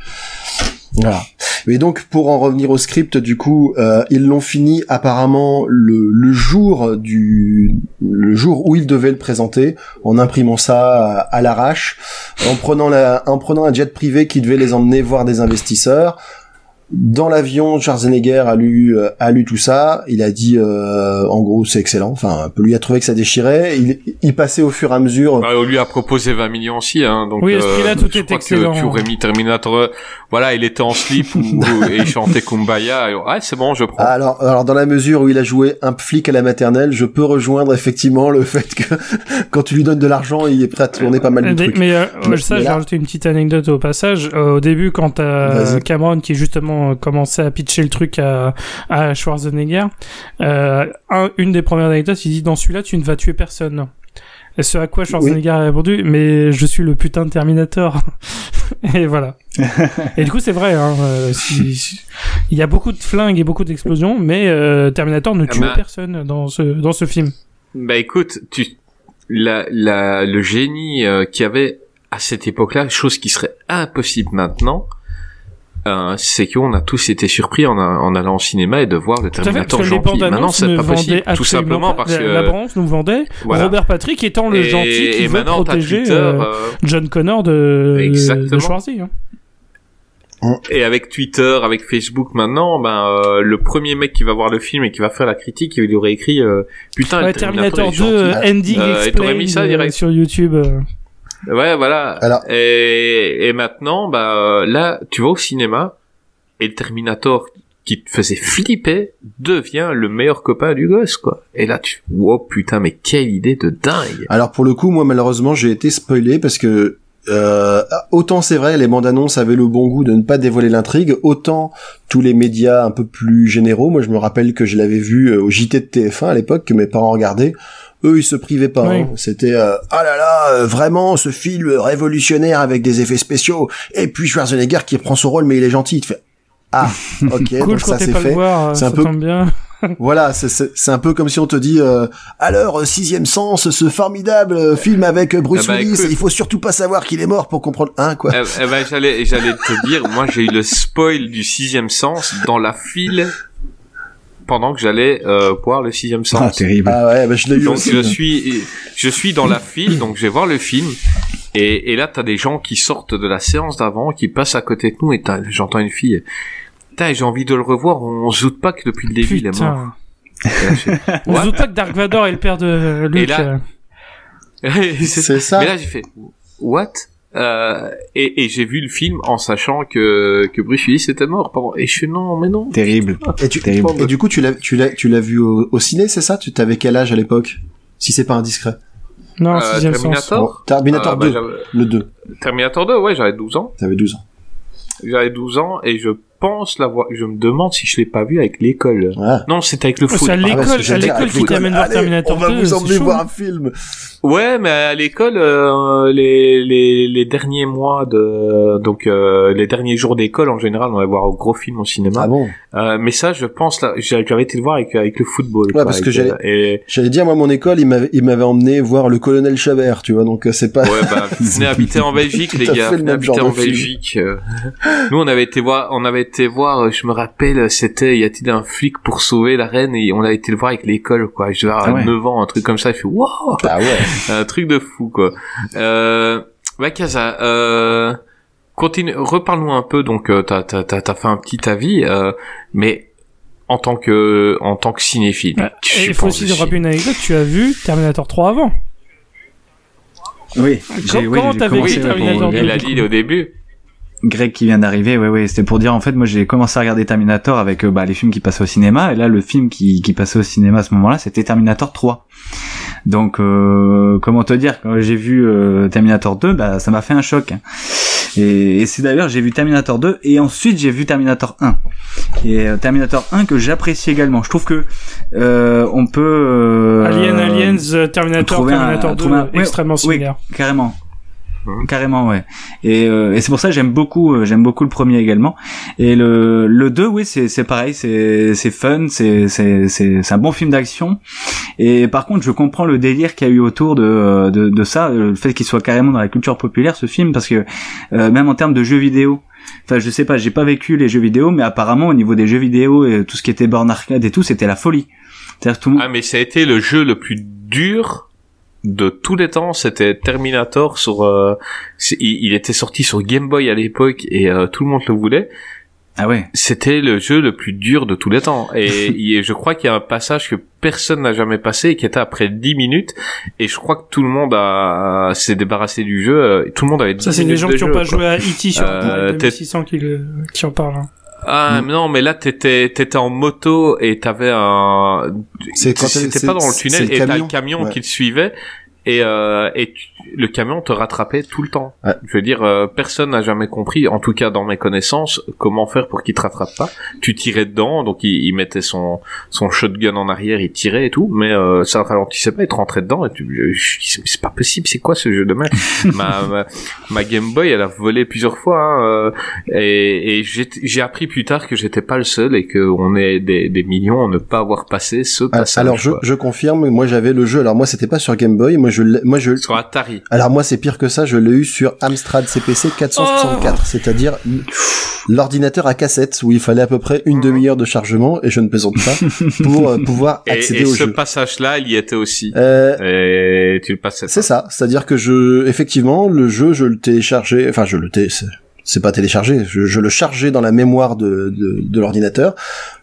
Voilà. Et donc pour en revenir au script, du coup, euh, ils l'ont fini apparemment le, le jour du le jour où ils devaient le présenter, en imprimant ça à, à l'arrache, en prenant la, en prenant un jet privé qui devait les emmener voir des investisseurs. Dans l'avion, Schwarzenegger a lu, euh, a lu tout ça. Il a dit, euh, en gros, c'est excellent. Enfin, lui a trouvé que ça déchirait. Il, il passait au fur et à mesure. Bah, on lui a proposé 20 millions aussi, hein, donc. Oui, à ce prix-là, tout je est crois excellent. Que tu aurais mis Terminator, euh, voilà, il était en slip (laughs) ou, et il chantait Kumbaya. Et, ouais, c'est bon, je prends. Alors, alors dans la mesure où il a joué un flic à la maternelle, je peux rejoindre effectivement le fait que (laughs) quand tu lui donnes de l'argent, il est prêt à tourner pas mal de Euh, trucs. Mais, euh, Mais- ça, j'ai là- rajouté une petite anecdote au passage. Euh, au début, quand t'as. Cameron qui justement commençait à pitcher le truc à, à Schwarzenegger, euh, un- une des premières anecdotes, il dit dans celui-là, tu ne vas tuer personne. Et ce à quoi Schwarzenegger a répondu, mais je suis le putain de Terminator. (laughs) et voilà. (laughs) et du coup, c'est vrai. Hein, euh, si- si- il y a beaucoup de flingues et beaucoup d'explosions, mais euh, Terminator ne Ah tue bah. personne dans ce dans ce film. Bah écoute, tu, la, la, le génie euh, qu'il y avait à cette époque-là, chose qui serait impossible maintenant, euh, c'est qu'on a tous été surpris en, en allant au cinéma et de voir le fait, Terminator les gentil. Maintenant, c'est pas possible, tout simplement pas. parce La, que la bande nous vendait voilà. Robert Patrick étant le et, gentil qui et veut protéger Twitter, euh, euh, John Connor de, Exactement. de Schwarzy. hein. Et avec Twitter, avec Facebook maintenant, ben euh, le premier mec qui va voir le film et qui va faire la critique, il aurait écrit euh, putain Ouais, Terminator est 2, euh, gentil. Ending Euh, et mis ça Explained euh, direct. sur YouTube. Ouais, voilà. Alors- Et, et maintenant, bah euh, là, tu vas au cinéma et le Terminator qui te faisait flipper devient le meilleur copain du gosse, quoi. Et là, tu, wow, putain, mais quelle idée de dingue. Alors pour le coup, moi malheureusement, j'ai été spoilé parce que euh, autant c'est vrai, les bandes annonces avaient le bon goût de ne pas dévoiler l'intrigue, autant tous les médias un peu plus généraux, moi je me rappelle que je l'avais vu euh, au JT de TF1 à l'époque que mes parents regardaient. Eux, ils se privaient pas. Oui. hein. C'était euh, ah là là, euh, vraiment ce film révolutionnaire avec des effets spéciaux. Et puis Schwarzenegger qui prend son rôle, mais il est gentil. Il te fait ah (laughs) ok, cool, donc je ça c'est fait. euh, C'est un ça peu- tombe bien. (laughs) Voilà, c'est- un peu comme si on te dit euh, alors sixième sens, ce formidable euh, film avec Bruce Ah bah, Willis, écoute. il faut surtout pas savoir qu'il est mort pour comprendre hein quoi. Eh, eh ben, j'allais, j'allais te dire, moi, j'ai eu le spoil du sixième sens dans la file pendant que j'allais euh, voir le sixième Ah, sens. terrible. Ah ouais, bah, je l'ai eu Donc aussi. je suis, je suis dans la file, donc je vais voir le film. Et, et là, t'as des gens qui sortent de la séance d'avant, qui passent à côté de nous, et t'as- j'entends une fille. Putain, j'ai envie de le revoir. On se doute pas que depuis le début, il est mort. Là, On se doute pas que Dark Vador est le père de Luke. Et là-. (laughs) C'est ça. Mais là, j'ai fait what? Euh, et, et j'ai vu le film en sachant que que Bruce Willis était mort. Pardon. Et je suis non, mais non. Terrible. Et, tu, Terrible. et du coup, tu l'as, tu l'as, tu l'as vu au, au ciné, c'est ça? Tu t'avais quel âge à l'époque? Si c'est pas indiscret. Non, Euh, sixième sens. Terminator? Bon, Terminator Euh, bah, 2, j'avais- le 2. Terminator 2, ouais, j'avais 12 ans. T'avais 12 ans. J'avais 12 ans et je pense l'avoir. Je me demande si je l'ai pas vu avec l'école. Voilà. Non, c'était avec le Oh, foot. c'est à Ah ouais, l'école, à dire, l'école qui t'amène voir Terminator On va 2, vous c'est emmener voir un film. Ouais, mais à l'école, euh, les, les, les derniers mois de, donc euh, les derniers jours d'école en général, on va voir un gros film au cinéma. Ah bon Euh, mais ça, je pense là, j'avais été le voir avec avec le football. quoi, parce que j'allais- euh, et J'allais dire, moi, mon école, il m'avait, il m'avait emmené voir le colonel Chabert, tu vois, donc euh, c'est pas... ouais, bah venez (laughs) habiter en Belgique, les gars, venez habiter en. Belgique. euh. Nous, on avait été voir, on avait été voir, euh, je me rappelle, c'était y a-t-il un flic pour sauver la reine? Et on a été le voir avec l'école, quoi. Je devais avoir Ah ouais. 9 ans, un truc comme ça. Je fais waouh. Ah ouais. (laughs) un truc de fou quoi. Euh, Wakaza, euh, continue, reparle-nous un peu. Donc, euh, t'as t'as t'as t'as fait un petit avis, euh, mais en tant que en tant que cinéphile. Tu il faut aussi te rappeler une anecdote, tu as vu Terminator 3 avant. Oui. Oui, comment commencé, vécu ouais, Terminator pour- deux Il a dit au début. Greg qui vient d'arriver, ouais, ouais, c'était pour dire en fait, moi j'ai commencé à regarder Terminator avec euh, bah, les films qui passaient au cinéma, et là le film qui, qui passait au cinéma à ce moment-là, c'était Terminator 3. Donc, euh, comment te dire, quand j'ai vu euh, Terminator 2, bah ça m'a fait un choc. Et, et c'est d'ailleurs, j'ai vu Terminator 2, et ensuite j'ai vu Terminator 1. Et euh, Terminator 1 que j'apprécie également. Je trouve que euh, on peut... euh, Alien, Aliens, Terminator, un- Terminator 2, trouver un- ouais, extrêmement oui, similaire. Carrément. Carrément, ouais. Et, euh, et c'est pour ça que j'aime beaucoup, euh, j'aime beaucoup le premier également. Et le, le 2, oui, c'est, c'est pareil, c'est, c'est fun, c'est, c'est, c'est, un bon film d'action. Et par contre, je comprends le délire qu'il y a eu autour de, euh, de, de ça, le fait qu'il soit carrément dans la culture populaire, ce film, parce que euh, même en termes de jeux vidéo, enfin, je sais pas, j'ai pas vécu les jeux vidéo, mais apparemment, au niveau des jeux vidéo et tout ce qui était borne arcade et tout, c'était la folie. C'est-à-dire tout le monde... Ah, mais ça a été le jeu le plus dur de tous les temps. C'était Terminator sur. euh, il, il était sorti sur Game Boy à l'époque et euh, tout le monde le voulait. Ah ouais. C'était le jeu le plus dur de tous les temps. Et, (laughs) je crois qu'il y a un passage que personne n'a jamais passé et qui était après 10 minutes. Et je crois que tout le monde a, s'est débarrassé du jeu. euh, Tout le monde avait 10 Ça, c'est des minutes gens qui ont jeu, pas quoi. joué à E.T. sur Euh, Atari t'es- 2600 qui, le- qui en parlent. hein. Ah mais non, mais là t'étais t'étais en moto et t'avais un. C'était pas dans le tunnel le et t'as le camion Ouais. qui te suivait et euh, et tu- le camion te rattrapait tout le temps. Ouais. Je veux dire, euh, personne n'a jamais compris, en tout cas dans mes connaissances, comment faire pour qu'il te rattrape pas. Tu tirais dedans, donc il, il mettait son son shotgun en arrière, il tirait et tout, mais euh, ça ralentissait pas, il te rentrait dedans et tu je- c'est pas possible, c'est quoi ce jeu de merde (laughs) ma, ma ma Game Boy, elle a volé plusieurs fois hein, euh, et, et j'ai appris plus tard que j'étais pas le seul et que on est des, des millions à ne pas avoir passé ce Ah, passage. Alors je, quoi. je confirme, moi j'avais le jeu. Alors moi c'était pas sur Game Boy, moi je moi je sur Atari. alors moi c'est pire que ça, je l'ai eu sur Amstrad CPC 464, c'est-à-dire l'ordinateur à cassette où il fallait à peu près une demi-heure de chargement et je ne plaisante pas pour euh, (laughs) pouvoir accéder et au ce jeu. passage-là, il y était aussi. Euh, Et tu le passais. c'est ça, c'est-à-dire que je effectivement le jeu je le téléchargeais, enfin je le té c'est- pas téléchargé, je, je le chargeais dans la mémoire de, de, de l'ordinateur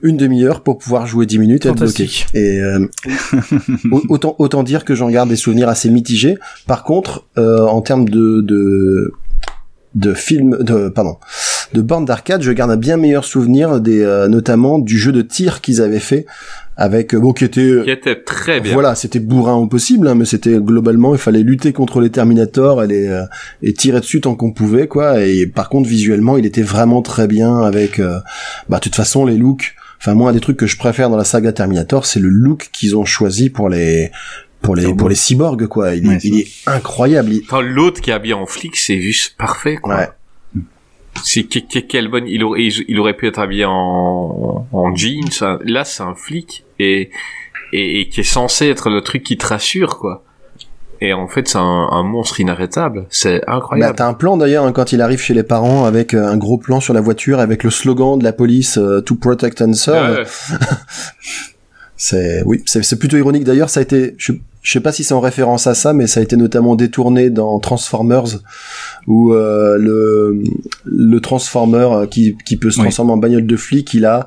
une demi-heure pour pouvoir jouer 10 minutes et être bloqué. Et euh, au- autant autant dire que j'en garde des souvenirs assez mitigés. Par contre, euh, en termes de de de films, de pardon, de bornes d'arcade, je garde un bien meilleur souvenir des euh, notamment du jeu de tir qu'ils avaient fait avec euh, bon qui était Qui était très bien. voilà, c'était bourrin au possible, hein, mais c'était globalement, il fallait lutter contre les Terminators et, les, euh, et tirer dessus tant qu'on pouvait, quoi. Et par contre, visuellement, il était vraiment très bien avec, euh, bah, de toute façon, les looks. Enfin, moi, un des trucs que je préfère dans la saga Terminator, c'est le look qu'ils ont choisi pour les, pour les, pour les cyborgs, quoi. Il, Ouais, est, il est incroyable. Il- Enfin, l'autre qui est habillé en flic, c'est juste parfait, quoi. Ouais. C'est que- que- quelle bonne. Il aurait, il aurait pu être habillé en, en jeans. Là, c'est un flic et, et et qui est censé être le truc qui te rassure, quoi. Et en fait, c'est un, un monstre inarrêtable. C'est Bah, incroyable. t'as un plan d'ailleurs hein, quand il arrive chez les parents avec euh, un gros plan sur la voiture avec le slogan de la police euh, to protect and serve. Ouais, (laughs) C'est oui, c'est plutôt ironique. D'ailleurs, ça a été, je, je sais pas si c'est en référence à ça, mais ça a été notamment détourné dans Transformers, où euh, le le Transformer euh, qui qui peut se Oui. transformer en bagnole de flic, il a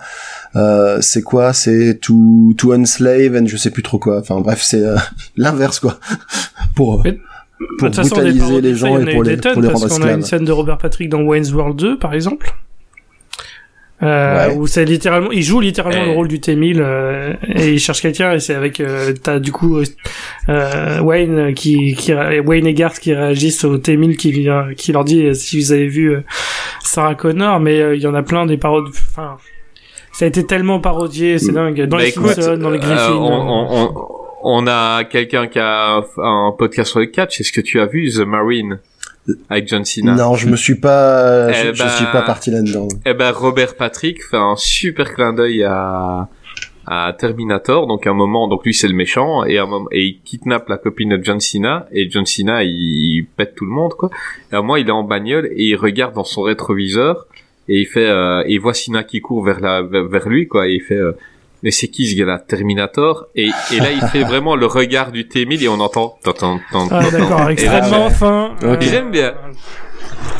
euh, c'est quoi? C'est to to enslave and je sais plus trop quoi. Enfin bref, c'est euh, (laughs) l'inverse quoi. (laughs) pour pour façon, brutaliser les ça, gens et pour les pour les parce rendre qu'on a une esclaves. scène de Robert Patrick dans Wayne's World 2, par exemple. Euh, Ouais. où c'est littéralement, il joue littéralement Eh. le rôle du T-1000 euh, et il cherche quelqu'un et c'est avec euh, t'as du coup euh, euh, Wayne qui, qui Wayne et Garth qui réagissent au T-1000 qui vient qui leur dit euh, si vous avez vu euh, Sarah Connor mais euh, il y en a plein des parodies enfin ça a été tellement parodié c'est dingue dans Bah, les écoute, Simpsons dans les euh, Griffins on, on, on, on a quelqu'un qui a un podcast sur le catch. Est-ce que tu as vu The Marine avec John Cena. Non, je me suis pas, je, Eh je ben, suis pas parti là-dedans. Eh ben Robert Patrick fait un super clin d'œil à à Terminator, donc un moment, donc lui c'est le méchant. Et un moment, et il kidnappe la copine de John Cena. Et John Cena il, il pète tout le monde quoi. Et à un moment il est en bagnole et il regarde dans son rétroviseur. Et il fait euh, et il voit Cena qui court vers la vers, vers lui quoi. Et il fait euh, mais c'est qui ce gars-là Terminator et, et là il fait (laughs) vraiment le regard du T-1000 et on entend tant, tant, tant, ah d'accord extrêmement fin. J'aime bien.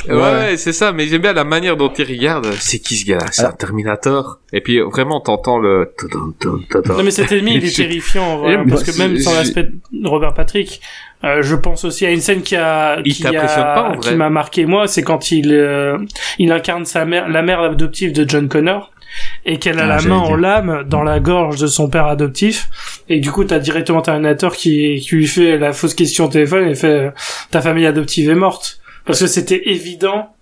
Ouais, Ouais. ouais, c'est ça, mais j'aime bien la manière dont il regarde. C'est qui ce gars-là C'est un Terminator. Et puis vraiment, t'entends le. Non mais cet ennemi il est (laughs) terrifiant en vrai, Et hein, parce que même sans l'aspect de Robert Patrick, euh, je pense aussi à une scène qui a Il qui m'a marqué moi, c'est quand il euh, il incarne sa mère, la mère adoptive de John Connor et qu'elle a Ah, la main en lame dans la gorge de son père adoptif et du coup t'as directement Terminator qui qui lui fait la fausse question au téléphone et fait ta famille adoptive est morte parce que c'était évident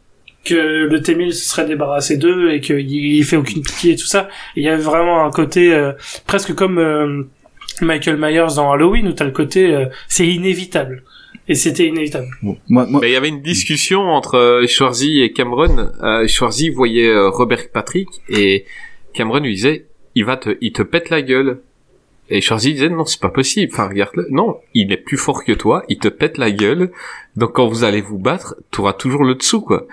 que le T-1000 se serait débarrassé d'eux et qu'il il fait aucune pitié et tout ça. Il y avait vraiment un côté euh, presque comme euh, Michael Myers dans Halloween où t'as le côté euh, c'est inévitable. Et c'était inévitable. Moi, moi, Mais il y avait une discussion entre euh, Schwarzy et Cameron. Euh, Schwarzy voyait euh, Robert Patrick et Cameron lui disait il va te, il te pète la gueule. Et Schwarzy disait non c'est pas possible. Enfin regarde-le. Non, il est plus fort que toi. Il te pète la gueule. Donc quand vous allez vous battre, tu auras toujours le dessous quoi.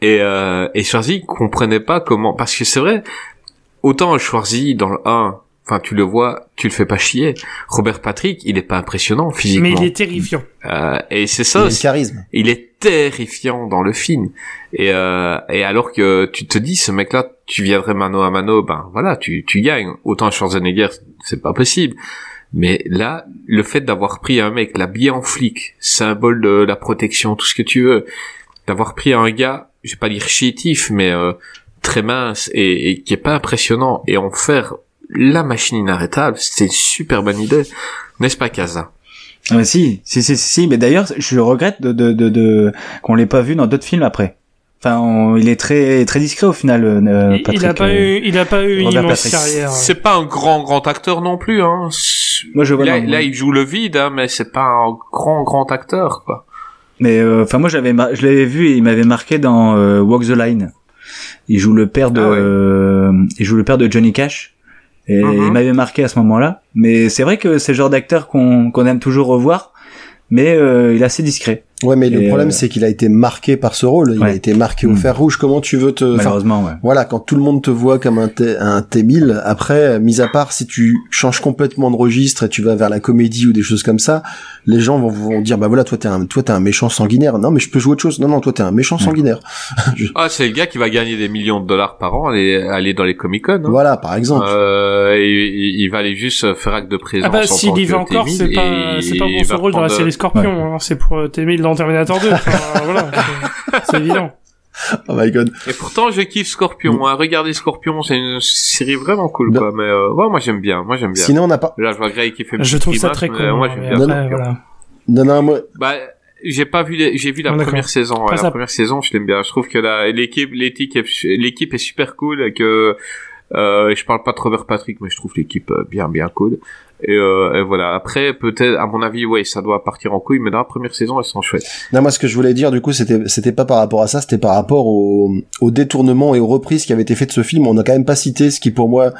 Et euh, et Schwarzy comprenait pas comment parce que c'est vrai. Autant Schwarzy dans le 1, enfin tu le vois, tu le fais pas chier. Robert Patrick, il est pas impressionnant physiquement. Mais il est terrifiant. Euh, et c'est Il ça a le aussi charisme. il est terrifiant dans le film. Et, euh, et alors que tu te dis, ce mec-là, tu viendrais mano à mano, ben voilà, tu, tu gagnes. Autant Schwarzenegger, c'est pas possible. Mais là, le fait d'avoir pris un mec, l'habillé en flic, symbole de la protection, tout ce que tu veux, d'avoir pris un gars, je vais pas dire chétif, mais euh, très mince et, et qui est pas impressionnant, et en faire la machine inarrêtable, c'est une super bonne idée. N'est-ce pas, Kaza Ah, mais si, si, si, si, si, mais d'ailleurs, je regrette de, de, de, de qu'on l'ait pas vu dans d'autres films après. Enfin, on- il est très, très discret au final, euh, il, Patrick. il a pas euh. eu, il a pas eu une immense Patrick. carrière. C'est pas un grand grand acteur non plus hein. Moi, je vois là, là, il joue le vide hein, mais c'est pas un grand grand acteur quoi. Mais euh, enfin, moi, j'avais, mar- je l'avais vu et il m'avait marqué dans euh, Walk the Line. Il joue le père de, Ah ouais. euh, il joue le père de Johnny Cash. Et Mhm. il m'avait marqué à ce moment-là. Mais c'est vrai que c'est le genre d'acteur qu'on qu'on aime toujours revoir. Mais euh, il est assez discret, Ouais, mais le Et, problème, euh, c'est qu'il a été marqué par ce rôle. Il a été marqué au Mm. fer rouge. Comment tu veux te, enfin, malheureusement. Ouais. voilà, quand tout le monde te voit comme un, T, un T1000, après, mis à part si tu changes complètement de registre et tu vas vers la comédie ou des choses comme ça, les gens vont, vont dire, bah voilà, toi t'es un, toi t'es un méchant sanguinaire. Non, mais je peux jouer autre chose. Non, non, toi t'es un méchant sanguinaire. (laughs) Je- Ah c'est le gars qui va gagner des millions de dollars par an aller aller dans les Comic Con. Hein. Voilà, par exemple. Euh, et, il- il va aller juste faire acte de présence. Ah bah s'il y va encore, T-1000 c'est pas, et c'est pas pour son rôle dans la série Scorpion, hein, c'est pour euh, T-1000 dans Terminator 2. Enfin, (laughs) voilà, c'est- évident. Oh my god. Et pourtant je kiffe Scorpion. Hein. Regardez Scorpion, c'est une série vraiment cool Non. quoi. Mais euh, ouais, moi j'aime bien, moi j'aime bien. Sinon, on n'a pas, Là je vois Grey qui fait. Je trouve ça très con. Moi hein, j'aime bien. Après, voilà. non, non, moi, Bah, j'ai pas vu les, j'ai vu la Ah, première saison. ouais, la première saison, je l'aime bien. Je trouve que la, l'équipe, l'équipe, est, l'équipe est super cool et que, euh, je parle pas de Robert Patrick, mais je trouve l'équipe euh, bien, bien cool. Et, euh, et voilà. Après, peut-être, à mon avis, ouais, ça doit partir en couille, mais dans la première saison, elles sont chouettes. Non, moi, ce que je voulais dire, du coup, c'était, c'était pas par rapport à ça, c'était par rapport au, au détournement et aux reprises qui avaient été faites de ce film. On n'a quand même pas cité ce qui, pour moi,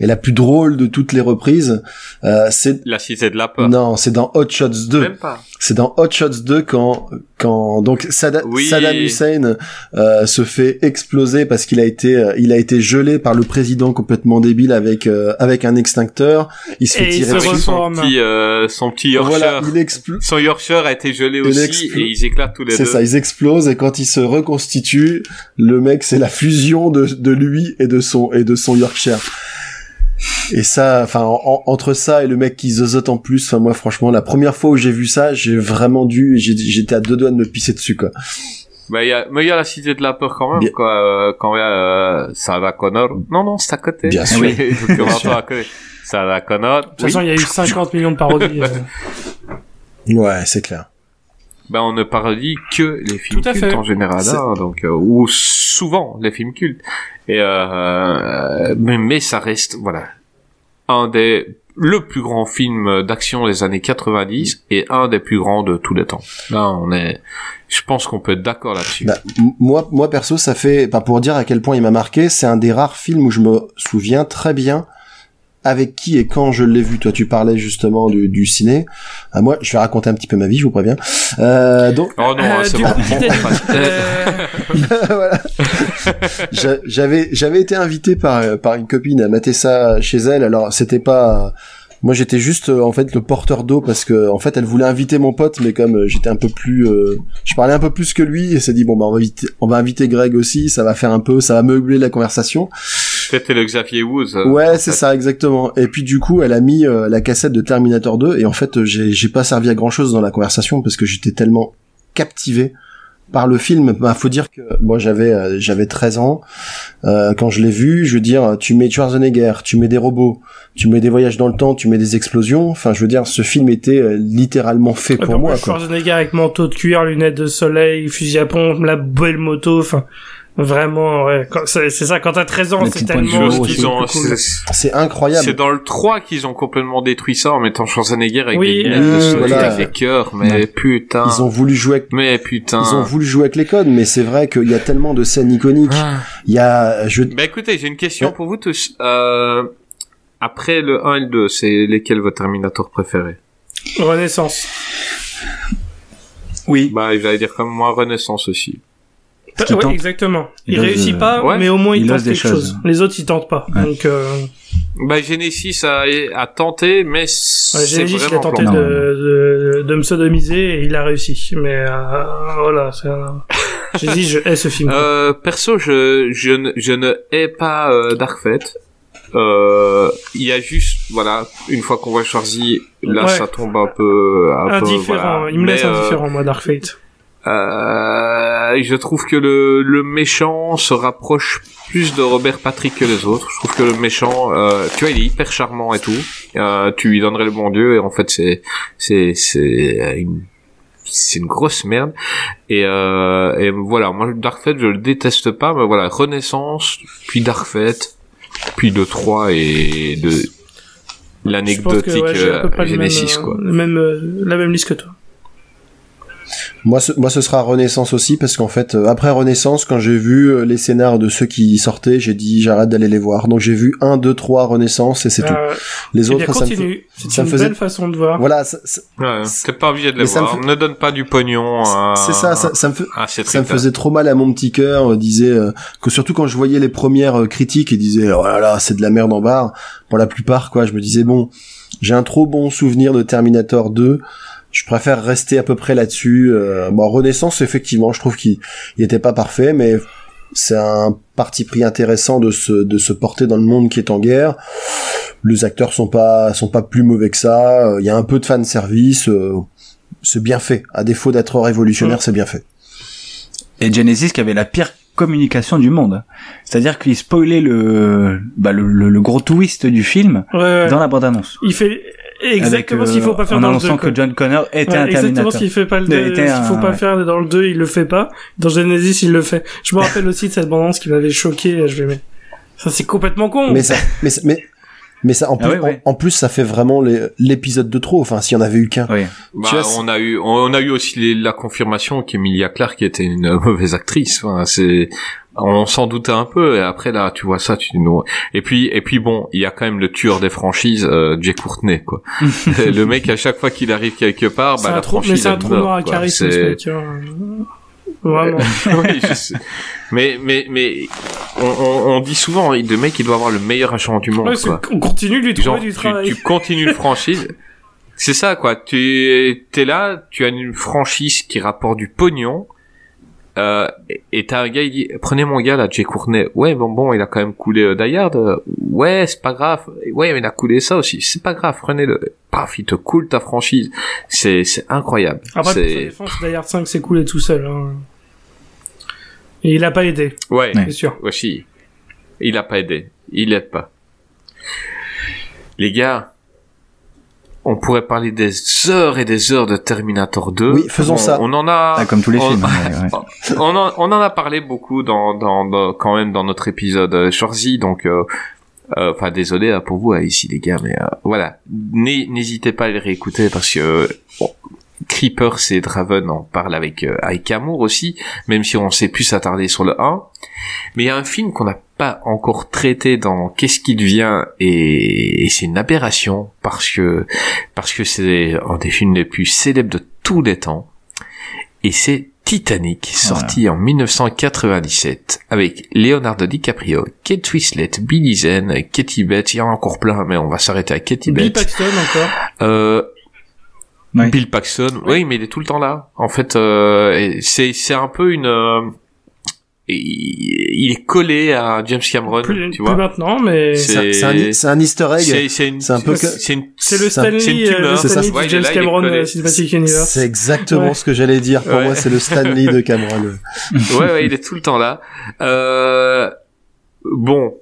et la plus drôle de toutes les reprises, euh, c'est La cité de la peur. non, c'est dans Hot Shots 2. Même pas. C'est dans Hot Shots 2 quand quand donc Sada- Oui. Saddam Hussein euh, se fait exploser parce qu'il a été euh, il a été gelé par le président complètement débile avec euh, avec un extincteur. Il se fait Et il tirer se dessus. Son petit, euh, son petit Yorkshire. Voilà, il explose. Son Yorkshire a été gelé Il aussi et ils éclatent tous les C'est deux. ça, ils explosent et quand ils se reconstituent, le mec c'est la fusion de, de lui et de son et de son Yorkshire. Et ça, enfin en- entre ça et le mec qui zozote en plus, enfin moi franchement la première fois où j'ai vu ça, j'ai vraiment dû, j'étais à deux doigts de me pisser dessus quoi. Bah, il y a, mais il y a la cité de la peur quand même, Bien- quoi. euh, quand il y a euh, Sarah Connor. Non, non, c'est à côté. Bien sûr. Oui. À côté Sarah Connor. De toute façon, il y a eu 50 millions de parodies. (laughs) euh. Ouais, c'est clair. Ben, on ne parodie que les films Tout à cultes fait. en général, hein, donc euh, ou souvent les films cultes. Et euh, mais, mais ça reste voilà un des le plus grand film d'action des années 90 et un des plus grands de tous les temps. Là, on est, je pense qu'on peut être d'accord là-dessus. Bah, moi, moi perso, ça fait, pas pour dire à quel point il m'a marqué, c'est un des rares films où je me souviens très bien avec qui et quand je l'ai vu. Toi, tu parlais justement du, du ciné. Ah, moi, je vais raconter un petit peu ma vie, je vous préviens. Euh, donc, Oh non, Euh, c'est du bon. euh, (laughs) voilà. J'a- j'avais j'avais été invité par par une copine à mater ça chez elle. Alors c'était pas moi j'étais juste euh, en fait le porteur d'eau parce que en fait elle voulait inviter mon pote mais comme j'étais un peu plus euh, je parlais un peu plus que lui et s'est dit bon bah on va inviter on va inviter Greg aussi ça va faire un peu ça va meubler la conversation C'était le Xavier Woods. euh, ouais c'est ça exactement. Et puis du coup elle a mis euh, la cassette de Terminator 2 et en fait euh, j'ai j'ai pas servi à grand chose dans la conversation parce que j'étais tellement captivé par le film. Bah faut dire que moi j'avais euh, j'avais 13 ans euh, quand je l'ai vu je veux dire tu mets Schwarzenegger tu mets des robots tu mets des voyages dans le temps tu mets des explosions. Enfin je veux dire ce film était euh, littéralement fait Ouais, pour moi quoi. Schwarzenegger avec manteau de cuir, lunettes de soleil, fusil à pompe, la belle moto, enfin, vraiment, ouais. quand- C'est c'est ça, quand t'as 13 ans, c'est tellement... ont, cool. c'est- c'est C'est incroyable dans le 3 qu'ils ont complètement détruit ça en mettant Schwarzenegger avec Oui, des lunettes euh, de soleil voilà. des cœurs, mais putain. ils ont voulu jouer avec Mais putain. ils ont voulu jouer avec les codes mais c'est vrai qu'il y a tellement de scènes iconiques Ah. il y a je Bah écoutez, j'ai une question Ouais. pour vous tous. Euh, après le 1 et le 2, c'est lesquels votre Terminator préféré Renaissance. Oui. Bah, j'allais dire comme moi, Renaissance aussi. Qu'il Ouais, tente. exactement. Il, Il réussit euh, pas, ouais. mais au moins il, Il tente quelque chose. choses. Les autres, ils tentent pas. Ouais. Donc, euh, Bah, Genesis a, a tenté, mais ouais, c'est Genesis, a tenté de, de, de me sodomiser et il a réussi. Mais euh, voilà, c'est un... (laughs) J'ai dit, je hais ce film. Euh, perso, je, je, ne, je ne hais pas euh, Dark Fate. Euh, il y a juste, voilà, une fois qu'on voit Schwarzy, là, Ouais. ça tombe un peu, un peu, indifférent. voilà. Il me laisse Mais, euh, indifférent, moi, Dark Fate. Euh, je trouve que le, le méchant se rapproche plus de Robert Patrick que les autres. Je trouve que le méchant, euh, tu vois, il est hyper charmant et tout. Euh, tu lui donnerais le bon Dieu et en fait c'est c'est c'est une c'est une grosse merde. Et euh, et voilà, moi Dark Fate je le déteste pas, mais voilà Renaissance, puis Dark Fate, puis le 3 et de l'anecdotique ouais, euh, Genesis euh, quoi. le même, euh, la même liste que toi. Moi, ce, moi, ce sera Renaissance aussi parce qu'en fait, euh, après Renaissance, quand j'ai vu euh, les scénars de ceux qui sortaient, j'ai dit j'arrête d'aller les voir. Donc j'ai vu 1, 2, 3 Renaissance et c'est tout. Euh, Les eh autres, ça me. C'est ça me une faisait- belle façon de voir. Voilà, Ouais, t'es pas obligé de les Mais ça me voir. Ne donne pas du pognon. c'est ça, ça, ça me. Ah, c'est Ça me triste. faisait trop mal à mon petit cœur, euh, disait euh, que surtout quand je voyais les premières euh, critiques et disait oh là là, c'est de la merde en barre pour la plupart quoi, je me disais bon, j'ai un trop bon souvenir de Terminator 2, je préfère rester à peu près là-dessus. Euh, bon, Renaissance effectivement, je trouve qu'il il était pas parfait mais c'est un parti pris intéressant de se de se porter dans le monde qui est en guerre. Les acteurs sont pas sont pas plus mauvais que ça, Euh, il y a un peu de fan service c'est bien fait. À défaut d'être révolutionnaire, c'est bien fait. Et Genesis qui avait la pire communication du monde. C'est-à-dire qu'il spoilait le, bah, le, le, le gros twist du film Ouais, ouais. dans la bande-annonce. Il fait exactement Avec, ce qu'il faut pas euh, faire en dans le 2. annonçant quoi. que John Connor était Ouais, un exactement Terminator. ce qu'il fait pas le Il deux- était ce qu'il faut un- pas ouais. faire dans le 2, il le fait pas. Dans Genesis, il le fait. Je me rappelle aussi de cette bande qui m'avait choqué, je vais mais ça c'est complètement con. Mais ça, mais, ça- mais, mais ça, en Ah plus. En, en plus, ça fait vraiment l'épisode de trop. Enfin, s'il y en avait eu qu'un. Oui. Bah, Tu vois, c'est- on a eu, on a eu aussi les- la confirmation qu'Emilia Clarke était une (laughs) mauvaise actrice. Enfin, c'est, on s'en doutait un peu et après là tu vois ça tu nous et puis et puis bon il y a quand même le tueur des franchises euh, Jay Courtney quoi (laughs) le mec à chaque fois qu'il arrive quelque part bah la trou, mais franchise c'est un trou noir à charisme, ce mec. hein. Vraiment. (laughs) oui, je sais. mais mais mais on, on, on dit souvent le mec il doit avoir le meilleur agent du monde Ouais, quoi on continue de lui trouver genre du tu, travail. tu continues le (laughs) franchise c'est ça quoi tu es là tu as une franchise qui rapporte du pognon euh, et- t'as un gars il dit prenez mon gars là Jay Courtney ouais bon bon il a quand même coulé euh, Die Hard euh, ouais c'est pas grave. Ouais mais il a coulé ça aussi. C'est pas grave prenez-le. Paf il te coule ta franchise. C'est c'est incroyable. Après, pour sa c'est défense, Die Hard 5 s'est coulé tout seul. Hein. Et il a pas aidé, ouais. C'est sûr. aussi il a pas aidé. Il aide pas. Les gars on pourrait parler des heures et des heures de Terminator 2 Oui, faisons on, ça. on en a Ah, comme tous les on- films. ouais, ouais. (laughs) on, en, on en a parlé beaucoup dans, dans, dans- quand même dans notre épisode euh, Shorzy, donc euh, euh, enfin désolé euh, pour vous ici les gars, mais euh, voilà, N'hé- n'hésitez pas à les réécouter parce que bon, Creepers et Draven en parlent avec euh, avec amour aussi, même si on sait plus s'attarder sur le 1. Mais il y a un film qu'on n'a pas encore traité dans Qu'est-ce qui devient et, et c'est une aberration parce que parce que c'est un des films les plus célèbres de tous les temps et c'est Titanic, sorti en 1997, avec Leonardo DiCaprio, Kate Winslet, Billy Zane, Katie Bates, il y en a encore plein, mais on va s'arrêter à Katie Bill Bates. Paxton encore. Euh, Oui. Bill Paxton, oui, mais il est tout le temps là. En fait, euh, c'est c'est un peu une, euh, il est collé à James Cameron, Plus, tu plus vois. maintenant, mais C'est- un, c'est un easter egg. C'est c'est une, c'est un peu c'est une, c'est le Stanley, le Ouais, de James là, Cameron euh, Cinematic Universe. C'est exactement Ouais. ce que j'allais dire. Pour Ouais. moi, c'est le Stanley de Cameron. (laughs) ouais, ouais, il est tout le temps là. Euh, bon,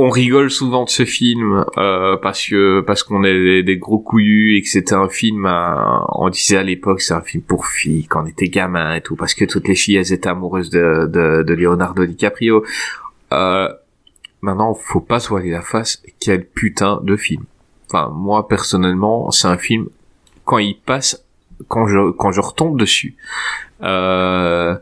on rigole souvent de ce film euh, parce que parce qu'on est des, gros couillus et que c'était un film. à- on disait à l'époque c'est un film pour filles quand on était gamin et tout parce que toutes les filles étaient amoureuses de de, de Leonardo DiCaprio. Euh, maintenant, faut pas se voiler la face. Quel putain de film. Enfin, moi personnellement, c'est un film quand il passe, quand je quand je retombe dessus. Euh,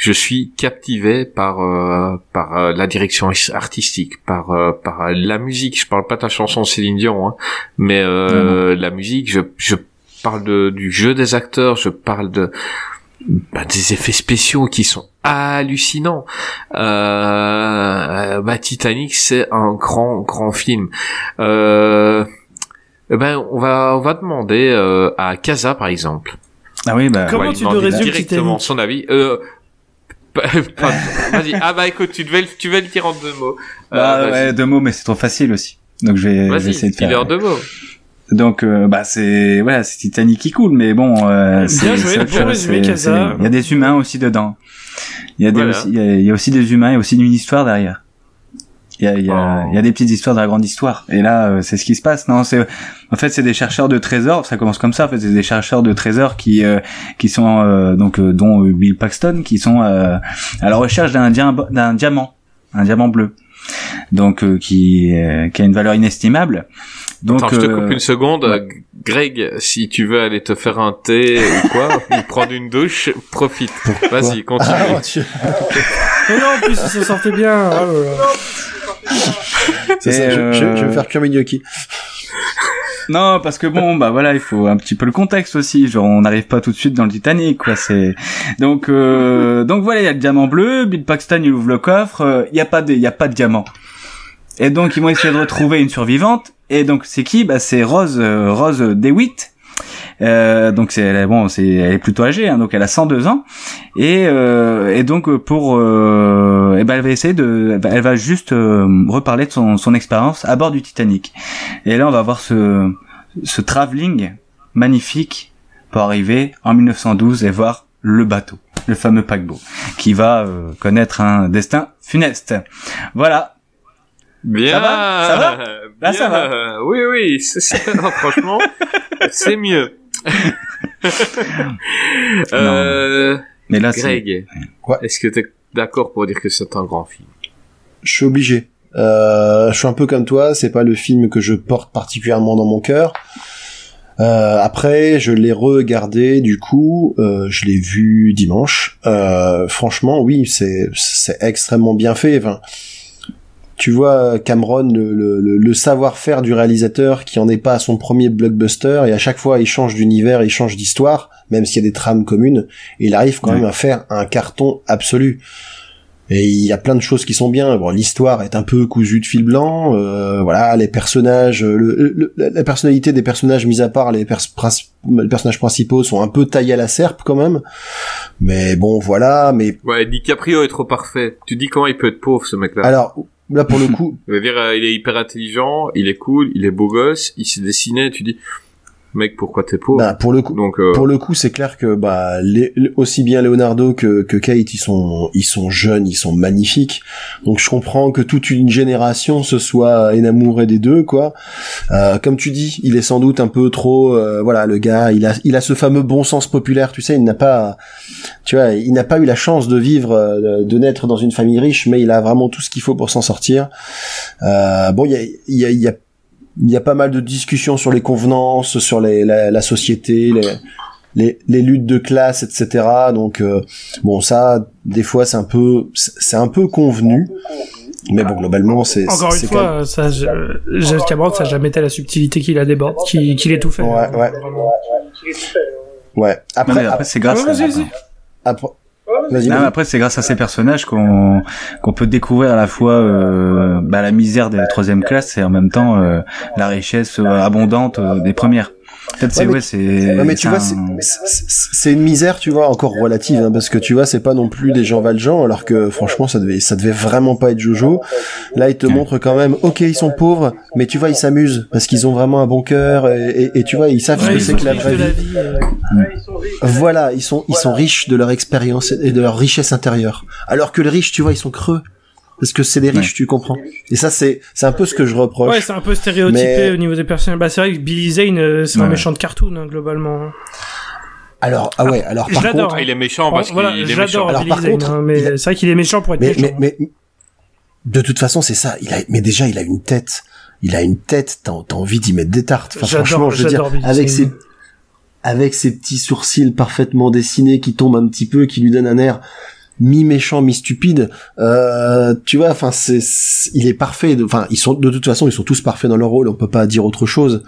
je suis captivé par euh, par euh, la direction artistique, par euh, par euh, la musique. Je parle pas de la chanson Céline Dion, hein, mais euh, la musique. Je je parle de, du jeu des acteurs. Je parle de bah, des effets spéciaux qui sont hallucinants. Euh, bah, Titanic, c'est un grand grand film. Euh, eh ben, on va on va demander euh, à Casa par exemple. Ah oui, bah. Comment tu le demander résumes, directement Titanic? son avis. Euh, vas-y. Ah bah écoute, tu devais le, tu vas le dire en deux mots. Euh, Bah, ouais, deux mots, mais c'est trop facile aussi. Donc je vais, je vais Vas-y, essayer de faire. en deux mots. Donc euh, bah c'est voilà, c'est Titanic qui coule, mais bon, euh, c'est Bien joué, chose, résumé, Il y a des humains aussi dedans. Il y a des Voilà. aussi, il y a, il y a aussi des humains, a aussi une histoire derrière. Il y a, il y a, Oh. il y a des petites histoires de la grande histoire. Et là, euh, c'est ce qui se passe. Non, c'est en fait c'est des chercheurs de trésors. Ça commence comme ça. En fait, c'est des chercheurs de trésors qui euh, qui sont euh, donc euh, dont euh, Bill Paxton, qui sont euh, à la recherche d'un d'un diamant, un diamant bleu. Donc euh, qui euh, qui a une valeur inestimable. Donc Attends, je te coupe une seconde. ouais. Greg, si tu veux aller te faire un thé ou quoi, (laughs) ou prendre une douche, profite. Vas-y, continue. Ah, (laughs) non, en plus, ça sortait bien. Oh. C'est (laughs) ça, je, je- je euh, vais faire cuire mes gnocchis. Non, parce que bon, bah voilà, il faut un petit peu le contexte aussi. Genre, on n'arrive pas tout de suite dans le Titanic, quoi. C'est donc, euh, donc voilà, il y a le diamant bleu. Bill Paxton, il ouvre le coffre. euh, Il y a pas de, il y a pas de diamant. Et donc, ils vont essayer de retrouver une survivante. Et donc, c'est qui? Bah, c'est Rose, euh, Rose DeWitt. Euh, donc c'est elle est- bon, c'est elle est plutôt âgée, hein, donc elle a 102 ans et euh, et donc pour euh, eh ben elle va essayer de, bah, elle va juste euh, reparler de son son expérience à bord du Titanic. Et là on va voir ce ce travelling magnifique pour arriver en 1912 et voir le bateau, le fameux paquebot, qui va euh, connaître un destin funeste. Voilà. Bien. Ça va? Ça va? Là, ça Bien. Oui, oui. non, franchement, (laughs) c'est mieux. (laughs) euh, Mais là, Greg, est-ce que tu es d'accord pour dire que c'est un grand film? Je suis obligé. Euh, je suis un peu comme toi, c'est pas le film que je porte particulièrement dans mon cœur. Euh, après, je l'ai regardé, du coup, euh, je l'ai vu dimanche. Franchement, oui, c'est c'est extrêmement bien fait. Enfin, tu vois Cameron, le, le, le- savoir-faire du réalisateur qui en est pas à son premier blockbuster, et à chaque fois il change d'univers, il change d'histoire, même s'il y a des trames communes, et il arrive quand Ouais. même à faire un carton absolu. Et il y a plein de choses qui sont bien. Bon, l'histoire est un peu cousue de fil blanc. euh, voilà, les personnages, le, le- la personnalité des personnages, mis à part les, pers- les personnages principaux, sont un peu taillés à la serpe quand même. Mais bon, voilà. Mais Ouais, DiCaprio est trop parfait. Tu dis comment il peut être pauvre, ce mec-là? alors là, pour le (laughs) coup, Je veux dire, euh, il est hyper intelligent, il est cool, il est beau gosse, il s'est dessiné, tu dis, mec, pourquoi t'es pauvre bah, pour le coup, Donc, euh, Pour le coup, c'est clair que bah les- aussi bien Leonardo que, que Kate, ils sont ils sont jeunes, ils sont magnifiques. Donc je comprends que toute une génération se soit enamourée des deux, quoi. Euh, comme tu dis, il est sans doute un peu trop, euh, voilà, le gars, il a il a ce fameux bon sens populaire, tu sais, il n'a pas, tu vois, il n'a pas eu la chance de vivre, euh, de naître dans une famille riche, mais il a vraiment tout ce qu'il faut pour s'en sortir. Euh, bon, il y a y a, il y a il y a pas mal de discussions sur les convenances, sur les, la, la société, les, les, les luttes de classe, etc. Donc euh, bon, ça, des fois, c'est un peu, c'est un peu convenu. Mais bon, globalement, c'est Encore une c'est quand même- fois, ça, je- Cameron, ça n'a jamais été la subtilité qu'il a débordé, qu'il qu'il ait tout fait. Ouais, ouais. Ouais. Après, après, c'est grâce à... après, Non, mais vas-y. après, c'est grâce à ces personnages qu'on qu'on peut découvrir à la fois euh, bah, la misère des troisième classe et en même temps euh, la richesse euh, abondante des premières. C'est Ouais, mais- ouais, c'est. Ouais, mais tu vois, un- c'est- c'est c'est une misère, tu vois, encore relative, hein, parce que tu vois, c'est pas non plus des Jean Valjean, alors que franchement, ça devait, ça devait vraiment pas être Jojo. Là, ils te montrent quand même, ok, ils sont pauvres, mais tu vois, ils s'amusent parce qu'ils ont vraiment un bon cœur et, et- et tu vois, ils savent ce que c'est que la vraie vie. euh, Voilà, ils sont, ils sont riches de leur expérience et de leur richesse intérieure. Alors que les riches, tu vois, ils sont creux. Parce que c'est des riches, Ouais. tu comprends. Et ça, c'est, c'est un peu ce que je reproche. Ouais, c'est un peu stéréotypé Mais- au niveau des personnages. Bah, c'est vrai que Billy Zane, euh, c'est un Ouais. méchant de cartoon, hein, globalement. alors, ah ouais, alors Je par l'adore. contre, ah, il est méchant parce voilà, qu'il est j'adore méchant. Alors, Billy par Zane, contre, hein, mais a- c'est vrai qu'il est méchant pour être mais, méchant. mais, mais, de toute façon, c'est ça. Il a, mais déjà, il a une tête. Il a une tête. T'as, t'as envie d'y mettre des tartes. Enfin, franchement, je veux dire, Billy avec Zane. ses, avec ses petits sourcils parfaitement dessinés qui tombent un petit peu, qui lui donnent un air mi-méchant, mi-stupide. Euh, tu vois, enfin, c'est, il est parfait. de- Enfin, ils sont, de toute façon, ils sont tous parfaits dans leur rôle. On peut pas dire autre chose.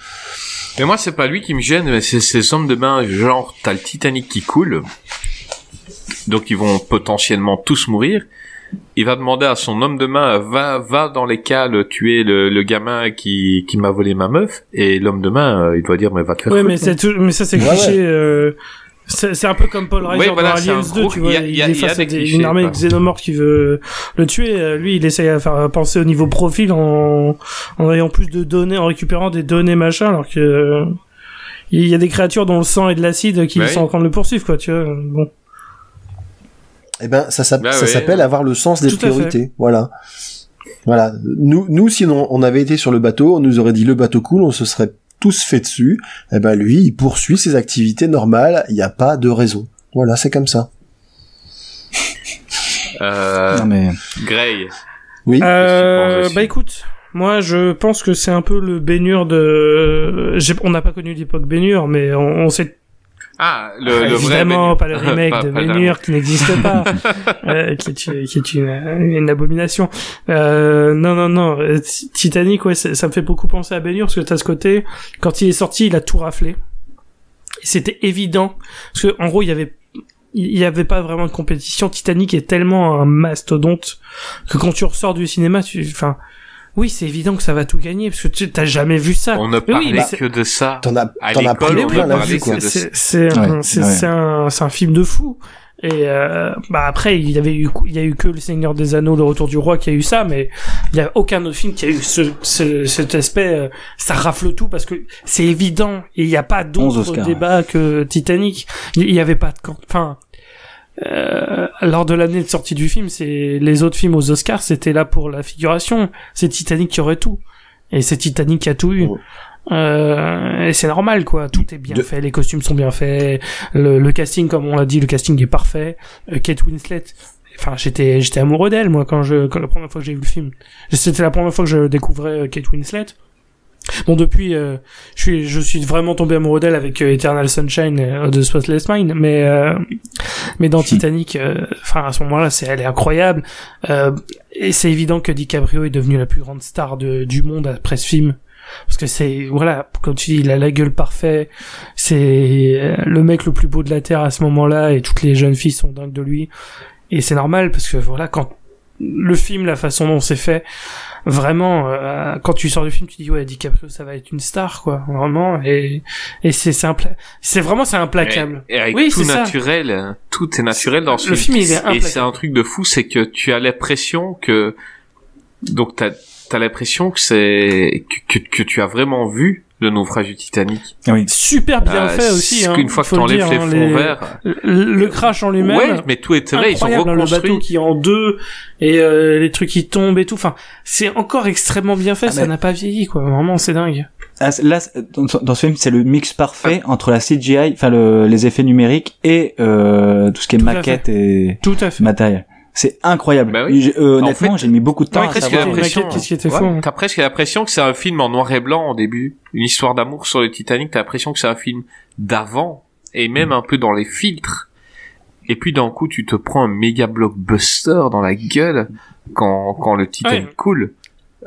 Mais moi, c'est pas lui qui me gêne, mais c'est ces hommes de main, genre, t'as le Titanic qui coule. Donc, ils vont potentiellement tous mourir. Il va demander à son homme de main, va, va dans les cales tuer le, le gamin qui, qui m'a volé ma meuf. Et l'homme de main, euh, il doit dire, mais va te faire Ouais, foutre, mais c'est tout- mais ça c'est Ouais, cliché. euh, C'est un peu comme Paul Reiser Ouais, voilà, dans Aliens un 2, gros- tu vois. il y a- Il, il y a- est il y a face des à des- clichés, une armée quoi. xénomorphe qui veut le tuer. Euh, Lui, il essaye à faire penser au niveau profil en, en ayant plus de données, en récupérant des données machin, alors que euh, il y a des créatures dont le sang et de l'acide qui Ouais. sont en train de le poursuivre, quoi. Tu vois. Bon. Eh ben, ça, Bah ouais. s'appelle avoir le sens des Tout priorités. Voilà. Voilà. Nous, nous, sinon, on avait été sur le bateau, on nous aurait dit le bateau coule, on se serait tous fait dessus. Eh ben, lui, il poursuit ses activités normales, il n'y a pas de raison. Voilà, c'est comme ça. Euh, Non mais Grey. Oui. Euh, bah écoute, moi je pense que c'est un peu le baignure de. On n'a pas connu l'époque baignure, mais on, on sait Ah, le, le évidemment Ben- pas le (laughs) remake Pas- de le Bénure qui n'existe pas, (laughs) euh, qui est, une- qui est une, une abomination. Euh, non non non, euh, Ti- Titanic ouais, ça me fait beaucoup penser à Bénure parce que t'as ce côté quand il est sorti, il a tout raflé. C'était évident parce que en gros il y avait il y avait pas vraiment de compétition. Titanic est tellement un mastodonte que quand tu ressors du cinéma, tu, enfin, oui, c'est évident que ça va tout gagner parce que tu t'as jamais vu ça. On ne Mais oui, que de ça. T'en as, à t'en as l'école, on plein que de- c'est c'est un, Ouais, c'est ouais. c'est un c'est un film de fou et euh, bah après il y avait eu il y a eu que le Seigneur des Anneaux le Retour du Roi qui a eu ça mais il y a aucun autre film qui a eu ce, ce cet aspect euh, ça rafle tout parce que c'est évident et il n'y a pas 11 d'autre Oscars, débat que Titanic il il y avait pas de camp enfin euh, lors de l'année de sortie du film, c'est les autres films aux Oscars, c'était là pour la figuration. C'est Titanic qui aurait tout, et c'est Titanic qui a tout eu. Ouais. Euh, et c'est normal, quoi. Tout est bien De- fait, les costumes sont bien faits, le, le casting, comme on l'a dit, le casting est parfait. Euh, Kate Winslet, enfin, j'étais, j'étais amoureux d'elle, moi, quand je, quand la première fois que j'ai vu le film. C'était la première fois que je découvrais euh, Kate Winslet. Bon, depuis, euh, je suis, je suis vraiment tombé amoureux d'elle avec euh, Eternal Sunshine euh, de Spotless Mind, mais euh, mais dans Titanic, euh, enfin à ce moment-là, c'est elle est incroyable. Euh, et c'est évident que DiCaprio est devenu la plus grande star de, du monde après ce film. Parce que c'est, voilà, comme tu dis, il a la gueule parfaite, c'est euh, le mec le plus beau de la Terre à ce moment-là, et toutes les jeunes filles sont dingues de lui. Et c'est normal, parce que voilà, quand le film, la façon dont c'est fait, vraiment, euh, quand tu sors du film, tu dis, ouais, DiCaprio, ça va être une star, quoi, vraiment, et, et c'est, impla- c'est vraiment, c'est implacable. Et avec Oui, tout ça. naturel, tout est naturel dans ce Le film, il est Et c'est un truc de fou, c'est que tu as l'impression que, donc t'as, t'as l'impression que c'est, que, que, que tu as vraiment vu le naufrage du Titanic. Oui. Super bien Euh, fait aussi, hein. qu'une fois que t'enlèves les hein, fonds verts. le, le crash en lui-même. Ouais, mais tout est vrai, ils sont incroyable, hein, le bateau qui est en deux et euh, les trucs qui tombent et tout. Enfin, c'est encore extrêmement bien fait. Ah, ça mais- n'a pas vieilli, quoi. Vraiment, c'est dingue. Ah, Là, dans, ce film, c'est le mix parfait entre la CGI, enfin le, les effets numériques et euh, tout ce qui est Tout à maquette et Tout à fait. matériel. C'est incroyable. Bah oui. J'ai- euh, honnêtement, En fait- j'ai mis beaucoup de temps T'as à presque savoir. l'impression, maquette, qu'est-ce qui était ouais, faux, hein. t'as presque l'impression que c'est un film en noir et blanc au début, une histoire d'amour sur le Titanic. T'as l'impression que c'est un film d'avant et même un peu dans les filtres. Et puis d'un coup, tu te prends un méga blockbuster dans la gueule quand quand le Titanic Ouais. coule.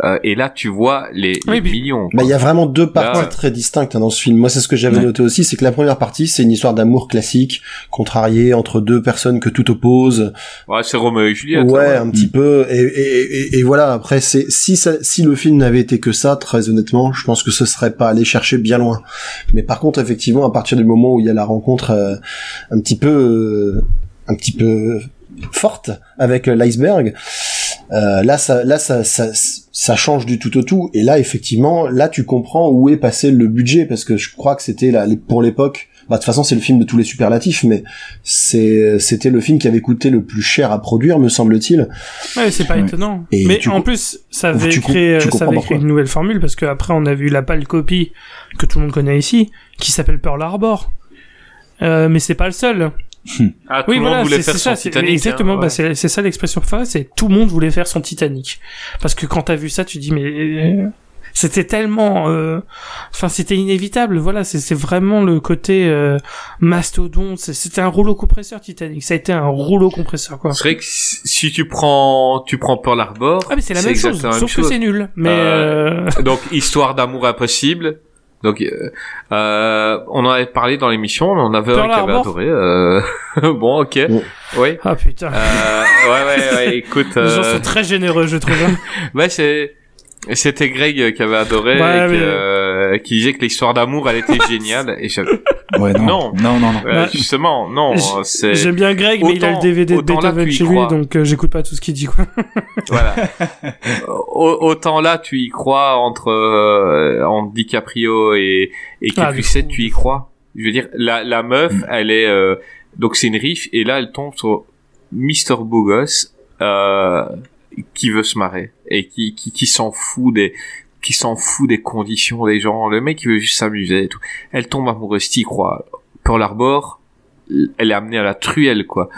Euh, et là, tu vois les, Oui, les millions. Bah, il y a vraiment deux parties Là- très distinctes hein, dans ce film. Moi, c'est ce que j'avais Ouais. noté aussi, c'est que la première partie, c'est une histoire d'amour classique, contrariée entre deux personnes que tout oppose. Ouais, c'est Roméo et Juliette. ouais, hein, un petit peu. Et, et, et, et voilà. Après, c'est si ça, si le film n'avait été que ça, très honnêtement, je pense que ce serait pas allé chercher bien loin. Mais par contre, effectivement, à partir du moment où il y a la rencontre euh, un petit peu, euh, un petit peu forte avec euh, l'iceberg, euh, là, ça, là, ça, ça, ça change du tout au tout. Et là, effectivement, là, tu comprends où est passé le budget, parce que je crois que c'était là, pour l'époque. Bah, de toute façon, c'est le film de tous les superlatifs, mais c'est, c'était le film qui avait coûté le plus cher à produire, me semble-t-il. Ouais, c'est pas Ouais. étonnant. Et mais tu en plus, ça avait tu créé, tu ça comprends avait pourquoi. créé une nouvelle formule parce que après on a vu la pâle copie que tout le monde connaît ici, qui s'appelle Pearl Harbor. Euh, mais c'est pas le seul. Ah, tout Oui, le voilà, monde voulait c'est faire son ça, c'est- Titanic. exactement. hein, bah, ouais. c'est c'est ça l'expression parfaite, c'est tout le monde voulait faire son Titanic. Parce que quand t'as vu ça, tu dis mais euh, c'était tellement, euh, enfin c'était inévitable. Voilà, c'est c'est vraiment le côté euh, mastodonte. C'est- C'était un rouleau compresseur Titanic. Ça a été un rouleau compresseur quoi. C'est vrai que si tu prends, tu prends Pearl Harbor. Ah mais c'est la même chose, sauf que chose. c'est nul. Mais Euh, euh, Donc histoire d'amour impossible. Donc euh, euh, on en avait parlé dans l'émission, on en avait un qui avait adoré. euh, (laughs) bon, ok, Bon. oui. ah putain, Euh, ouais, ouais, ouais. (laughs) Écoute, les gens euh, sont très généreux, je trouve. hein. (laughs) ouais, c'est c'était Greg qui avait adoré, Ouais, et qui, mais- euh, qui disait que l'histoire d'amour elle était (laughs) géniale. Et Ouais, non. Non. Non, non, non. euh, Ouais. justement, non, J'aime bien Greg, mais il a le DVD de Beethoven tu y chez lui, crois. donc euh, j'écoute pas tout ce qu'il dit quoi. (laughs) voilà. (laughs) Au- Autant là, tu y crois entre euh, entre DiCaprio et et Ah, tu y crois. Je veux dire, la la meuf, Mm. elle est euh, donc c'est une riche et là elle tombe sur Mr Beau Gosse euh, qui veut se marrer et qui qui qui s'en fout des qui s'en fout des conditions des gens. Le mec il veut juste s'amuser et tout. Elle tombe amoureuse, t'y crois. Pearl Harbor, elle est amenée à la truelle quoi.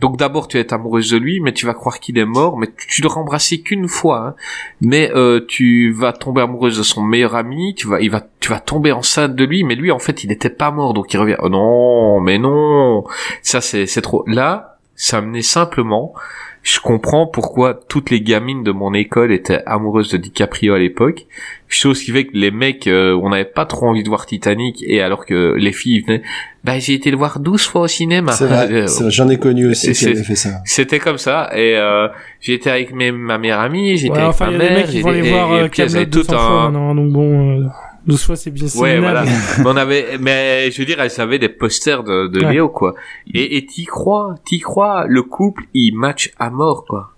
Donc d'abord tu vas être amoureuse de lui, mais tu vas croire qu'il est mort, mais tu, tu l'auras qu'une fois. hein. Mais euh, tu vas tomber amoureuse de son meilleur ami, tu vas, il va, tu vas tomber enceinte de lui, mais lui en fait il n'était pas mort, donc il revient. Oh non, mais non, ça c'est c'est trop. Là, ça menait simplement. Je comprends pourquoi toutes les gamines de mon école étaient amoureuses de DiCaprio à l'époque. Chose qui fait que les mecs, euh, on n'avait pas trop envie de voir Titanic, et alors que les filles venaient, bah j'ai été le voir 12 fois au cinéma. C'est vrai, Euh, c'est vrai, j'en ai connu aussi qui avaient fait ça. c'était comme ça et euh, j'étais avec mes, ma meilleure amie, j'étais Ouais, avec enfin, ma il y a des mère, mecs qui vont les et- voir et euh, puis tout 200 fois un maintenant, donc bon, euh, 12 fois c'est bien Ouais, voilà. (laughs) mais- on avait mais je veux dire elles avaient des posters de, de Ouais. Léo quoi. Et et t'y crois, t'y crois, le couple il match à mort quoi.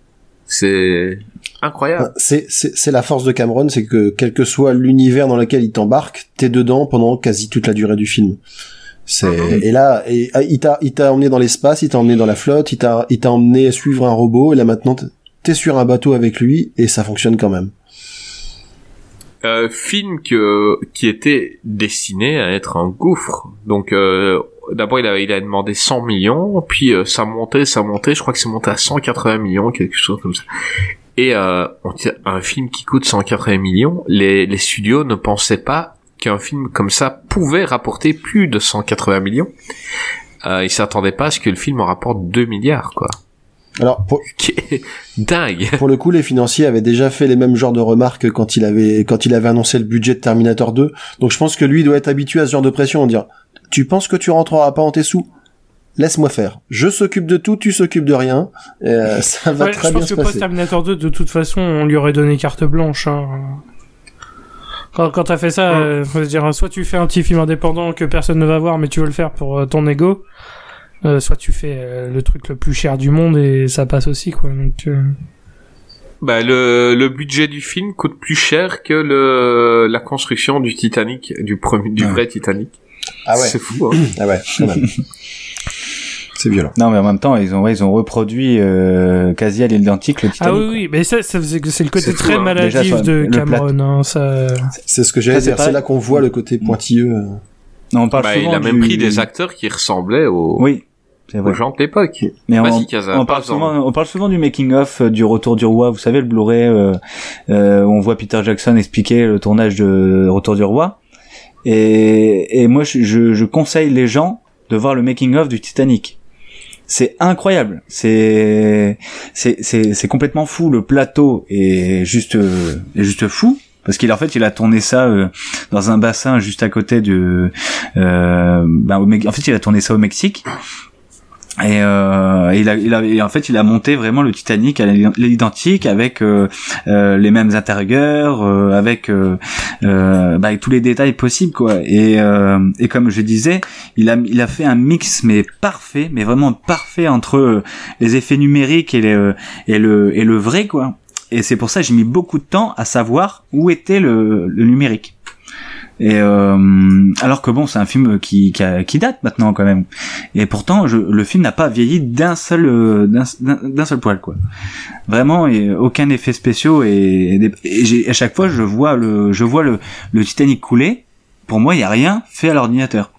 C'est incroyable. C'est, c'est, c'est la force de Cameron, c'est que quel que soit l'univers dans lequel il t'embarque, t'es dedans pendant quasi toute la durée du film. C'est, Mhm. et là, et, ah, il t'a, il t'a emmené dans l'espace, il t'a emmené dans la flotte, il t'a, il t'a emmené suivre un robot, et là maintenant, t'es sur un bateau avec lui, et ça fonctionne quand même. Euh, film qui était destiné à être un gouffre. Donc euh, d'abord il a demandé 100 millions, puis euh, ça montait, ça montait, je crois que c'est monté à 180 millions, quelque chose comme ça. Et euh, un film qui coûte 180 millions, les, les studios ne pensaient pas qu'un film comme ça pouvait rapporter plus de 180 millions. Euh, ils s'attendaient pas à ce que le film en rapporte 2 milliards, quoi. Alors, pour, (laughs) dingue. pour le coup, les financiers avaient déjà fait les mêmes genres de remarques quand il avait, quand il avait annoncé le budget de Terminator 2. Donc je pense que lui doit être habitué à ce genre de pression, en dire, tu penses que tu rentreras pas en tes sous? Laisse-moi faire. Je s'occupe de tout, tu s'occupes de rien. Et, euh, (laughs) ça va Ouais, très je bien pense se que post passer. Terminator 2, de toute façon, on lui aurait donné carte blanche. Hein. Quand, quand t'as fait ça, euh, faut se dire, soit tu fais un petit film indépendant que personne ne va voir, mais tu veux le faire pour euh, ton ego, euh, soit tu fais euh, le truc le plus cher du monde et ça passe aussi, quoi. Donc, euh, Bah, le, le budget du film coûte plus cher que le, la construction du Titanic, du premier, du Ouais. vrai Titanic. Ah ouais. C'est fou, hein. Ah ouais, quand même. (laughs) C'est violent. Non, mais en même temps, ils ont, ouais, ils ont reproduit euh, quasi à l'identique le Titanic. Ah oui, oui, mais ça, ça c'est c'est le côté C'est fou, très hein. maladif Déjà, de Cameron. Hein, ça... C'est ce que j'allais dire. pas- C'est là qu'on voit le côté pointilleux. euh. Non, on parle Bah, souvent il a même du- pris des acteurs qui ressemblaient aux, Oui. Aux gens de l'époque. Mais on, on, parle souvent, on parle souvent du making of euh, du Retour du Roi. Vous savez le Blu-ray euh, euh, où on voit Peter Jackson expliquer le tournage de Retour du Roi. Et, et moi, je, je, je conseille les gens de voir le making of du Titanic. C'est incroyable. C'est c'est c'est c'est complètement fou. Le plateau est juste euh, est juste fou. Parce qu'il en fait il a tourné ça euh, dans un bassin juste à côté de euh, ben, au en fait il a tourné ça au Mexique et euh, il a, il a, en fait, il a monté vraiment le Titanic à l'identique avec euh, euh, les mêmes intérieurs, euh, avec, euh, bah, tous les détails possibles, quoi. Et, et comme je disais, il a, il a fait un mix mais parfait, mais vraiment parfait entre les effets numériques et, les, et le et le vrai, quoi. Et c'est pour ça que j'ai mis beaucoup de temps à savoir où était le, le numérique. Et euh, alors que bon, c'est un film qui, qui, a- qui date maintenant quand même. Et pourtant, je, le film n'a pas vieilli d'un seul euh, d'un seul poil quoi. Vraiment, et aucun effet spéciaux et, et à chaque fois je vois le je vois le, le Titanic couler. Pour moi, il y a rien fait à l'ordinateur.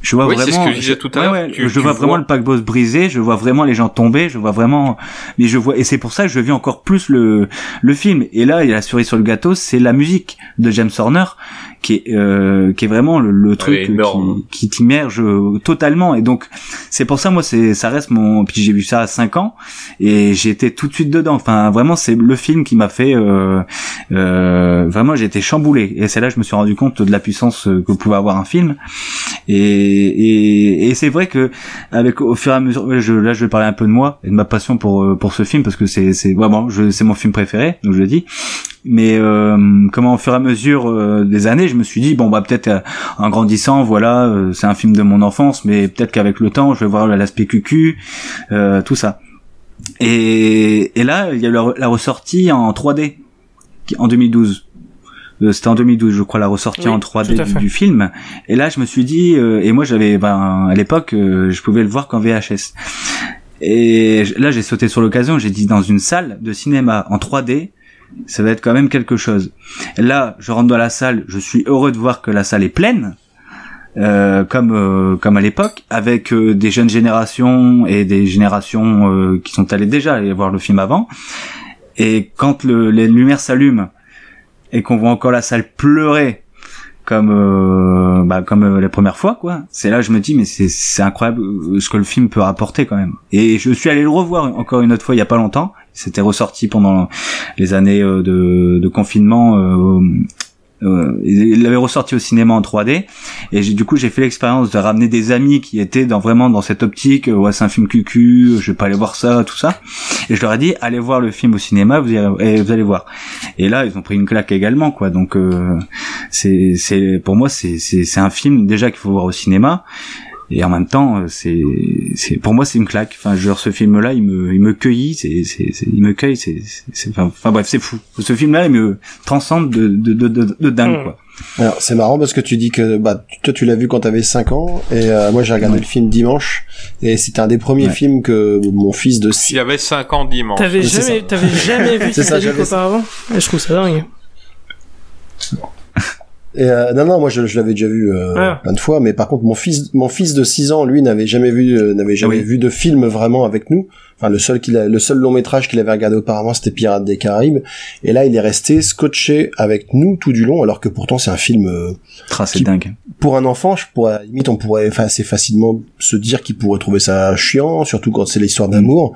Je vois Oui, vraiment. ce que je disais tout à Ouais, l'heure. ouais, Tu- je tu vois vois- vraiment le paquebot se briser. Je vois vraiment les gens tomber. Je vois vraiment. Mais je vois et c'est pour ça que je vis encore plus le le film. Et là, il y a la cerise sur le gâteau, c'est la musique de James Horner qui est euh, qui est vraiment le, le truc énorme. qui, qui t'immerge euh, totalement. Et donc c'est pour ça moi c'est ça reste mon puis j'ai vu ça à 5 ans et été tout de suite dedans. Enfin vraiment c'est le film qui m'a fait euh, euh, vraiment j'ai été chamboulé. Et c'est là que je me suis rendu compte de la puissance euh, que pouvait avoir un film. Et et, et c'est vrai que avec au fur et à mesure je, là je vais parler un peu de moi et de ma passion pour euh, pour ce film parce que c'est c'est vraiment je c'est mon film préféré donc je le dis. Mais euh, comment au fur et à mesure euh, des années je me suis dit bon bah peut-être euh, en grandissant voilà euh, c'est un film de mon enfance mais peut-être qu'avec le temps je vais voir l'aspect cucu euh, tout ça. Et, et là il y a eu la, la ressortie en 3D qui- en 2012 Euh, c'était en 2012 je crois la ressortie Oui, en tout à 3D du, film. Et là je me suis dit euh, et moi j'avais ben à l'époque euh, je pouvais le voir qu'en VHS et là j'ai sauté sur l'occasion j'ai dit dans une salle de cinéma en 3D ça va être quand même quelque chose. Là, je rentre dans la salle, je suis heureux de voir que la salle est pleine, euh, comme euh, comme à l'époque, avec euh, des jeunes générations et des générations euh, qui sont allées déjà aller voir le film avant. Et quand le, les lumières s'allument et qu'on voit encore la salle pleurer comme euh, bah, comme euh, la première fois quoi c'est là je me dis mais c'est c'est incroyable ce que le film peut rapporter quand même et je suis allé le revoir encore une autre fois il y a pas longtemps c'était ressorti pendant les années euh, de, de confinement euh, euh, il l'avait ressorti au cinéma en 3D et du coup j'ai fait l'expérience de ramener des amis qui étaient dans vraiment dans cette optique euh, ouais c'est un film cucu je vais pas aller voir ça tout ça. Et je leur ai dit allez voir le film au cinéma vous allez, voir. Et là ils ont pris une claque également quoi. Donc euh, c'est pour moi c'est un film déjà qu'il faut voir au cinéma et en même temps euh, c'est c'est pour moi c'est une claque enfin genre ce film là il me il me cueillit c'est c'est il me cueille c'est enfin, bref c'est fou ce film là il me transcende de de de de, de dingue Mm. quoi Alors, c'est marrant parce que tu dis que bah toi tu l'as vu quand t'avais 5 ans et euh, moi j'ai regardé Ouais. le film dimanche et c'était un des premiers Ouais. films que mon fils de Il 6 y avait 5 ans dimanche. T'avais jamais, t'avais jamais (laughs) vu ça, ça. auparavant? Et Je trouve ça dingue. Et euh, non, non, moi je, je l'avais déjà vu euh, Ah. plein de fois, mais par contre mon fils, mon fils de 6 ans, lui, n'avait jamais vu, euh, n'avait jamais oui. vu de film vraiment avec nous. Enfin, le seul qu'il a, le seul long métrage qu'il avait regardé auparavant, c'était Pirates des Caraïbes. Et là, il est resté scotché avec nous tout du long, alors que pourtant c'est un film euh, c'est Qui- dingue. pour un enfant. Je pourrais, à la limite, on pourrait enfin, assez facilement se dire qu'il pourrait trouver ça chiant, surtout quand c'est l'histoire d'amour.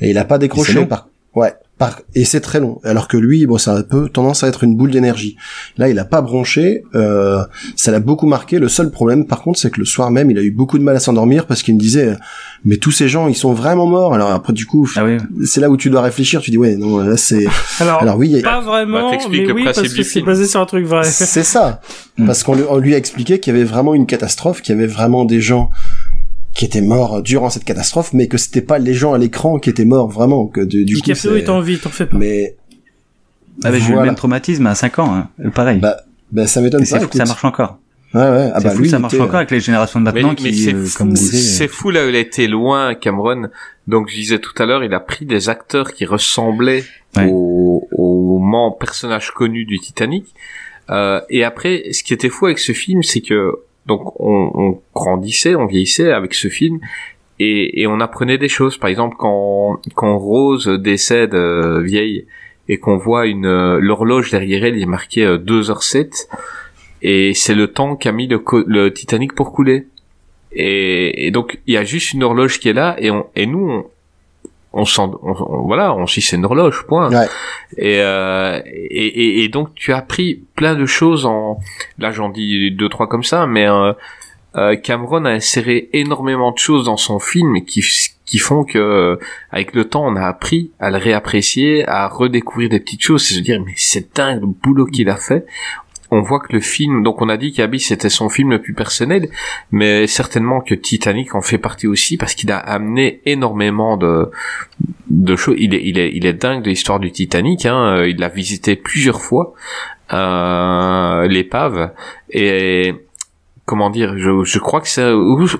Et il a pas décroché. Par, ouais. Par, et c'est très long. Alors que lui, bon, ça a un peu tendance à être une boule d'énergie. Là, il a pas bronché. Euh, ça l'a beaucoup marqué. Le seul problème, par contre, c'est que le soir même, il a eu beaucoup de mal à s'endormir parce qu'il me disait, mais tous ces gens, ils sont vraiment morts. Alors après, du coup, Ah oui. c'est là où tu dois réfléchir. Tu dis, ouais, non, là, c'est. (laughs) Alors, Alors oui, il y a- pas vraiment, Bah, mais oui, parce que c'est basé sur un truc vrai. C'est ça. (laughs) Mm. Parce qu'on lui, on lui a expliqué qu'il y avait vraiment une catastrophe, qu'il y avait vraiment des gens qui étaient morts durant cette catastrophe, mais que c'était pas les gens à l'écran qui étaient morts vraiment. Que du, du coup, DiCaprio c'est- est en vie, t'en fais pas. Mais Ah, bah, j'ai eu le même traumatisme à 5 ans, hein. pareil. bah, bah ça m'étonne c'est pas. fou que ça marche encore. Ouais, ouais. Ah c'est bah fou lui, que ça marche était- encore avec les générations de Mais, maintenant mais qui, c'est euh, fou, c'est fou là où il a été loin, Cameron. Donc je disais tout à l'heure, il a pris des acteurs qui ressemblaient Ouais. aux, aux personnages connus du Titanic. Euh, et après, ce qui était fou avec ce film, c'est que donc on, on grandissait, on vieillissait avec ce film. Et, et on apprenait des choses. Par exemple, quand, quand Rose décède euh, vieille et qu'on voit une euh, l'horloge derrière elle, il est marqué euh, 2h07 et c'est le temps qu'a mis le, le Titanic pour couler. Et, et donc il y a juste une horloge qui est là et, on, et nous on, s'en- voilà on c'est une horloge point. Ouais. Et, euh, et, et, et donc tu as appris plein de choses en là j'en dis deux trois comme ça mais euh, euh, Cameron a inséré énormément de choses dans son film qui qui font que euh, avec le temps on a appris à le réapprécier à redécouvrir des petites choses et se dire mais c'est dingue le boulot qu'il a fait on voit que le film, donc on a dit qu'Abyss c'était son film le plus personnel, mais certainement que Titanic en fait partie aussi parce qu'il a amené énormément de de choses. Il est, il est, il est dingue de l'histoire du Titanic. Hein. euh, Il l'a visité plusieurs fois, euh, l'épave, et comment dire, je, je crois que c'est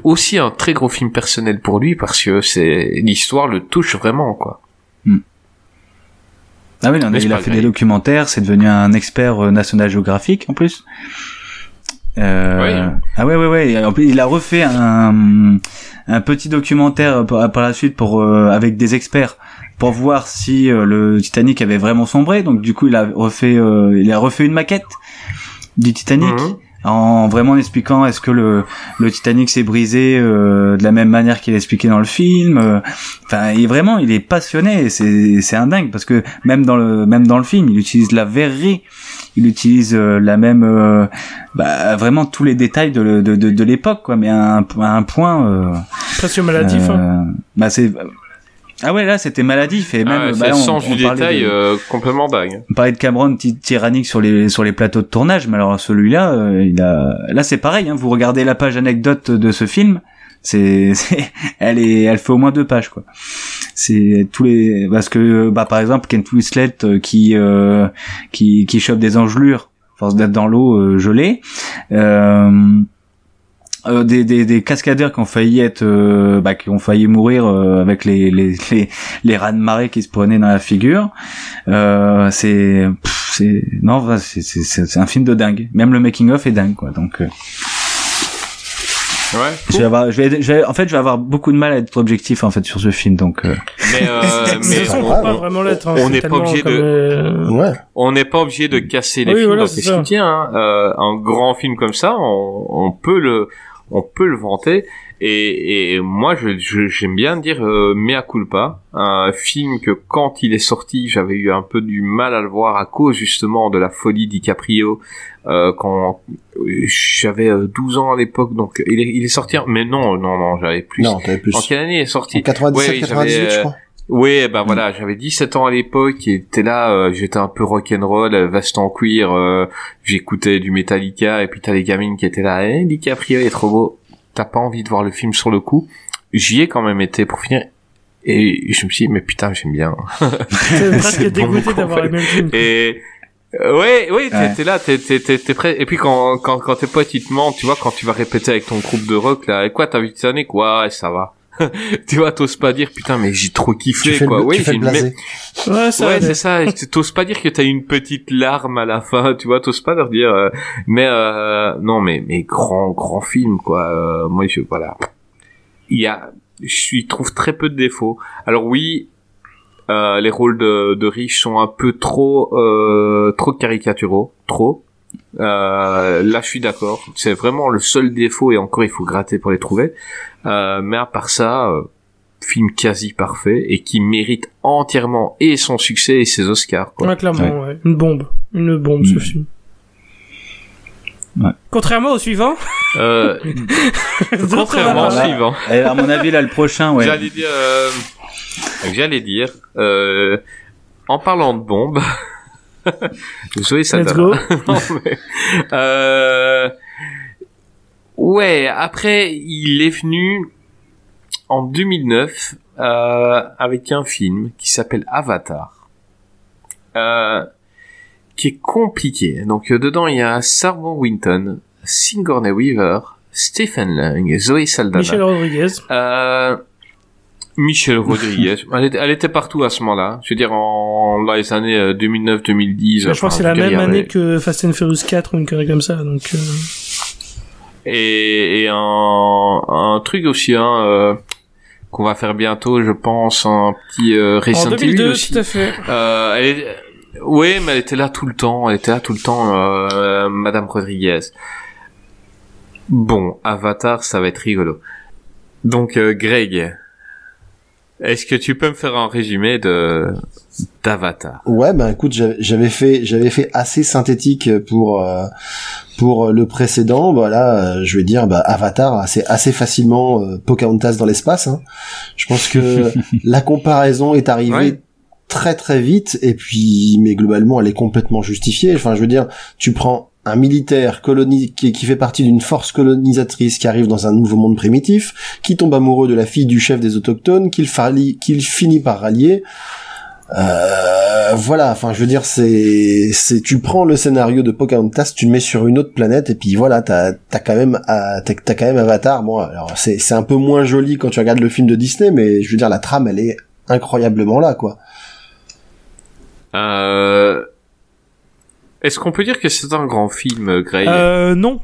aussi un très gros film personnel pour lui parce que c'est l'histoire le touche vraiment quoi. Ah oui, non, il a fait des documentaires, c'est devenu un expert euh, National Geographic en plus. Euh, Oui. Ah ouais, ouais, ouais. En plus, il a refait un, un petit documentaire par, par la suite pour euh, avec des experts pour voir si euh, le Titanic avait vraiment sombré. Donc du coup, il a refait, euh, il a refait une maquette du Titanic. Mhm. En vraiment expliquant est-ce que le, le Titanic s'est brisé euh, de la même manière qu'il est expliqué dans le film. euh. Enfin, il est vraiment, il est passionné. C'est c'est un dingue parce que même dans le même dans le film, il utilise la verrerie, il utilise euh, la même, euh, bah, vraiment tous les détails de de, de, de l'époque quoi. Mais à un, à un point. Presque maladif. hein. bah c'est ah ouais là c'était maladif et Ah même ouais, bah, on- on du détail de- euh, complètement dingue. on parlait de Cameron ty- tyrannique sur les sur les plateaux de tournage, mais alors celui-là, euh, il a là c'est pareil. Hein, vous regardez la page anecdote de ce film, c'est (laughs) c'est- elle est elle fait au moins deux pages quoi. C'est tous les parce que bah par exemple Kent Winslet euh, qui euh, qui qui chope des engelures force d'être dans l'eau euh, gelée. Euh, euh, des, des, des cascadeurs qui ont failli être euh, bah, qui ont failli mourir euh, avec les, les, (laughs) les, les rats de marée qui se prenaient dans la figure euh, c'est c'est non c'est c'est c'est c'est un film de dingue même le making of est dingue quoi donc euh, Ouais. je vais avoir je vais, je vais- en fait je vais avoir beaucoup de mal à être objectif en fait sur ce film donc euh, Mais, euh, (laughs) Mais on on- peut pas vraiment l'être. hein, on n'est pas obligé de- euh, Ouais. on n'est pas obligé de casser les Oui, films voilà, dans ça. soutiens. Hein. Euh, un grand film comme ça, on, on peut le, on peut le vanter. Et, et moi, je, je- j'aime bien dire euh, mea culpa, un film que quand il est sorti, j'avais eu un peu du mal à le voir à cause justement de la folie DiCaprio. Euh, quand j'avais euh, 12 ans à l'époque, donc il est, il est sorti. Mais non, non, non, j'avais plus. Non, t'avais plus. En quelle année il est sorti? En 97, Ouais, 98, j'avais, je euh, crois. Oui, ben voilà, j'avais 17 ans à l'époque et t'es là, euh, j'étais un peu rock'n'roll, euh, veste en cuir, euh, j'écoutais du Metallica et puis t'as les gamines qui étaient là, eh, DiCaprio est trop beau, t'as pas envie de voir le film sur le coup. J'y ai quand même été pour finir et je me suis dit, mais putain, j'aime bien. (laughs) C'est presque dégoûté d'avoir le même film. Et euh, ouais, ouais, t'es, Ouais. t'es là, t'es, t'es, t'es, t'es prêt. Et puis quand, quand, quand tes potes ils te mentent, tu vois, quand tu vas répéter avec ton groupe de rock là, et quoi, t'as vu Titanic quoi, ouais, ça va. (laughs) tu vois, t'oses pas dire putain, mais j'ai trop Tu kiffé fais quoi. le, oui, tu fais une. Ouais, ça Ouais, c'est ça. T'oses pas dire que t'as une petite larme à la fin, tu vois. T'oses pas leur dire. euh, mais euh, non, mais mais grand grand film quoi. Euh, moi, je voilà. Il y a, je trouve très peu de défauts. Alors oui, euh, les rôles de, de riches sont un peu trop euh, trop caricaturaux, trop. Euh, là, je suis d'accord. C'est vraiment le seul défaut et encore, il faut gratter pour les trouver. Euh, mais à part ça, euh, film quasi parfait et qui mérite entièrement et son succès et ses Oscars. Quoi. Ouais, clairement, ouais. Une bombe. Une bombe, ce Mm. film. Ouais. Contrairement au suivant. Euh, (laughs) contrairement au va- là. suivant, Et à mon avis, là, le prochain, ouais. j'allais dire, euh, j'allais dire, euh, en parlant de bombes, vous savez ça. Let's go. (laughs) mais, euh, ouais, après, il est venu en 2009 euh, avec un film qui s'appelle Avatar, euh, qui est compliqué. Donc euh, dedans, il y a Sarah Winton, Sigourney Weaver, Stephen Lang, Zoe Saldana. Michel Rodriguez. Euh, Michel Rodriguez. (laughs) elle, était, elle était partout à ce moment-là. Je veux dire, en dans les années euh, 2009-2010. je crois que c'est la même année que Fast and Furious 4 ou une connerie comme ça. Donc, euh, Et, et un, un truc aussi, hein, euh, qu'on va faire bientôt, je pense, un petit euh, en Resident Evil 2002, aussi. tout à fait. Euh, elle est... Oui, mais elle était là tout le temps. Elle était là tout le temps, euh, Madame Rodriguez. Bon, Avatar, ça va être rigolo. Donc, euh, Greg, est-ce que tu peux me faire un résumé de d'Avatar? Ouais, ben écoute, j'avais j'avais fait, j'avais fait assez synthétique pour euh, pour le précédent. Voilà, euh, je vais dire, bah, Avatar, c'est assez facilement euh, Pocahontas dans l'espace. Hein. Je pense que (laughs) la comparaison est arrivée Ouais. très très vite, et puis, mais globalement, elle est complètement justifiée. Enfin, je veux dire, tu prends un militaire qui, fait partie d'une force colonisatrice qui arrive dans un nouveau monde primitif, qui tombe amoureux de la fille du chef des autochtones, qu'il finit par rallier. Euh, voilà, enfin, je veux dire, c'est, tu prends le scénario de Pocahontas, tu le mets sur une autre planète, et puis voilà, t'as, t'as quand même, t'as, quand même Avatar. Bon, c'est, c'est un peu moins joli quand tu regardes le film de Disney, mais je veux dire, la trame, elle est incroyablement là, quoi. euh... Est-ce qu'on peut dire que c'est un grand film, Greg Euh, non.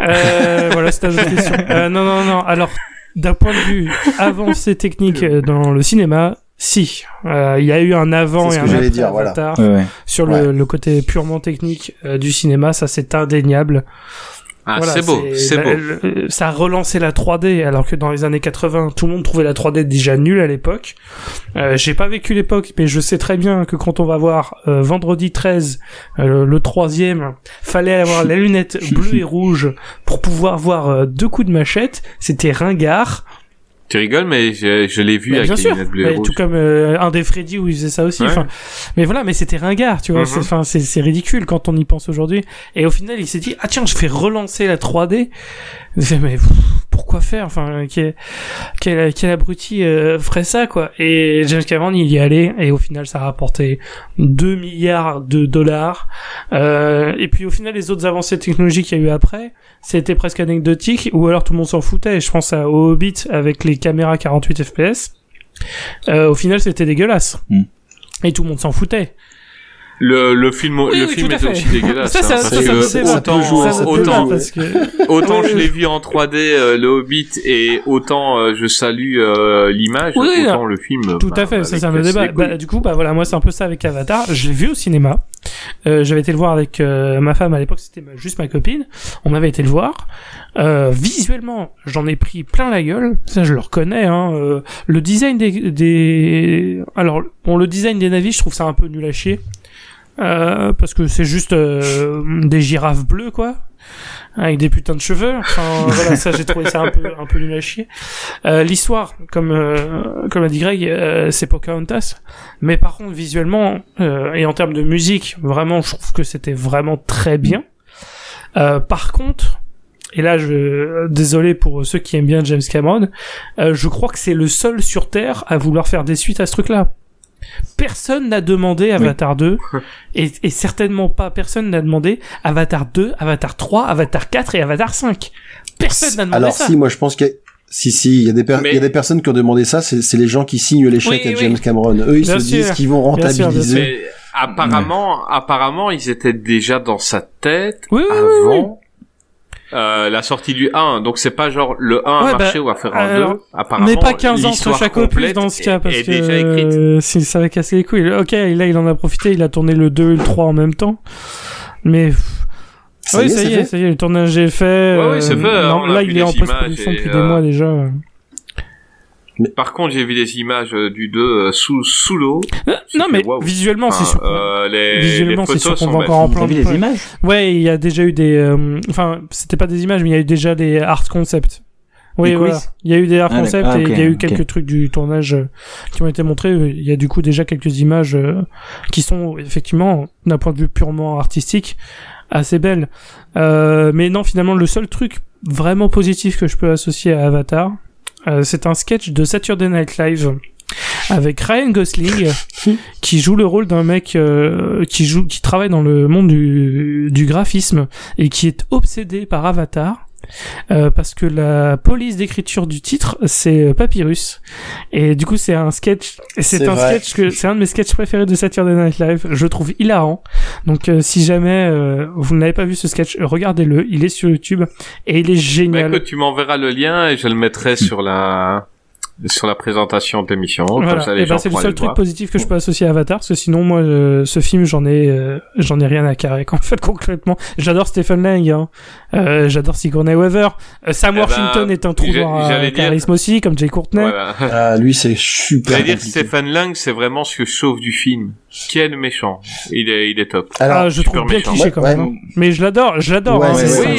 Euh, (laughs) voilà, c'était une autre question. Euh, non, non, non. Alors, d'un point de vue avancée technique euh, dans le cinéma, si. Euh, Il y a eu un avant C'est ce et que un après dire, voilà. Avatar. Ouais, ouais. Sur Ouais. le, le côté purement technique euh, du cinéma, ça c'est indéniable. Ah, Voilà, c'est beau, c'est beau. le- ça a relancé la 3D, alors que dans les années 80, tout le monde trouvait la 3D déjà nulle à l'époque. Euh, J'ai pas vécu l'époque, mais je sais très bien que quand on va voir euh, vendredi 13, euh, le, le troisième, fallait avoir les (laughs) lunettes bleues et rouges pour pouvoir voir euh, deux coups de machette. C'était ringard. Tu rigoles, mais je, je l'ai vu Mais avec bien les sûr, lunettes bleues et mais rouges. tout comme euh, un des Freddy où il faisait ça aussi. Ouais. Enfin, mais voilà, mais c'était ringard, tu vois. C'est Enfin, c'est c'est ridicule quand on y pense aujourd'hui. Et au final, il s'est dit ah tiens, je vais relancer la 3D. Il fait, mais pff, pourquoi faire Enfin, quel, quel, quel abruti euh, ferait ça quoi Et James Cameron, il y allé et au final, ça a rapporté 2 milliards de dollars. Euh, et puis au final, les autres avancées technologiques qu'il y a eu après, c'était presque anecdotique ou alors tout le monde s'en foutait. Je pense à au Hobbit avec les caméras 48 fps. Euh, au final, c'était dégueulasse. Hmm. Et tout le monde s'en foutait. Le, le film, Oui, le oui, film tout à était fait. aussi dégueulasse. Ça, ça, hein, ça, parce ça, que ça autant, jouer, ça, autant, pas, parce que autant je l'ai vu en 3D, euh, le Hobbit, et autant euh, je salue euh, l'image, Oui, autant le film. Tout bah, à fait, c'est un débat. Bah, du coup, bah voilà, moi c'est un peu ça avec Avatar. Je l'ai vu au cinéma. Euh, J'avais été le voir avec euh, ma femme à l'époque, c'était juste ma copine. On avait été le voir. Euh, visuellement, j'en ai pris plein la gueule. Ça, je le reconnais. Hein. Euh, le design des, des, alors bon, le design des navires, je trouve ça un peu nul à chier. Euh, parce que c'est juste euh, des girafes bleues quoi. Avec des putains de cheveux. Enfin (laughs) voilà ça j'ai trouvé ça un peu un peu nul à chier. Euh, l'histoire comme euh, comme a dit Greg euh, c'est Pocahontas. Mais par contre visuellement euh, et en termes de musique vraiment je trouve que c'était vraiment très bien. Euh, par contre et là je désolé pour ceux qui aiment bien James Cameron euh, je crois que c'est le seul sur terre à vouloir faire des suites à ce truc là Personne n'a demandé Avatar 2 (laughs) et, et certainement pas personne n'a demandé Avatar 2, Avatar 3, Avatar 4 et Avatar 5. Personne n'a demandé Alors ça. si, moi je pense qu'il y a- Si, si, il y a des per- Mais- il y a des personnes qui ont demandé ça, c'est les gens qui signent les chèques Oui, à oui. James Cameron. Eux, ils Bien se sûr. disent qu'ils vont Bien sûr, bien rentabiliser. Apparemment, apparemment, ils étaient déjà dans sa tête Oui, oui, oui, oui. avant euh, la sortie du 1. Donc c'est pas genre le 1 Ouais, a marché bah, ou va faire un alors, 2. Apparemment, Mais pas 15 ans sur chaque opus complète dans ce cas, parce est que déjà écrite. euh, si ça va casser les couilles. Ok, là il en a profité, il a tourné le 2 et le 3 en même temps. Mais Ça oui, y est, ça y est, fait. ça y est, le tournage est fait. Ouais, ouais, c'est fait, euh, non, on a là il est en post-production depuis euh, des mois déjà. Par contre, j'ai vu des images euh, du 2 euh, sous sous l'eau. Euh, non mais visuellement c'est sûr. euh, les, Visuellement, les c'est sûr qu'on va encore en plein vu de les images? Ouais, il y a déjà eu des. euh, Enfin, c'était pas des images, mais il y a eu déjà des art concepts. Oui, Des voilà. Il y a eu des art Ah, concepts et Ah, il y a eu quelques trucs du tournage qui ont été montrés. Il y a du coup déjà quelques images qui sont effectivement, d'un point de vue purement artistique, assez belles. Euh, mais non, finalement, le seul truc vraiment positif que je peux associer à Avatar, euh, c'est un sketch de Saturday Night Live avec Ryan Gosling (laughs) qui joue le rôle d'un mec euh, qui joue qui travaille dans le monde du, du graphisme et qui est obsédé par Avatar euh, parce que la police d'écriture du titre c'est euh, Papyrus. Et du coup c'est un sketch et c'est un vrai. sketch que c'est un de mes sketchs préférés de Saturday Night Live. Je trouve hilarant. Donc euh, si jamais euh, vous n'avez pas vu ce sketch regardez-le. Il est sur YouTube et il est Bah, génial. écoute, tu m'enverras le lien et je le mettrai sur la sur la présentation de l'émission. Comme Voilà. ça, les Et gens ben c'est le seul truc voir. positif que je peux associer à Avatar, parce que sinon moi euh, ce film j'en ai euh, j'en ai rien à carrer. (laughs) En fait concrètement, j'adore Stephen Lang, hein. euh, j'adore Sigourney Weaver, euh, Sam Eh ben, Washington est un trou noir à dire- charisme aussi, comme Jay Courtney. Voilà. Ah, lui, c'est super J'allais dire. Stephen Lang, c'est vraiment ce que je sauve du film. Quel méchant. Il est, il est top. Alors, ah, je super trouve bien méchant. cliché Ouais, quand ouais. même. hein. Mais je l'adore, je l'adore. Ouais, hein, c'est ça, oui.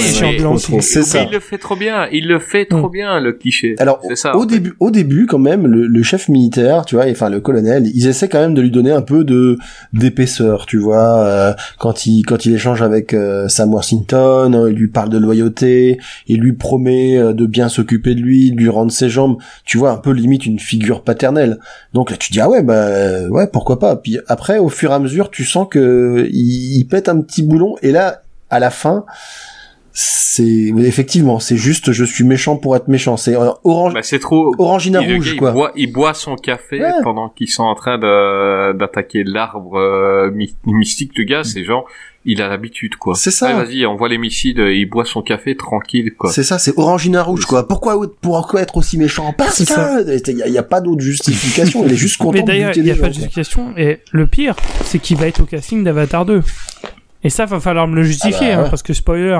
C'est il le fait trop bien. Il le fait trop Mm. bien, le cliché. Alors, ça. au fait. début, au début, quand même, le, le chef militaire, tu vois, enfin le colonel, ils essaient quand même de lui donner un peu de d'épaisseur, tu vois, euh, quand il quand il échange avec euh, Sam Worthington, euh, il lui parle de loyauté, il lui promet euh, de bien s'occuper de lui, de lui rendre ses jambes, tu vois, un peu limite une figure paternelle. Donc là, tu dis ah ouais, bah euh, ouais, pourquoi pas. Puis après, au fur et à mesure, tu sens que il, il pète un petit boulon, et là, à la fin. C'est effectivement, c'est juste, je suis méchant pour être méchant. C'est euh, orange, Bah, c'est trop. Orangina Il- rouge, gars, quoi. Il boit, il boit son café Ouais. pendant qu'ils sont en train d'attaquer l'arbre euh, my- mystique. Le gars, c'est genre, il a l'habitude, quoi. C'est ça. Ouais, vas-y, envoie les missiles, euh, il boit son café tranquille, quoi. C'est ça, c'est Orangina rouge, quoi. Pourquoi, pourquoi être aussi méchant? Parce que il y, a- il y a pas d'autre justification. il est juste (laughs) content Mais de d'ailleurs, il n'y a des pas gens, de quoi. justification. Et le pire, c'est qu'il va être au casting d'Avatar 2. Et ça, va falloir me le justifier, Ah bah hein, ouais. parce que spoiler.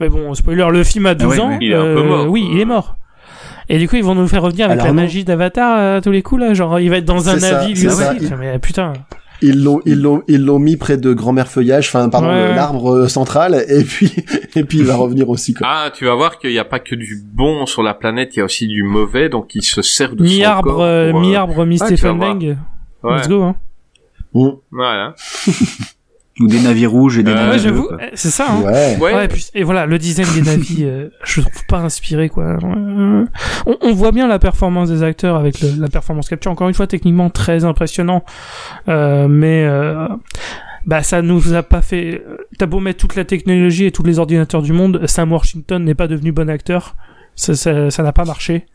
Mais bon, spoiler, le film a 12 ouais, ans. Il est un peu euh, mort, Oui, il est mort. Et du coup, ils vont nous faire revenir avec Alors la non. magie d'Avatar euh, à tous les coups, là. Genre, il va être dans un ça, avis, lui aussi. Mais putain. Ils l'ont, ils l'ont, ils l'ont mis près de grand-mère feuillage, enfin, pardon, Ouais. l'arbre euh, central, et puis, (laughs) et puis il va revenir aussi, quoi. Ah, tu vas voir qu'il n'y a pas que du bon sur la planète, il y a aussi du mauvais, donc il se sert de son Mi-arbre, corps pour, mi-arbre, tu vas mi-Stephen voir. Lang. Ouais, Let's go, hein. Mm. voilà. (laughs) Ou des navires rouges et des Euh, navires Ouais, bleus, euh, c'est ça, hein. Ouais. Ouais, Ouais, et, puis- et voilà, le design des navis, euh, (laughs) je trouve pas inspiré, quoi. On, on voit bien la performance des acteurs avec le- la performance capture. Encore une fois, techniquement très impressionnant, euh, mais euh, bah ça nous a pas fait. T'as beau mettre toute la technologie et tous les ordinateurs du monde, Sam Washington n'est pas devenu bon acteur. Ça, ça, ça n'a pas marché.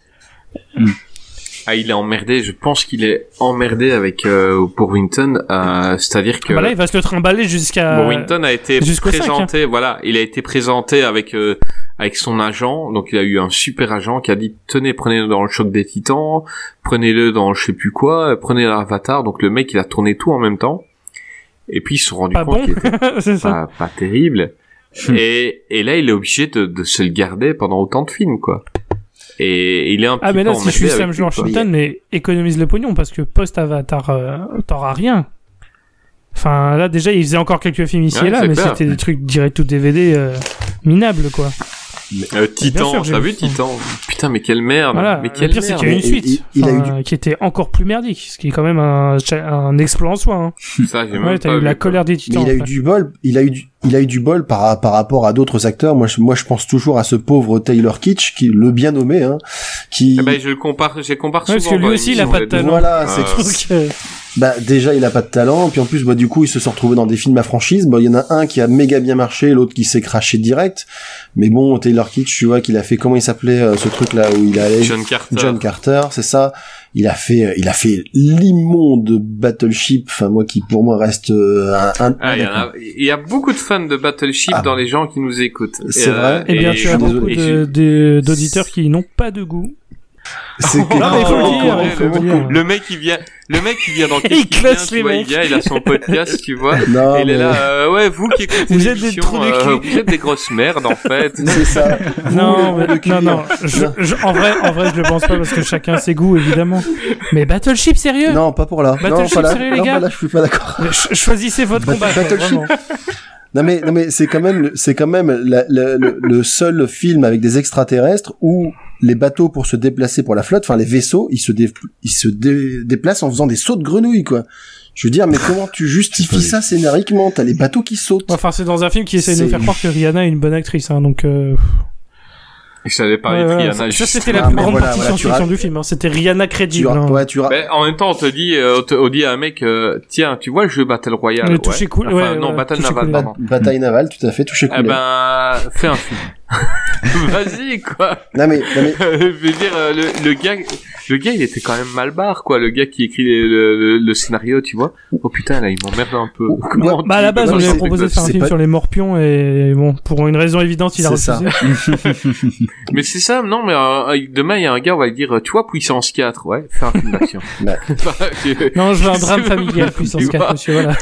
Ah, il est emmerdé. Je pense qu'il est emmerdé avec euh, pour Winton. Euh, C'est-à-dire que Bah là, il va se le trimballer jusqu'à. Bon, Winton a été présenté. Voilà, il a été présenté avec euh, avec son agent. Donc, il a eu un super agent qui a dit tenez, prenez-le dans le choc des Titans, prenez-le dans je sais plus quoi, prenez l'Avatar. Donc, le mec, il a tourné tout en même temps. Et puis, ils se sont rendus Pas compte bon. qu'il était (laughs) pas, pas terrible. et, et là, il est obligé de, de se le garder pendant autant de films, quoi. Et il est un Ah, petit mais peu là, si je suis Sam. Washington, mais économise le pognon parce que post-Avatar, euh, t'auras rien. Enfin, là, déjà, il faisait encore quelques films ici Ouais, et là, mais clair. c'était des trucs direct tout DVD euh, minables, quoi. Euh, Titan, t'as vu Titan Putain, mais quelle merde Voilà. Mais Le quelle pire, c'est qu'il y a eu une Mais il- suite. il- il a eu qui était encore plus merdique, ce qui est quand même un, un exploit en soi. Hein. Ça, j'ai même Ouais, t'as pas eu vu, la quoi. colère des Mais titans. il a eu du bol, il a eu du, il a eu du bol par, par rapport à d'autres acteurs. Moi, je, moi, je pense toujours à ce pauvre Taylor Kitsch, qui, le bien nommé, hein, qui, Eh ben, je le compare, je les compare Ouais, parce souvent que lui aussi, il a pas de talent. voilà, Ah, c'est (laughs) euh, bah déjà il a pas de talent, puis en plus bah du coup il se sont retrouvés dans des films à franchise. Bah il y en a un qui a méga bien marché, l'autre qui s'est craché direct. Mais bon Taylor Kitsch, tu vois qu'il a fait comment il s'appelait euh, ce truc là où il allait John Carter. John Carter, c'est ça. Il a fait euh, il a fait l'immonde Battleship, enfin moi qui pour moi reste euh, un, un- Ah, il y, a, il y a beaucoup de fans de Battleship Ah. dans les gens qui nous écoutent. C'est Et, vrai Eh bien, et- tu as beaucoup d'auditeurs qui n'ont pas de goût. c'est (laughs) Non, mais il faut le Oh, dire, il faut le dire. Le mec il vient, le mec il vient dans (laughs) Il classe vient, les mecs. il vient, il a son podcast, tu vois. (laughs) non et il mais est là, euh, ouais, vous qui écoutez Vous êtes des trous du euh, cul. vous êtes des grosses merdes en fait. (laughs) c'est ça. Non, Vous, mais- non, non. Je, je- en vrai, en vrai, je le pense pas parce que chacun a ses goûts, évidemment. Mais Battleship, sérieux? Non, pas pour là. non, Battleship, pas là. sérieux, les non, gars pas là, je suis pas d'accord. Ch- Choisissez votre Bat- combat. quoi, Battleship. Non mais non mais c'est quand même le- c'est quand même la- la- le, le seul film avec des extraterrestres où les bateaux pour se déplacer pour la flotte, enfin les vaisseaux, ils se dé- ils se dé- déplacent en faisant des sauts de grenouilles quoi. Je veux dire mais comment tu justifies ça scénariquement? T'as les bateaux qui sautent. Enfin, c'est dans un film qui essaie de nous faire croire que Rihanna est une bonne actrice, hein, donc. Euh... Je savais parler ouais, de ouais, Rihanna. ça, c'était la plus grande voilà, partie voilà, science-fiction du film. Hein. C'était Rihanna crédible. hein. ouais, tu ra- Mais en même temps, on te dit, euh, on, te, on dit à un mec, euh, tiens, tu vois le jeu Battle Royale Le ouais. toucher cool, Enfin, ouais, non, ouais, Battle toucher Naval, cool. bataille navale, tout à fait, touché Eh coulé. ben, fais un (laughs) film. (laughs) Vas-y, quoi. Non mais non mais (laughs) je veux dire, euh, le, le gars, le gars, il était quand même mal barre, quoi. Le gars qui écrit le, le, le scénario, tu vois. Oh putain, là, il m'emmerde un peu. Bah à la base, on lui a proposé de faire un film pas- sur les morpions et bon, pour une raison évidente, il a ça. Mais c'est ça, non, mais euh, demain, il y a un gars, on va lui dire, tu vois, puissance 4, ouais, fais un film d'action. Que- (laughs) (laughs) Non, je veux un (laughs) drame familial, puissance Tu 4, vois. monsieur, voilà.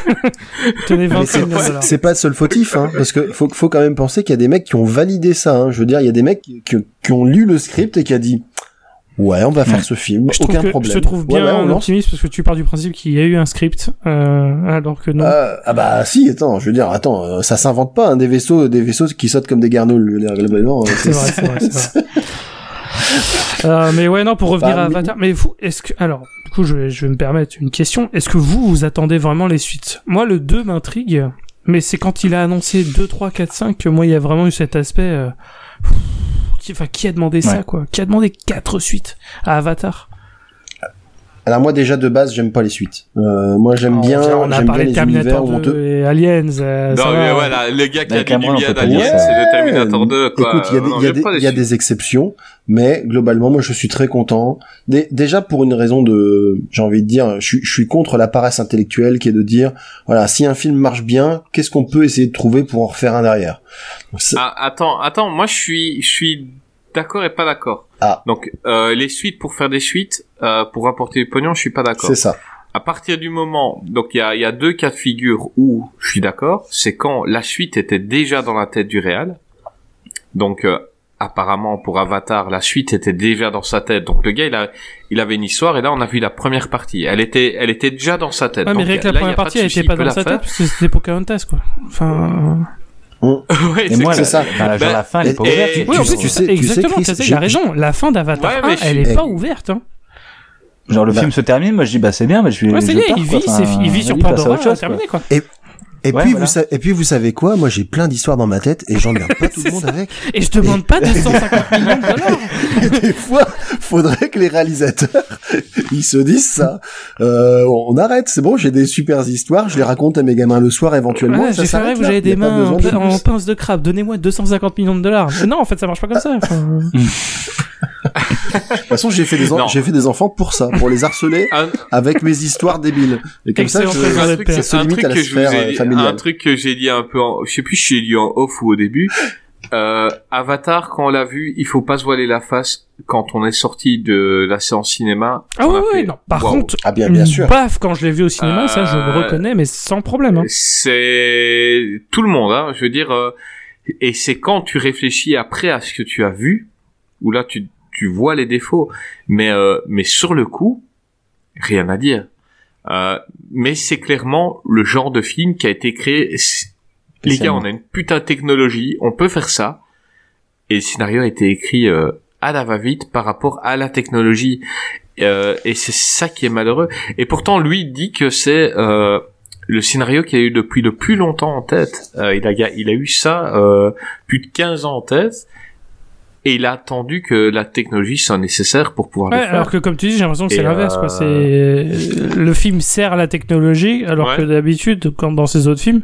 Tenez Mais 25 c'est c'est pas le seul fautif, hein, parce que faut, faut quand même penser qu'il y a des mecs qui ont validé ça. Hein. Je veux dire, il y a des mecs qui, qui ont lu le script et qui a dit, ouais, on va faire Ouais. ce film, Je aucun problème. je te trouve bien ouais, optimiste parce que tu pars du principe qu'il y a eu un script, euh, alors que non. Euh, ah bah si, attends, je veux dire, attends, euh, ça s'invente pas, hein, des vaisseaux, des vaisseaux qui sautent comme des garnoules. globalement, euh, c'est vrai, c'est vrai, c'est vrai. (laughs) Euh, mais ouais, non, pour revenir Bah, à. Avatar, mais vous, est-ce que, alors, du coup, je vais, je vais me permettre une question. Est-ce que vous, vous attendez vraiment les suites? Moi, le 2 m'intrigue, mais c'est quand il a annoncé 2, 3, 4, 5 que moi, il y a vraiment eu cet aspect, euh, qui, enfin, qui a demandé ça, quoi? Qui a demandé quatre suites à Avatar? Alors moi déjà de base, j'aime pas les suites. Euh, moi j'aime bien, on a j'aime bien parlé de Terminator où on 2 te... et Aliens, euh, ça Non, va. mais voilà, le gars qui a du Cameron, on bien peut pas d'Alien, dire ça. c'est le Terminator 2, quoi. Écoute, il y a des, Non, il y a des, y a exceptions, mais globalement, moi, je suis très content. Dé- déjà pour une raison de, j'ai envie de dire, je suis, je suis contre la paresse intellectuelle qui est de dire, voilà, si un film marche bien, qu'est-ce qu'on peut essayer de trouver pour en refaire un derrière? Donc, Ah, attends, attends, moi je suis, je suis d'accord et pas d'accord. Ah. Donc euh, les suites pour faire des suites, euh, pour rapporter du pognon, je suis pas d'accord. C'est ça. À partir du moment, donc il y a, il y a deux cas de figure où je suis d'accord, c'est quand la suite était déjà dans la tête du réal. Donc euh, apparemment pour Avatar, la suite était déjà dans sa tête. Donc le gars il a, il avait une histoire et là on a vu la première partie. Elle était, elle était déjà dans sa tête. Ouais, mais Donc, rien que la là, première partie, elle était pas dans sa tête, parce que c'était Pocahontas, quoi. Enfin... (laughs) ouais, Et c'est moi, c'est ça. enfin, genre Ben, la fin, elle est pas et- ouverte. et- Oui, en Tu- plus, tu sais- tu sais, exactement, Chris, Kazé, il j'ai- a raison. La fin d'Avatar Ouais, 1, mais je elle suis- est pas ouverte. Hein. Genre le Bah. film se termine, moi je dis bah c'est bien, mais je vais. Ouais, ça je y est, pars, il vit, Enfin, c'est- il vit sur vas-y, passe à Pandora, autre chose, terminé, quoi. Et Ouais, puis voilà. vous savez, et puis vous savez quoi? Moi j'ai plein d'histoires dans ma tête et j'emmerde pas (laughs) tout le monde avec. Et je demande pas 250 millions de dollars. Et (laughs) des fois, faudrait que les réalisateurs (laughs) ils se disent ça. Euh, on arrête, c'est bon, j'ai des super histoires, je les raconte à mes gamins le soir éventuellement. Ouais, et ça j'ai fait rêve, a des mains en, de pince de crabe. Donnez-moi 250 millions de dollars. Mais non, en fait, ça marche pas comme ça. Enfin, De toute façon, j'ai fait des j'ai fait des enfants pour ça, pour les harceler Un- avec mes histoires débiles. Et comme ça, je, un truc, ça se un limite truc à la que je vous sphère ai euh, familiale. un truc que j'ai dit un peu en, je sais plus si j'ai dit en off ou au début. Euh, Avatar, quand on l'a vu, il faut pas se voiler la face quand on est sorti de la séance cinéma. Ah a ouais, fait, non. Par contre, Ah bien, bien sûr. baffe quand je l'ai vu au cinéma, ça, je le Euh, reconnais, mais sans problème. Hein. C'est tout le monde, hein. Je veux dire, euh, et c'est quand tu réfléchis après à ce que tu as vu, où là tu tu vois les défauts, mais euh, mais sur le coup, rien à dire. Euh, mais c'est clairement le genre de film qui a été créé. Les gars, on a une putain de technologie, on peut faire ça. Et le scénario a été écrit euh, à la va-vite par rapport à la technologie. Euh, et c'est ça qui est malheureux. Et pourtant, lui dit que c'est euh, le scénario qu'il a eu depuis le plus longtemps en tête. Euh, il, a, il a eu ça plus de 15 ans en tête. Et il a attendu que la technologie soit nécessaire pour pouvoir Ouais, le faire. alors que comme tu dis, j'ai l'impression que c'est l'inverse, quoi. euh, C'est le film sert la technologie, alors Ouais. que d'habitude, quand dans ces autres films,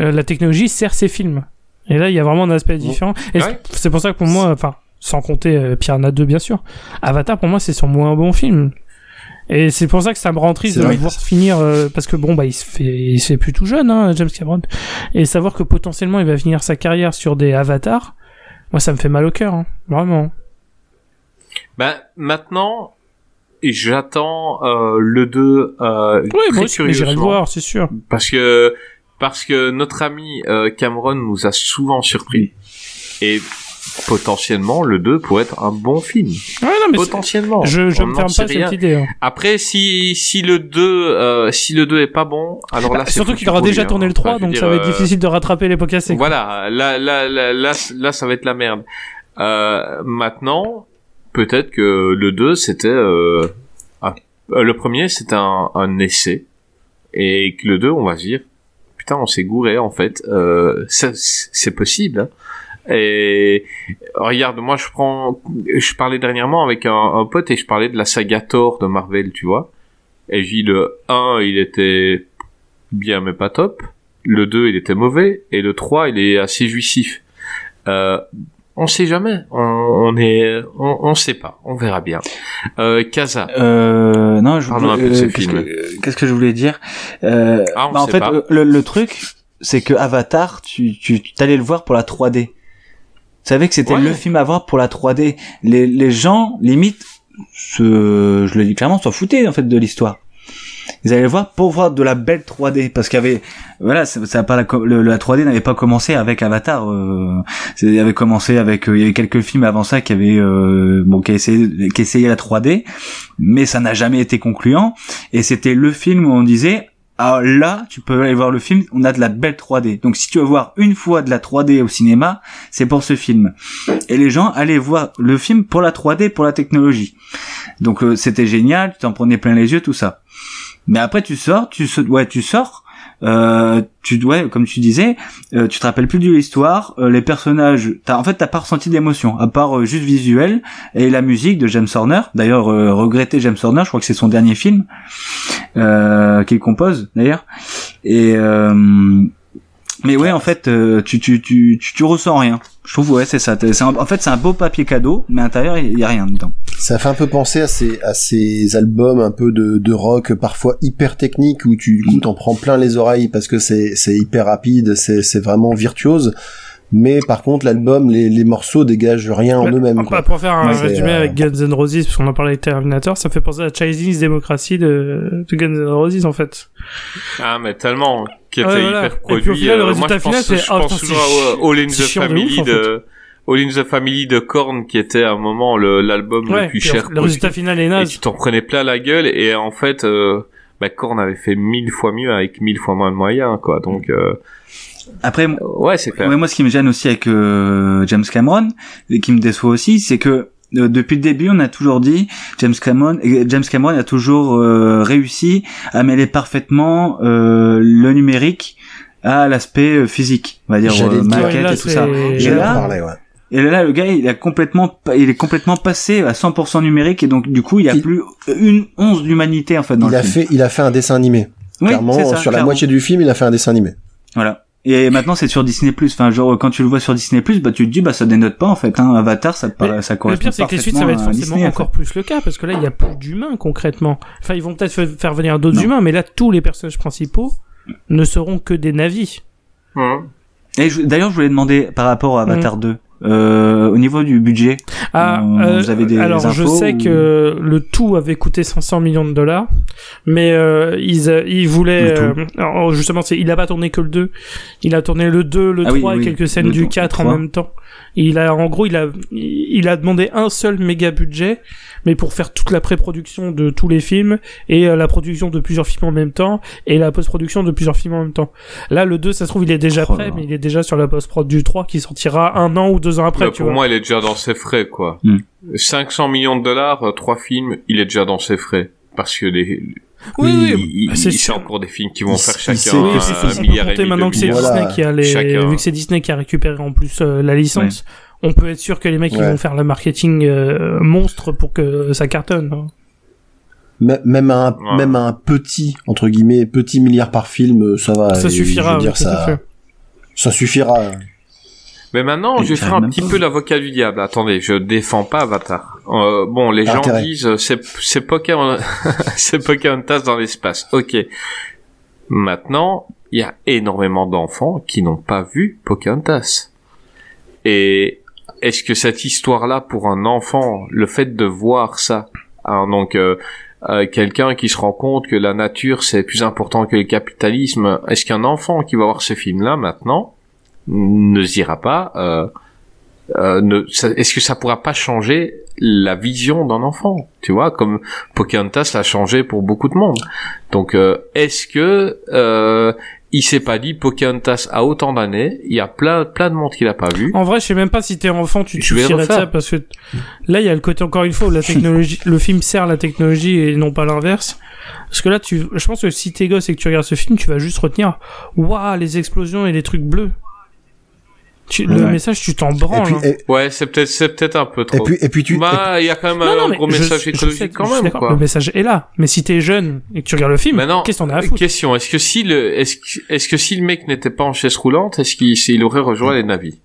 euh, la technologie sert ses films. Et là, il y a vraiment un aspect différent. Et Ouais. c'est- pour ça que pour moi, enfin, sans compter euh, Piranha 2, bien sûr, Avatar, pour moi, c'est son moins bon film. Et c'est pour ça que ça me rend triste de vrai. le voir finir, euh, parce que bon, bah, il se fait, il se fait plus tout jeune, hein, James Cameron. Et savoir que potentiellement, il va finir sa carrière sur des avatars, moi, ça me fait mal au cœur, hein, vraiment. Ben, maintenant, j'attends euh, le 2 euh, Oui, très moi aussi, j'irai le voir, c'est sûr. Parce que parce que notre ami euh, Cameron nous a souvent surpris. Et potentiellement, le 2 pourrait être un bon film. Ouais, non, mais Potentiellement. je, je me ferme pas rien. cette idée. hein. Après, si, si le 2, euh, si le 2 est pas bon, alors là, Bah, c'est surtout qu'il aura pour lui, déjà hein. tourné le Enfin, 3, je veux donc dire, ça va être euh, difficile de rattraper les cassés. Voilà, là, là, là, là, là, ça va être la merde. Euh, maintenant, peut-être que le 2, c'était... Euh, un- euh, le premier, c'était un, un essai. Et que le 2, on va se dire, putain, on s'est gouré, en fait. Euh, c'est possible. hein. Et regarde, moi, je prends... Je parlais dernièrement avec un, un pote et je parlais de la saga Thor de Marvel, tu vois. Et j'ai dit, le 1, il était bien, mais pas top. Le 2, il était mauvais. Et le 3, il est assez jouissif. Euh, on sait jamais. On, on est, on, on sait pas. On verra bien. Euh, Kaza. Euh, non, je voulais- peu de ce euh, qu'est-ce film. que- Qu'est-ce que je voulais dire? Euh, Ah, on bah, En sait fait, pas. euh, le, le truc, c'est que Avatar, tu, tu, tu t'allais le voir pour la 3D. Savais que c'était Ouais. le film à voir pour la 3D. Les, les gens, limite, se, je le dis clairement, s'en foutaient en fait de l'histoire. Ils allaient le voir pour voir de la belle 3D parce qu'il y avait voilà ça, ça pas la, le- la 3D n'avait pas commencé avec Avatar euh, il avait commencé avec euh, il y avait quelques films avant ça qui avaient euh, bon qui essayaient qui essayaient la 3D mais ça n'a jamais été concluant et c'était le film où on disait ah là tu peux aller voir le film. On a de la belle 3D donc si tu veux voir une fois de la 3D au cinéma c'est pour ce film. Et les gens allaient voir le film pour la 3D pour la technologie. Donc euh, c'était génial. Tu t'en prenais plein les yeux tout ça. Mais après tu sors, tu ouais, tu sors, euh, tu ouais, comme tu disais, euh, tu te rappelles plus de l'histoire, euh, les personnages, t'as en fait t'as pas ressenti d'émotion, à part euh, juste visuel et la musique de James Horner. D'ailleurs, euh, regretter James Horner, je crois que c'est son dernier film qu'il compose d'ailleurs. Et mais ouais, en fait, tu, tu, tu, tu ressens rien. Je trouve ouais, c'est ça. Un- en fait, c'est un beau papier cadeau, mais à l'intérieur il y a rien dedans. Ça fait un peu penser à ces, à ces albums un peu de, de rock parfois hyper techniques où tu, t'en prends plein les oreilles parce que c'est, hyper rapide, c'est vraiment virtuose. Mais par contre, l'album, les, les morceaux dégagent rien en eux-mêmes. Pour faire un Ouais, résumé euh, avec Guns N' Roses, parce qu'on en parlait avec Terminator, ça fait penser à Chinese Democracy de, de Guns N' Roses, en fait. Ah, mais tellement, qui était Ouais, voilà. hyper Et puis, au produit. final, le Euh, résultat moi, je final, pense, c'est, je pense toujours à All in the chiant Family de, All in the Family de Korn, qui était à un moment le- l'album Ouais, le plus cher le produit. résultat final est Et naze. tu t'en prenais plein la gueule, et en fait, euh, bah, Korn avait fait mille fois mieux avec mille fois moins de moyens, quoi. Donc, euh, Après, ouais, c'est clair. Ouais, moi, ce qui me gêne aussi avec euh, James Cameron, et qui me déçoit aussi, c'est que euh, depuis le début, on a toujours dit James Cameron, James Cameron a toujours euh, réussi à mêler parfaitement euh, le numérique à l'aspect euh, physique, on va dire euh, maquette là, et tout ça. Et là, parler, ouais. et là, le gars, il a complètement, il est complètement passé à 100% numérique, et donc du coup, il y a Il- plus une once d'humanité en fait dans Il le a film. fait, il a fait un dessin animé. Oui, clairement, ça, sur la moitié du film, il a fait un dessin animé. Voilà. Et maintenant c'est sur Disney Enfin genre quand tu le vois sur Disney bah tu te dis bah ça dénote pas en fait hein. Avatar ça te Mais paraît ça Le correspond pire, c'est que les suites, ça va être forcément Disney, en encore fait. plus le cas, parce que là, il y a plus d'humains, concrètement. Enfin, ils vont peut-être fa- faire venir d'autres humains, mais là, tous les personnages principaux ne seront que des navis. Hum. Et je- d'ailleurs je voulais demander par rapport à Avatar 2 euh, au niveau du budget. Ah, Euh, vous avez des alors je sais ou- que le tout avait coûté 500 millions de dollars, mais euh, ils, euh, ils voulaient... Euh, alors, justement, c'est, il a pas tourné que le 2, il a tourné le 2, le Ah oui, 3 et quelques scènes le du deux, 4 en trois. même temps. Il a, en gros, il a, il a demandé un seul méga budget, mais pour faire toute la pré-production de tous les films et euh, la production de plusieurs films en même temps et la post-production de plusieurs films en même temps. Là, le 2, ça se trouve, il est déjà Oh prêt, là. mais il est déjà sur la post-prod du 3 qui sortira un an ou deux ans après, Bah, tu pour vois. moi, il est déjà dans ses frais, quoi. Hmm. 500 millions de dollars, euh, trois films, il est déjà dans ses frais. Parce que les, Oui, oui, il- bah, c'est encore des films qui vont Il- faire chacun Oui, un, milliard et maintenant que c'est. Voilà. Disney qui a les, Chacun. vu que c'est Disney qui a récupéré en plus euh, la licence, on peut être sûr que les mecs ils vont faire le marketing euh, monstre pour que ça cartonne. hein. M- Même un, Ouais. même un petit, entre guillemets, petit milliard par film, ça va. ça et suffira. Je veux dire, oui, ça suffira. Mais maintenant, Et je faire un petit pas. peu l'avocat du diable. Attendez, je défends pas Avatar. Euh, bon, les gens Intérêt. disent euh, c'est c'est Pocahontas, (laughs) c'est Pocahontas dans l'espace. Ok. Maintenant, il y a énormément d'enfants qui n'ont pas vu Pocahontas. Et est-ce que cette histoire-là, pour un enfant, le fait de voir ça, hein, donc euh, euh, quelqu'un qui se rend compte que la nature c'est plus important que le capitalisme, est-ce qu'un enfant qui va voir ce film-là maintenant ne se dira pas, euh, euh, est-ce que ça pourra pas changer la vision d'un enfant, tu vois, comme Pocahontas l'a changé pour beaucoup de monde. Donc, euh, est-ce que euh, il s'est pas dit Pocahontas a autant d'années, il y a plein plein de monde qui l'a pas vu. En vrai, je sais même pas si t'es enfant, tu te de ça parce que là, il y a le côté encore une fois où la technologie, le film sert la technologie et non pas l'inverse. Parce que là, tu, je pense que si t'es gosse et que tu regardes ce film, tu vas juste retenir, waouh, les explosions et les trucs bleus. Tu, Le message, tu t'en Et branles. puis, hein. et, Ouais, c'est peut-être c'est peut-être un peu et trop. puis, et puis tu. bah, il y a quand même Non, un gros message je écologique je quand même, quoi. Le message est là. Mais si t'es jeune et que tu regardes le film, Maintenant, qu'est-ce qu'on a à foutre? question, est-ce que si le, est-ce que, est-ce que si le mec n'était pas en chaise roulante, est-ce qu'il il aurait rejoint les navis?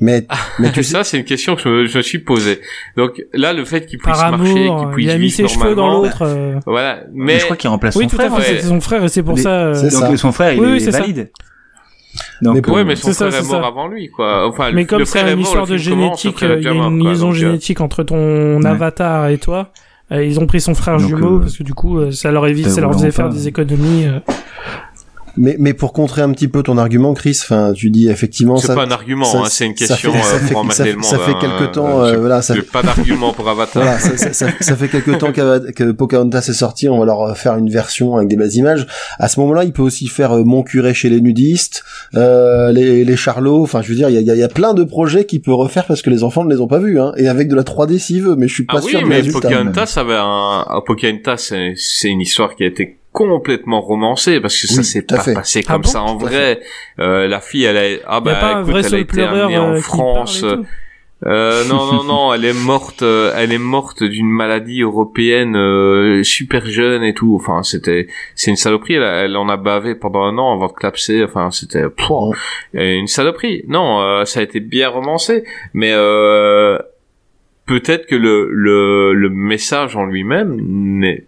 Mais, mais (laughs) tu sais, Ça, c'est une question que je me, je me suis posée. Donc là, le fait qu'il puisse marcher, qu'il il puisse a mis ses cheveux dans l'autre. euh. Voilà. Mais Mais je crois qu'il remplace Oui, son tout frère. à fait, ouais. c'est son frère et c'est pour Mais- ça. euh, C'est Donc ça. son frère, il Oui, oui, est c'est ça. Donc, Mais ouais, euh, mais son ça, frère est mort ça. avant lui, quoi. Enfin, Mais le- comme c'est une histoire de génétique, euh, il y a une liaison donc, euh, génétique entre ton Ouais. avatar et toi. Euh, ils ont pris son frère Donc, jumeau euh, parce que du coup, euh, ça leur évite, ça leur faisait faire des économies. Euh. mais, mais pour contrer un petit peu ton argument, Chris, enfin, tu dis effectivement C'est ça. pas un argument, ça- hein, c'est une ça question fait- ça euh, fait- pour ça- ça fait hein, quelque euh, temps, euh, voilà, ça pas d'argument pour Avatar. Voilà, ça, ça, ça, ça fait quelque temps qu'Ava- que Pocahontas est sorti, on va leur faire une version avec des belles images. À ce moment-là, il peut aussi faire euh, Mon curé chez les nudistes, euh, les, les charlots, enfin je veux dire, il y a, il y a- y a plein de projets qu'il peut refaire parce que les enfants ne les ont pas vus, hein, et avec de la 3D s'il veut, mais je suis pas Ah oui, sûr du mais. Pocahontas avait un, ah, Pocahontas, c'est- c'est une histoire qui a été complètement romancée parce que ça Oui, s'est pas fait. passé Ah comme bon ça en vrai. Euh, la fille, elle a, ah a pas bah un écoute, vrai elle a été amenée euh, en qui France. Euh, non, non, non, elle est morte, euh, elle est morte d'une maladie européenne euh, super jeune et tout. Enfin, c'était, c'est une saloperie. Elle, a- elle en a bavé pendant un an avant de clapser. Enfin, c'était pouah, euh, une saloperie. Non, euh, ça a été bien romancé, mais euh, peut-être que le, le le message en lui-même n'est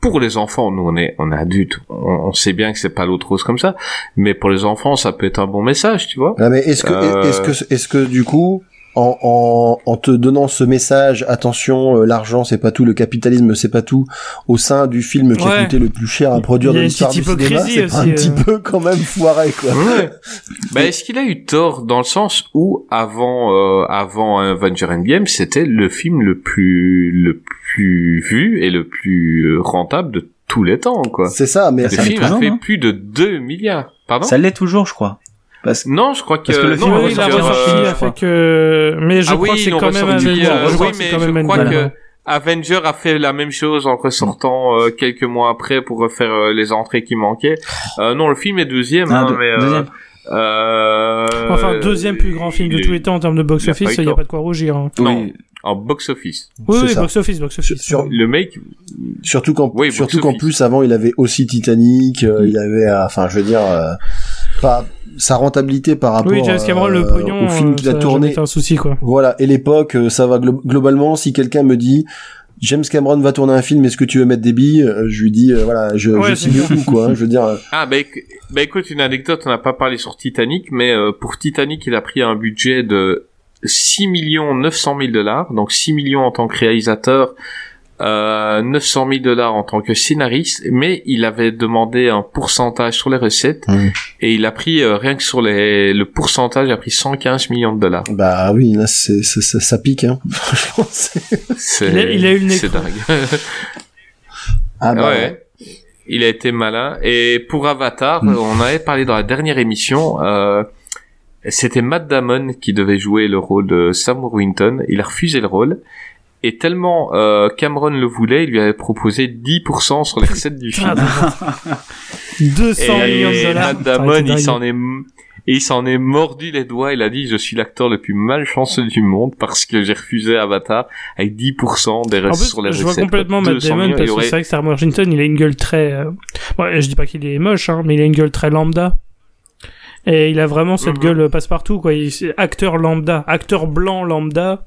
pour les enfants, nous on est on est adultes, on, on sait bien que c'est pas l'autre rose comme ça, mais pour les enfants ça peut être un bon message, tu vois. Ah, mais est-ce que, Euh, est-ce que, est-ce que du coup, en, en, en te donnant ce message, attention, euh, l'argent c'est pas tout, le capitalisme c'est pas tout, au sein du film qui a coûté le plus cher à produire de une l'histoire du petite cinéma, hypocrisie c'est un petit euh. peu quand même foiré quoi. Ouais. (laughs) bah, est-ce qu'il a eu tort dans le sens où avant euh, avant Avenger Endgame, c'était le film le plus le plus vu et le plus rentable de tous les temps quoi? C'est ça, mais Le ça l'est film a fait hein. plus de 2 milliards. Pardon? Ça l'est toujours, je crois. Parce que Non, je crois que, Parce que le non, film on Oui, euh, a fait que. Mais je ah crois oui, que c'est quand même Avenger. euh, Je crois oui, mais quand je même crois Avenger. que Avenger a fait la même chose en ressortant euh, quelques mois après pour refaire euh, les entrées qui manquaient. Euh, non, le film est deuxième, Ah, hein, deux- mais euh, deuxième. euh, Enfin, deuxième plus grand film de il- tous les temps en termes de il box-office, il n'y a pas de quoi rougir. hein. Non, Oui. en box office. Oui, oui, box-office, box-office. Sur- Le mec, Surtout qu'en Oui, surtout qu'en plus avant il avait aussi Titanic, euh, il avait euh, enfin je veux dire euh, pas sa rentabilité par rapport Oui, James Cameron, le euh, pognon, au film euh, qu'il a tourné. un souci, quoi. Voilà, et l'époque euh, ça va glo- globalement si quelqu'un me dit James Cameron va tourner un film, est-ce que tu veux mettre des billes Je lui dis euh, voilà, je, Ouais, je c'est signe tout quoi. hein, je veux dire (laughs) ah bah, bah écoute une anecdote, on n'a pas parlé sur Titanic, mais euh, pour Titanic, il a pris un budget de 6 millions 900 000 dollars, donc 6 millions en tant que réalisateur, euh, 900 000 dollars en tant que scénariste, mais il avait demandé un pourcentage sur les recettes et il a pris euh, rien que sur les, le pourcentage, il a pris 115 millions de dollars. bah oui, là c'est c'est- ça, ça pique hein. (laughs) Franchement, c'est- Il a- il a eu le nez c'est dingue. (laughs) ah bah ouais. Il a été malin. Et pour Avatar, Mm. on avait parlé dans la dernière émission. Euh, c'était Matt Damon qui devait jouer le rôle de Sam Worthington. Il a refusé le rôle. Et tellement euh, Cameron le voulait, il lui avait proposé 10% sur les recettes du film. Ah, (laughs) 200 et millions de dollars. Matt Damon, il s'en est, Et il s'en est mordu les doigts. Il a dit, je suis l'acteur le plus malchanceux du monde parce que j'ai refusé Avatar avec 10% des plus, sur les je vois recettes. complètement Matt 200 Damon parce que aurait- c'est vrai que Sam Washington, il a une gueule très. euh, ouais, je dis pas qu'il est moche, hein, mais il a une gueule très lambda. Et il a vraiment cette Mhm. gueule passe-partout, quoi. Il, c'est acteur lambda, acteur blanc lambda,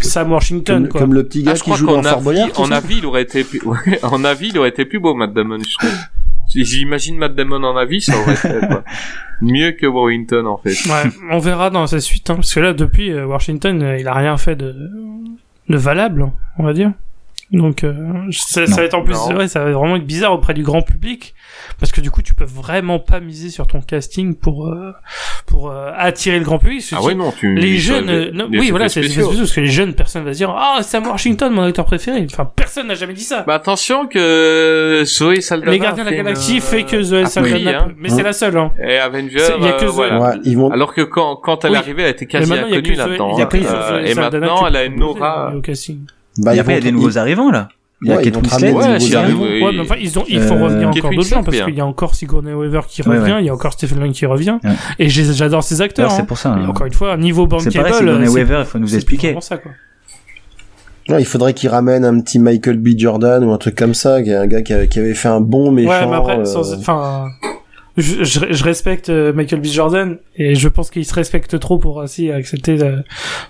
Sam Washington, Comme, quoi. comme le petit gars Ah, qui joue dans Fort Boyard. en avis, il aurait été plus, (laughs) ouais, en avis, il aurait été plus beau, Matt Damon, je trouve. J'imagine Matt Damon en avis, ça aurait été, quoi. (laughs) Mieux que Warrington, en fait. Ouais, on verra dans sa suite, hein, parce que là, depuis euh, Washington, euh, il a rien fait de, de valable, on va dire. Donc, euh, ça, ça va être en plus, ouais, ça va vraiment être bizarre auprès du grand public, parce que du coup, tu peux vraiment pas miser sur ton casting pour euh, pour euh, attirer le grand public. Ah ouais, non, tu, les jeunes, les- euh, non, les oui, voilà, c'est parce que les jeunes, personne va se dire, ah, Sam Washington, mon acteur préféré. Enfin, personne n'a jamais dit ça. Bah attention que Zoé Saldana. les Gardiens de la Galaxie euh, fait que Zoé a Saldana, hein. mais c'est la seule, hein. Et Avengers, C'est- il y a que euh, voilà. Ouais, ils vont. Alors que quand, quand elle Oui. est arrivée, elle était quasi inconnue là-dedans. Euh, Zoé et maintenant, elle a une aura. au casting. Bah, Et après, il y a des nouveaux arrivants, là. Il y a Kate Winslet. Ouais, c'est mais enfin, ils ont, ils font Euh, revenir encore d'autres gens parce qu'il y a encore Sigourney Weaver qui revient, ouais. il y a encore Stephen Lang qui revient. Ouais. Et j'adore ces acteurs. Alors, hein. c'est pour ça. Hein. encore une fois, niveau C'est bankable, pareil, Sigourney c'est- Weaver, il faut nous c'est expliquer. vraiment ça, quoi. Non, il faudrait qu'ils ramènent un petit Michael B. Jordan ou un truc comme ça, qui est un gars qui avait, qui avait fait un bon méchant. Ouais, mais après, euh, sans, enfin, je, je, je respecte euh, Michael B. Jordan et je pense qu'il se respecte trop pour ainsi accepter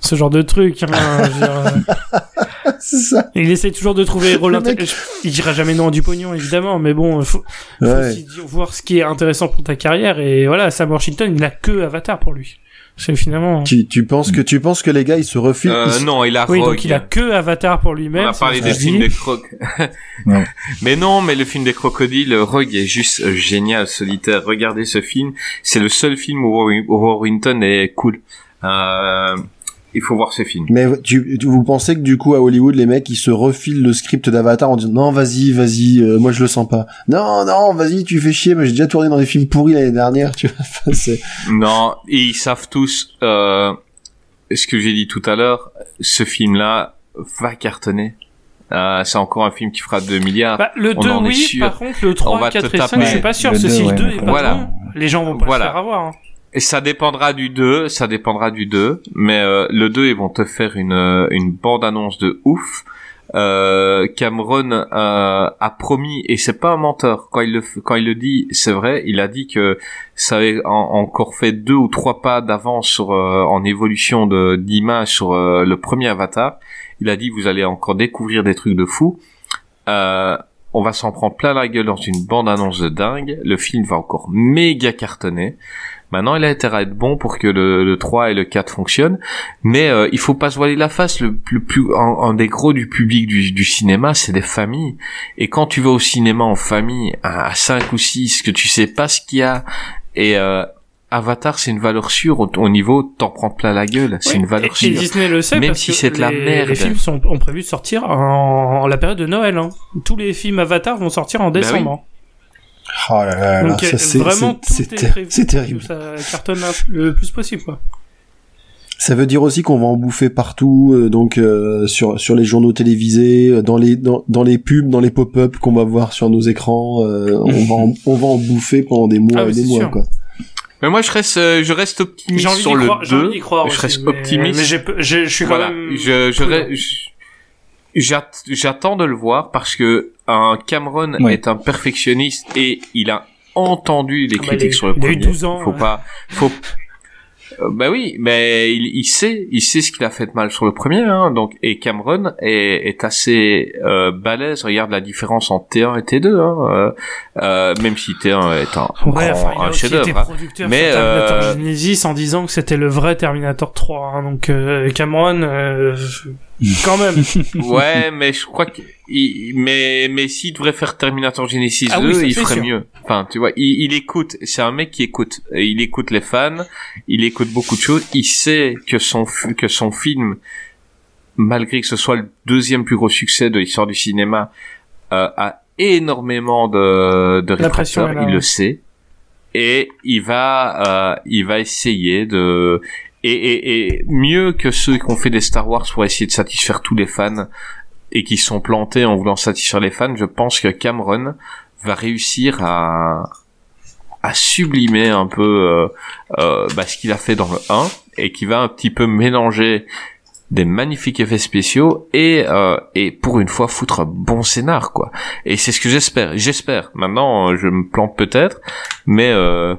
ce genre de truc. hein, je veux dire, (laughs) (laughs) c'est ça. il essaie toujours de trouver les (laughs) rôles Le mec- intér- Il dira jamais non à du pognon, évidemment, mais bon, faut, faut Ouais. aussi dire- voir ce qui est intéressant pour ta carrière et voilà, Sam Washington, il a que Avatar pour lui. C'est finalement. Tu, tu penses que tu penses que les gars ils se refilent Euh, ils se- non, il a Oui, Rogue. donc il a que Avatar pour On lui-même. a c'est parlé des films des crocs. (laughs) Ouais. mais non, mais le film des crocodiles, Rogue est juste euh, génial, solitaire. Regardez ce film. C'est le seul film où Warrington est cool. Euh, il faut voir ce film. Mais tu, tu- vous pensez que du coup à Hollywood les mecs ils se refilent le script d'Avatar en disant non vas-y vas-y euh, moi je le sens pas non non vas-y tu fais chier mais j'ai déjà tourné dans des films pourris l'année dernière (laughs) tu vois Non, et ils savent tous, euh, ce que j'ai dit tout à l'heure, ce film-là va cartonner. Euh, c'est encore un film qui fera 2 milliards. Bah, le On 2, en est oui, sûr. par contre, le On 3, va 4 te et 5, taper. je suis pas sûr. Le si le ouais, 2 est pas voilà. bon, les gens vont pas Voilà. se faire avoir. hein. Et ça dépendra du 2, ça dépendra du 2, mais euh, le 2, ils vont te faire une, euh, une bande-annonce de ouf. Euh, Cameron euh, a promis, et c'est pas un menteur, quand il le, quand il le dit, c'est vrai, il a dit que ça avait en- encore fait deux ou trois pas d'avance sur euh, en évolution de d'image sur euh, le premier Avatar. Il a dit vous allez encore découvrir des trucs de fou. Euh, on va s'en prendre plein la gueule dans une bande-annonce de dingue. Le film va encore méga cartonner. Maintenant, il a intérêt à être bon pour que le, le 3 et le 4 fonctionnent. Mais euh, il faut pas se voiler la face. Le, le plus, un, un des gros du public du, du cinéma, c'est des familles. Et quand tu vas au cinéma en famille, à, à 5 ou 6, que tu sais pas ce qu'il y a, et euh, Avatar, c'est une valeur sûre au, au niveau, t'en prends plein la gueule. C'est Oui, une valeur et, et sûre. Disney le sait Même parce si c'est de la merde. les films sont, ont prévu de sortir en, en la période de Noël. Hein. Tous les films Avatar vont sortir en Bah oui. Oh là là, là, Donc ça, euh, c'est vraiment c'est- tout c'est est, ter- prévu c'est pour terrible que ça cartonne le plus possible. Quoi. ça veut dire aussi qu'on va en bouffer partout euh, donc euh, sur sur les journaux télévisés euh, dans les dans, dans les pubs dans les pop-up qu'on va voir sur nos écrans euh, on va en, (laughs) on va en bouffer pendant des mois Ah et des mois sûr. quoi Mais moi, je reste, euh, je reste optimiste J'ai envie sur d'y le croire. J'ai 2. envie d'y croire. je aussi, reste mais- optimiste. Mais je suis quand voilà. même. Je, je, je- j'attends de le voir parce que un Cameron Ouais. est un perfectionniste et il a entendu les Ah bah, critiques sur le il a eu premier. 12 ans, Faut ouais. pas, faut. Euh, bah oui, mais il, il sait, il sait ce qu'il a fait de mal sur le premier, hein, donc et Cameron est, est assez euh, balèze. Regarde la différence entre T1 et T2, hein, euh, euh, même si T1 est un, Ouais, grand- enfin, il a un aussi été chef-d'œuvre. hein. Mais, sur Terminator euh, Genesis en disant que c'était le vrai Terminator 3. hein, donc euh, Cameron, euh, (laughs) quand même. Ouais, mais je crois que, il- mais, mais s'il devrait faire Terminator Genesis Ah 2, oui, il ferait sûr. mieux. Enfin, tu vois, il, il écoute, c'est un mec qui écoute. Et Il écoute les fans, il écoute beaucoup de choses, il sait que son, que son film, malgré que ce soit le deuxième plus gros succès de l'histoire du cinéma, euh, a énormément de, de rétracteurs, il le sait. Et il va, euh, il va essayer de, et, et, et mieux que ceux qui ont fait des Star Wars pour essayer de satisfaire tous les fans et qui sont plantés en voulant satisfaire les fans, je pense que Cameron va réussir à à sublimer un peu euh, euh, bah, ce qu'il a fait dans le 1 et qui va un petit peu mélanger des magnifiques effets spéciaux et euh, et pour une fois foutre un bon scénar quoi. Et c'est ce que j'espère. J'espère. Maintenant, euh, je me plante peut-être, mais euh,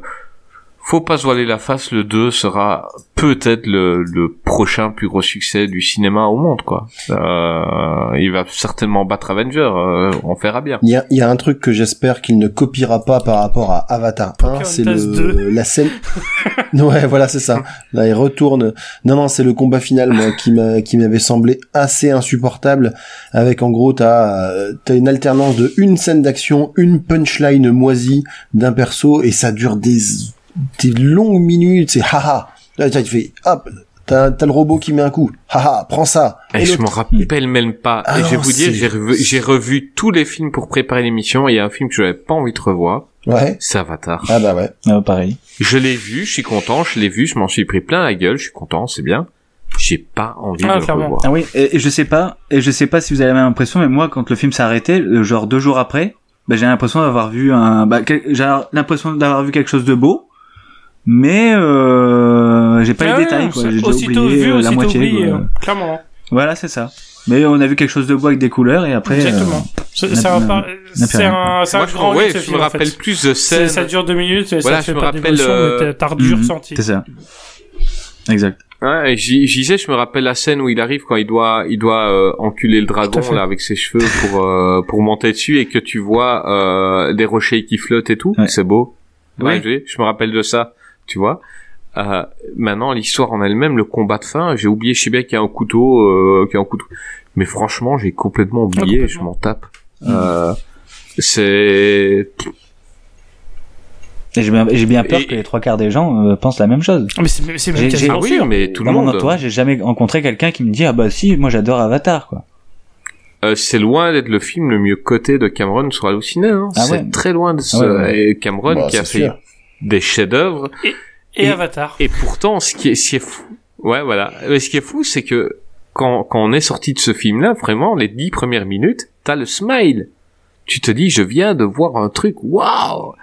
faut pas se voiler la face. Le 2 sera peut-être le, le prochain plus gros succès du cinéma au monde quoi. Euh, il va certainement battre Avenger. euh, on verra bien. Il y a, il y a un truc que j'espère qu'il ne copiera pas par rapport à Avatar 1, c'est le 2. la scène. (laughs) ouais, voilà, c'est ça. Là, il retourne. Non, non, c'est le combat final, moi, qui m'a, qui m'avait semblé assez insupportable. Avec en gros, t'as, euh, t'as une alternance de une scène d'action, une punchline moisie d'un perso, et ça dure des, des longues minutes. C'est haha. Là, tu fais, hop. T'as, t'as le robot qui met un coup. Haha, prends ça. Et, Et je m'en rappelle même pas. Ah et je vais vous dire, j'ai revu, j'ai revu tous les films pour préparer l'émission. et Il y a un film que je n'avais pas envie de revoir. Ouais. C'est Avatar. Ah bah ouais. Ah, pareil. Je l'ai vu, je suis content, je l'ai vu, je m'en suis pris plein la gueule, je suis content, c'est bien. J'ai pas envie Ah, de le revoir. Ah oui, et, et je sais pas, et je sais pas si vous avez la même impression, mais moi, quand le film s'est arrêté, euh, genre deux jours après, bah, j'ai l'impression d'avoir vu un, bah, quel- j'ai l'impression d'avoir vu quelque chose de beau, mais euh, j'ai pas Ah les ouais, détails, quoi. J'ai Aussitôt oublié vu, euh, la aussitôt moitié. oublié, quoi. euh, clairement. Voilà, c'est ça. Mais on a vu quelque chose de beau avec des couleurs, et après. Exactement. Un, n'a- par- n'a c'est un, c'est un grand ouais, je film, me en rappelle fait. plus de scènes. Ça dure deux minutes et Voilà, ça je fait me pas rappelle, euh, t'as- du Mhm, ressenti. C'est ça. Exact. Ouais, j'y j'y disais, je me rappelle la scène où il arrive quand il doit, il doit euh, enculer le dragon là avec ses cheveux pour euh, pour monter dessus et que tu vois euh, des rochers qui flottent et tout. Ouais. C'est beau. Ouais, Oui. je, je me rappelle de ça. Tu vois. Euh, maintenant, l'histoire en elle-même, le combat de fin, j'ai oublié. Je sais bien qu'il y a un couteau, euh, qu'il y a un couteau. Mais franchement, j'ai complètement oublié. complètement. je m'en tape. Euh, c'est Et j'ai bien, j'ai bien peur Et- que les trois quarts des gens euh, pensent la même chose. Ah, Mais c'est c'est même ah oui, sûr. mais tout le Dans mon monde. entourage, j'ai jamais rencontré quelqu'un qui me dit ah bah si, moi j'adore Avatar quoi. Euh, c'est loin d'être le film le mieux coté de Cameron sur Allociné. Hein. Ah c'est ouais. très loin de ce... Ah ouais, ouais. Et Cameron Bah, qui a fait sûr. Des chefs-d'œuvre. Et Et- Avatar. Et pourtant, ce qui est, ce qui est fou, ouais, voilà. Mais ce qui est fou, c'est que quand, quand on est sorti de ce film-là, vraiment, les dix premières minutes, t'as le smile. Tu te dis, je viens de voir un truc, waouh!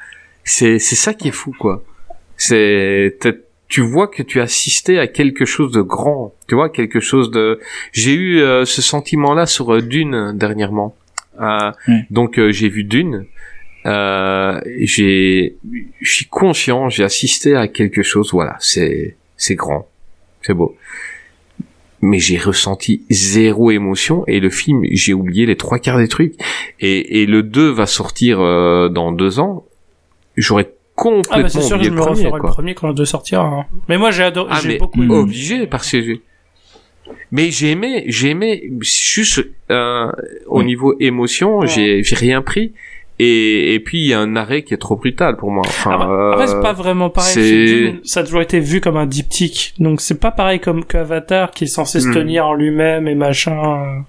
C'est, c'est ça qui est fou, quoi. C'est, tu vois que tu as assisté à quelque chose de grand. Tu vois, quelque chose de, j'ai eu euh, ce sentiment-là sur euh, Dune dernièrement. Euh. Donc, euh, j'ai vu Dune. Euh, j'ai, je suis conscient, j'ai assisté à quelque chose. Voilà, c'est, c'est grand, c'est beau. Mais j'ai ressenti zéro émotion et le film, j'ai oublié les trois quarts des trucs. Et, et le 2 va sortir euh, dans deux ans. J'aurais complètement Ah bah c'est sûr que je me referai le premier quand le 2 sortira. hein. Mais moi j'ai adoré, Ah j'ai mais beaucoup aimé. obligé parce que j'ai- mais j'ai aimé j'ai aimé juste euh, au Oui. niveau émotion Ouais. j'ai j'ai rien pris et et puis il y a un arrêt qui est trop brutal pour moi enfin Ah bah, Après, c'est euh, pas vraiment pareil. Dune. Ça a toujours été vu comme un diptyque. Donc, c'est pas pareil comme que Avatar qui est censé se Hmm. tenir en lui-même et machin.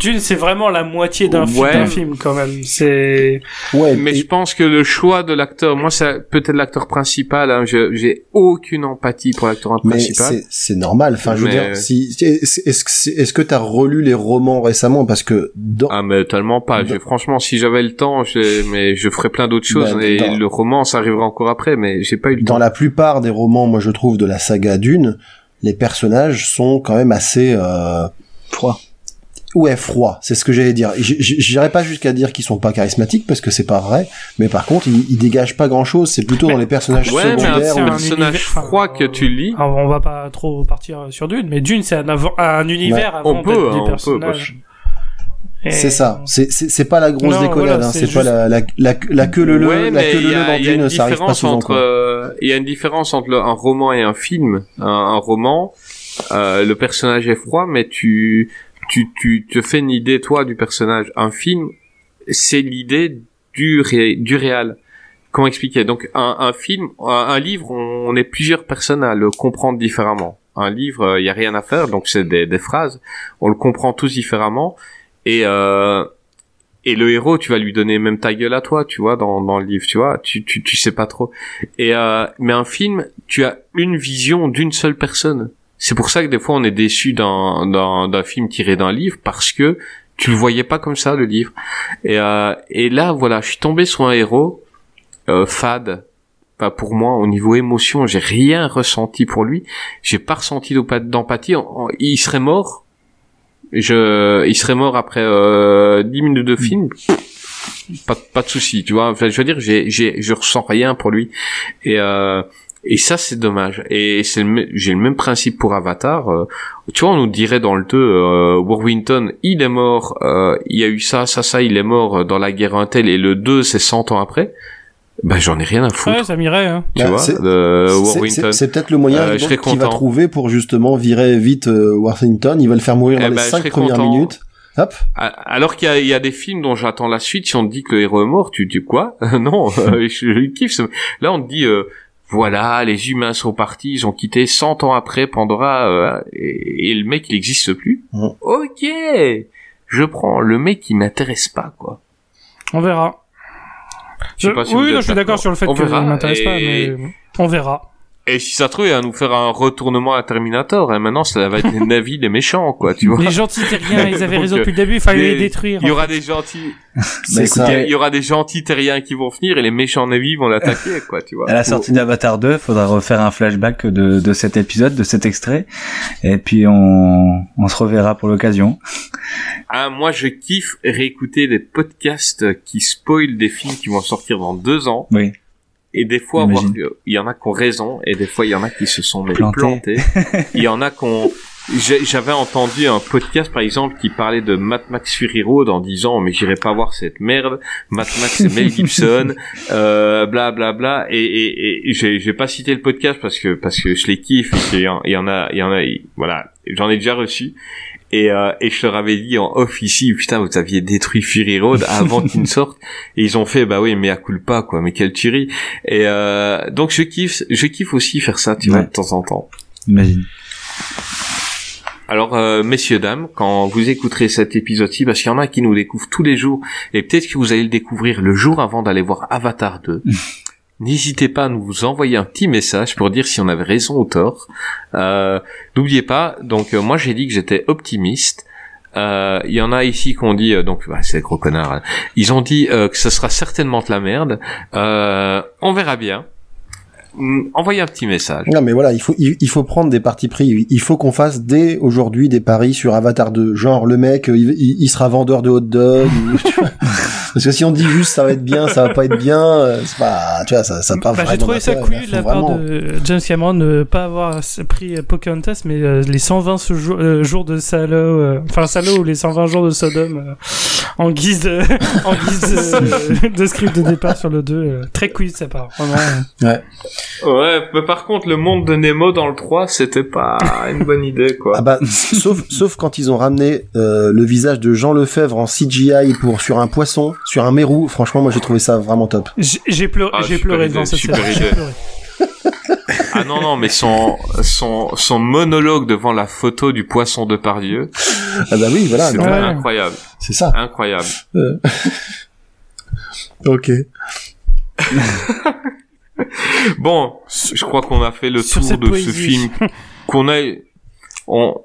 Dune, c'est vraiment la moitié d'un film, Ouais. d'un film, quand même. C'est... Ouais. mais et- je pense que le choix de l'acteur moi c'est peut-être l'acteur principal hein, je- j'ai aucune empathie pour l'acteur Mais principal c'est c'est normal. Enfin, je veux Mais- dire, si est-ce c'est- est-ce que t'as relu les romans récemment? Parce que dans ah mais tellement pas franchement si j'avais le temps mais je ferais plein d'autres choses Ben, et dans- le roman ça arrivera encore après mais j'ai pas eu le temps dans la plupart des romans, moi je trouve de la saga Dune, les personnages sont quand même assez euh, Froid. Ouais froids. C'est ce que j'allais dire. J- j- J'irais pas jusqu'à dire qu'ils sont pas charismatiques parce que c'est pas vrai, mais par contre ils, ils dégagent pas grand chose. C'est plutôt dans les personnages Ouais, mais un secondaires. c'est ou- un personnage froid enfin, que tu lis. Alors, on va pas trop partir sur Dune, mais Dune, c'est un, avant- un univers avant On peut, d'être hein, des on peut, personnages. C'est ça. C'est pas la grosse Non, voilà, hein. c'est pas la la la, la queue le le Ouais, la queue le dans il y a Dune, une ça arrive pas différence souvent. euh, il y a une différence entre un roman et un film. Un, un roman, euh, le personnage est froid, mais tu, tu, tu te fais une idée toi du personnage. Un film, c'est l'idée du ré, du réel. Comment expliquer? Donc un, un film, un, livre, on, est plusieurs personnes à le comprendre différemment. Un livre, il y a rien à faire, donc c'est des, des phrases. On le comprend tous différemment et euh, et le héros, tu vas lui donner même ta gueule à toi, tu vois, dans, dans le livre, tu vois, tu, tu, tu sais pas trop. Et euh, mais un film, tu as une vision d'une seule personne. C'est pour ça que des fois on est déçu d'un, d'un, d'un film tiré d'un livre parce que tu le voyais pas comme ça le livre. Et, euh, et là, voilà, je suis tombé sur un héros euh, fade Enfin, pour moi, au niveau émotion, j'ai rien ressenti pour lui. J'ai pas ressenti d'empathie. Il serait mort. Je, il serait mort après euh, 10 minutes de film. Pas, pas de souci, tu vois. Enfin, je veux dire, j'ai, j'ai, je ressens rien pour lui. Et euh, et ça, c'est dommage. Et c'est j'ai le même principe pour Avatar. Euh, tu vois, on nous dirait dans le 2, euh, Warwington, il est mort. euh, il y a eu ça, ça, ça, il est mort dans la guerre Intel. Et le 2, c'est 100 ans après. Ben, j'en ai rien à foutre. Ouais, ça m'irait, hein. tu Bah, vois, c'est- C'est- peut-être le moyen Euh, qu'il va trouver pour justement virer vite euh, Washington. Il va le faire mourir Eh dans ben, les je cinq serais premières content. minutes. Hop. A- Alors qu'il y a, il y a des films dont j'attends la suite, si on te dit que le héros est mort, tu dis quoi? (laughs) Non, euh, (laughs) je, je kiffe. ce- Là, on te dit, euh, voilà, les humains sont partis, ils ont quitté 100 ans après Pandora, euh, et, et le mec, il n'existe plus. Mhm. Ok, je prends le mec qui m'intéresse pas, quoi. On verra. Je sais pas si oui, non, je suis d'accord sur le fait ça m'intéresse pas, mais on verra. Et si ça se trouve, il va nous faire un retournement à Terminator, et maintenant, ça va être les (laughs) navis des méchants, quoi, tu vois. Les gentils terriens, ils avaient raison euh, depuis le début, il fallait les- les détruire. Il y aura fait. des gentils, (laughs) ça. il y aura des gentils terriens qui vont venir, et les méchants navis vont l'attaquer, quoi, tu vois. À la sortie d'Avatar 2, faudra refaire un flashback de, de cet épisode, de cet extrait, et puis on, on se reverra pour l'occasion. Ah, moi, je kiffe réécouter des podcasts qui spoilent des films qui vont sortir dans deux ans. Oui. Et des fois, il y en a qui ont raison, et des fois, il y en a qui se sont Plantés. plantés. (laughs) il y en a qui ont... J'avais entendu un podcast, par exemple, qui parlait de Mad Max Fury Road en disant mais j'irai pas voir cette merde. Mad Max c'est Mel Gibson, (laughs) euh, bla bla bla. Et, et, et j'ai pas cité le podcast parce que parce que je les kiffe. et qu'il y en- Il y en a, il y en a, il- voilà, j'en ai déjà reçu. Et, euh, et je leur avais dit en off ici, putain, vous aviez détruit Fury Road (laughs) avant qu'il ne sorte. Et ils ont fait, bah oui, mais à coup pas, quoi, mais quelle tuerie. Et euh, donc je kiffe, je kiffe aussi faire ça, tu vois, de temps en temps. Imagine. Alors, euh, messieurs, dames, quand vous écouterez cet épisode-ci, parce qu'il y en a qui nous découvrent tous les jours, et peut-être que vous allez le découvrir le jour avant d'aller voir Avatar 2, (laughs) n'hésitez pas à nous envoyer un petit message pour dire si on avait raison ou tort. Euh, N'oubliez pas, donc euh, moi j'ai dit que j'étais optimiste. Euh, Il y en a ici qui ont dit, donc bah, c'est gros connards, hein. ils ont dit que ce sera certainement de la merde. On verra bien. Hum, Envoyez un petit message. Non mais voilà, il faut il, il faut prendre des partis pris. Il faut qu'on fasse dès aujourd'hui des paris sur Avatar 2. Genre le mec, euh, il, sera vendeur de hot dog. (laughs) Parce que si on dit juste ça va être bien, ça va pas être bien, euh, c'est pas, tu vois, ça, ça pas Bah, j'ai trouvé ça couillu de la part vraiment- de James Cameron de ne pas avoir pris euh, Pocahontas, mais euh, les 120 ce jour- euh, jours de Salo, euh, enfin Salo ou les 120 jours de Sodome euh, en guise de, (laughs) en guise de, (laughs) de script de départ sur le 2. euh, très couillu de sa part, vraiment. euh. Ouais, mais par contre, le monde de Nemo dans le 3, c'était pas une bonne idée, quoi. Ah bah, sauf, sauf quand ils ont ramené euh, le visage de Jean Lefebvre en CGI pour sur un poisson, sur un mérou. Franchement, moi j'ai trouvé ça vraiment top. J'ai pleuré, Ah, j'ai pleuré idée, devant cette super scène. idée. J'ai pleuré. Ah non, non, mais son, son, son monologue devant la photo du poisson de Pardieu, Ah bah oui, voilà, c'est Ouais. incroyable. c'est ça. Incroyable. (laughs) Ok. (laughs) (laughs) Bon, je crois qu'on a fait le Sur tour de ce film (laughs) qu'on a, on,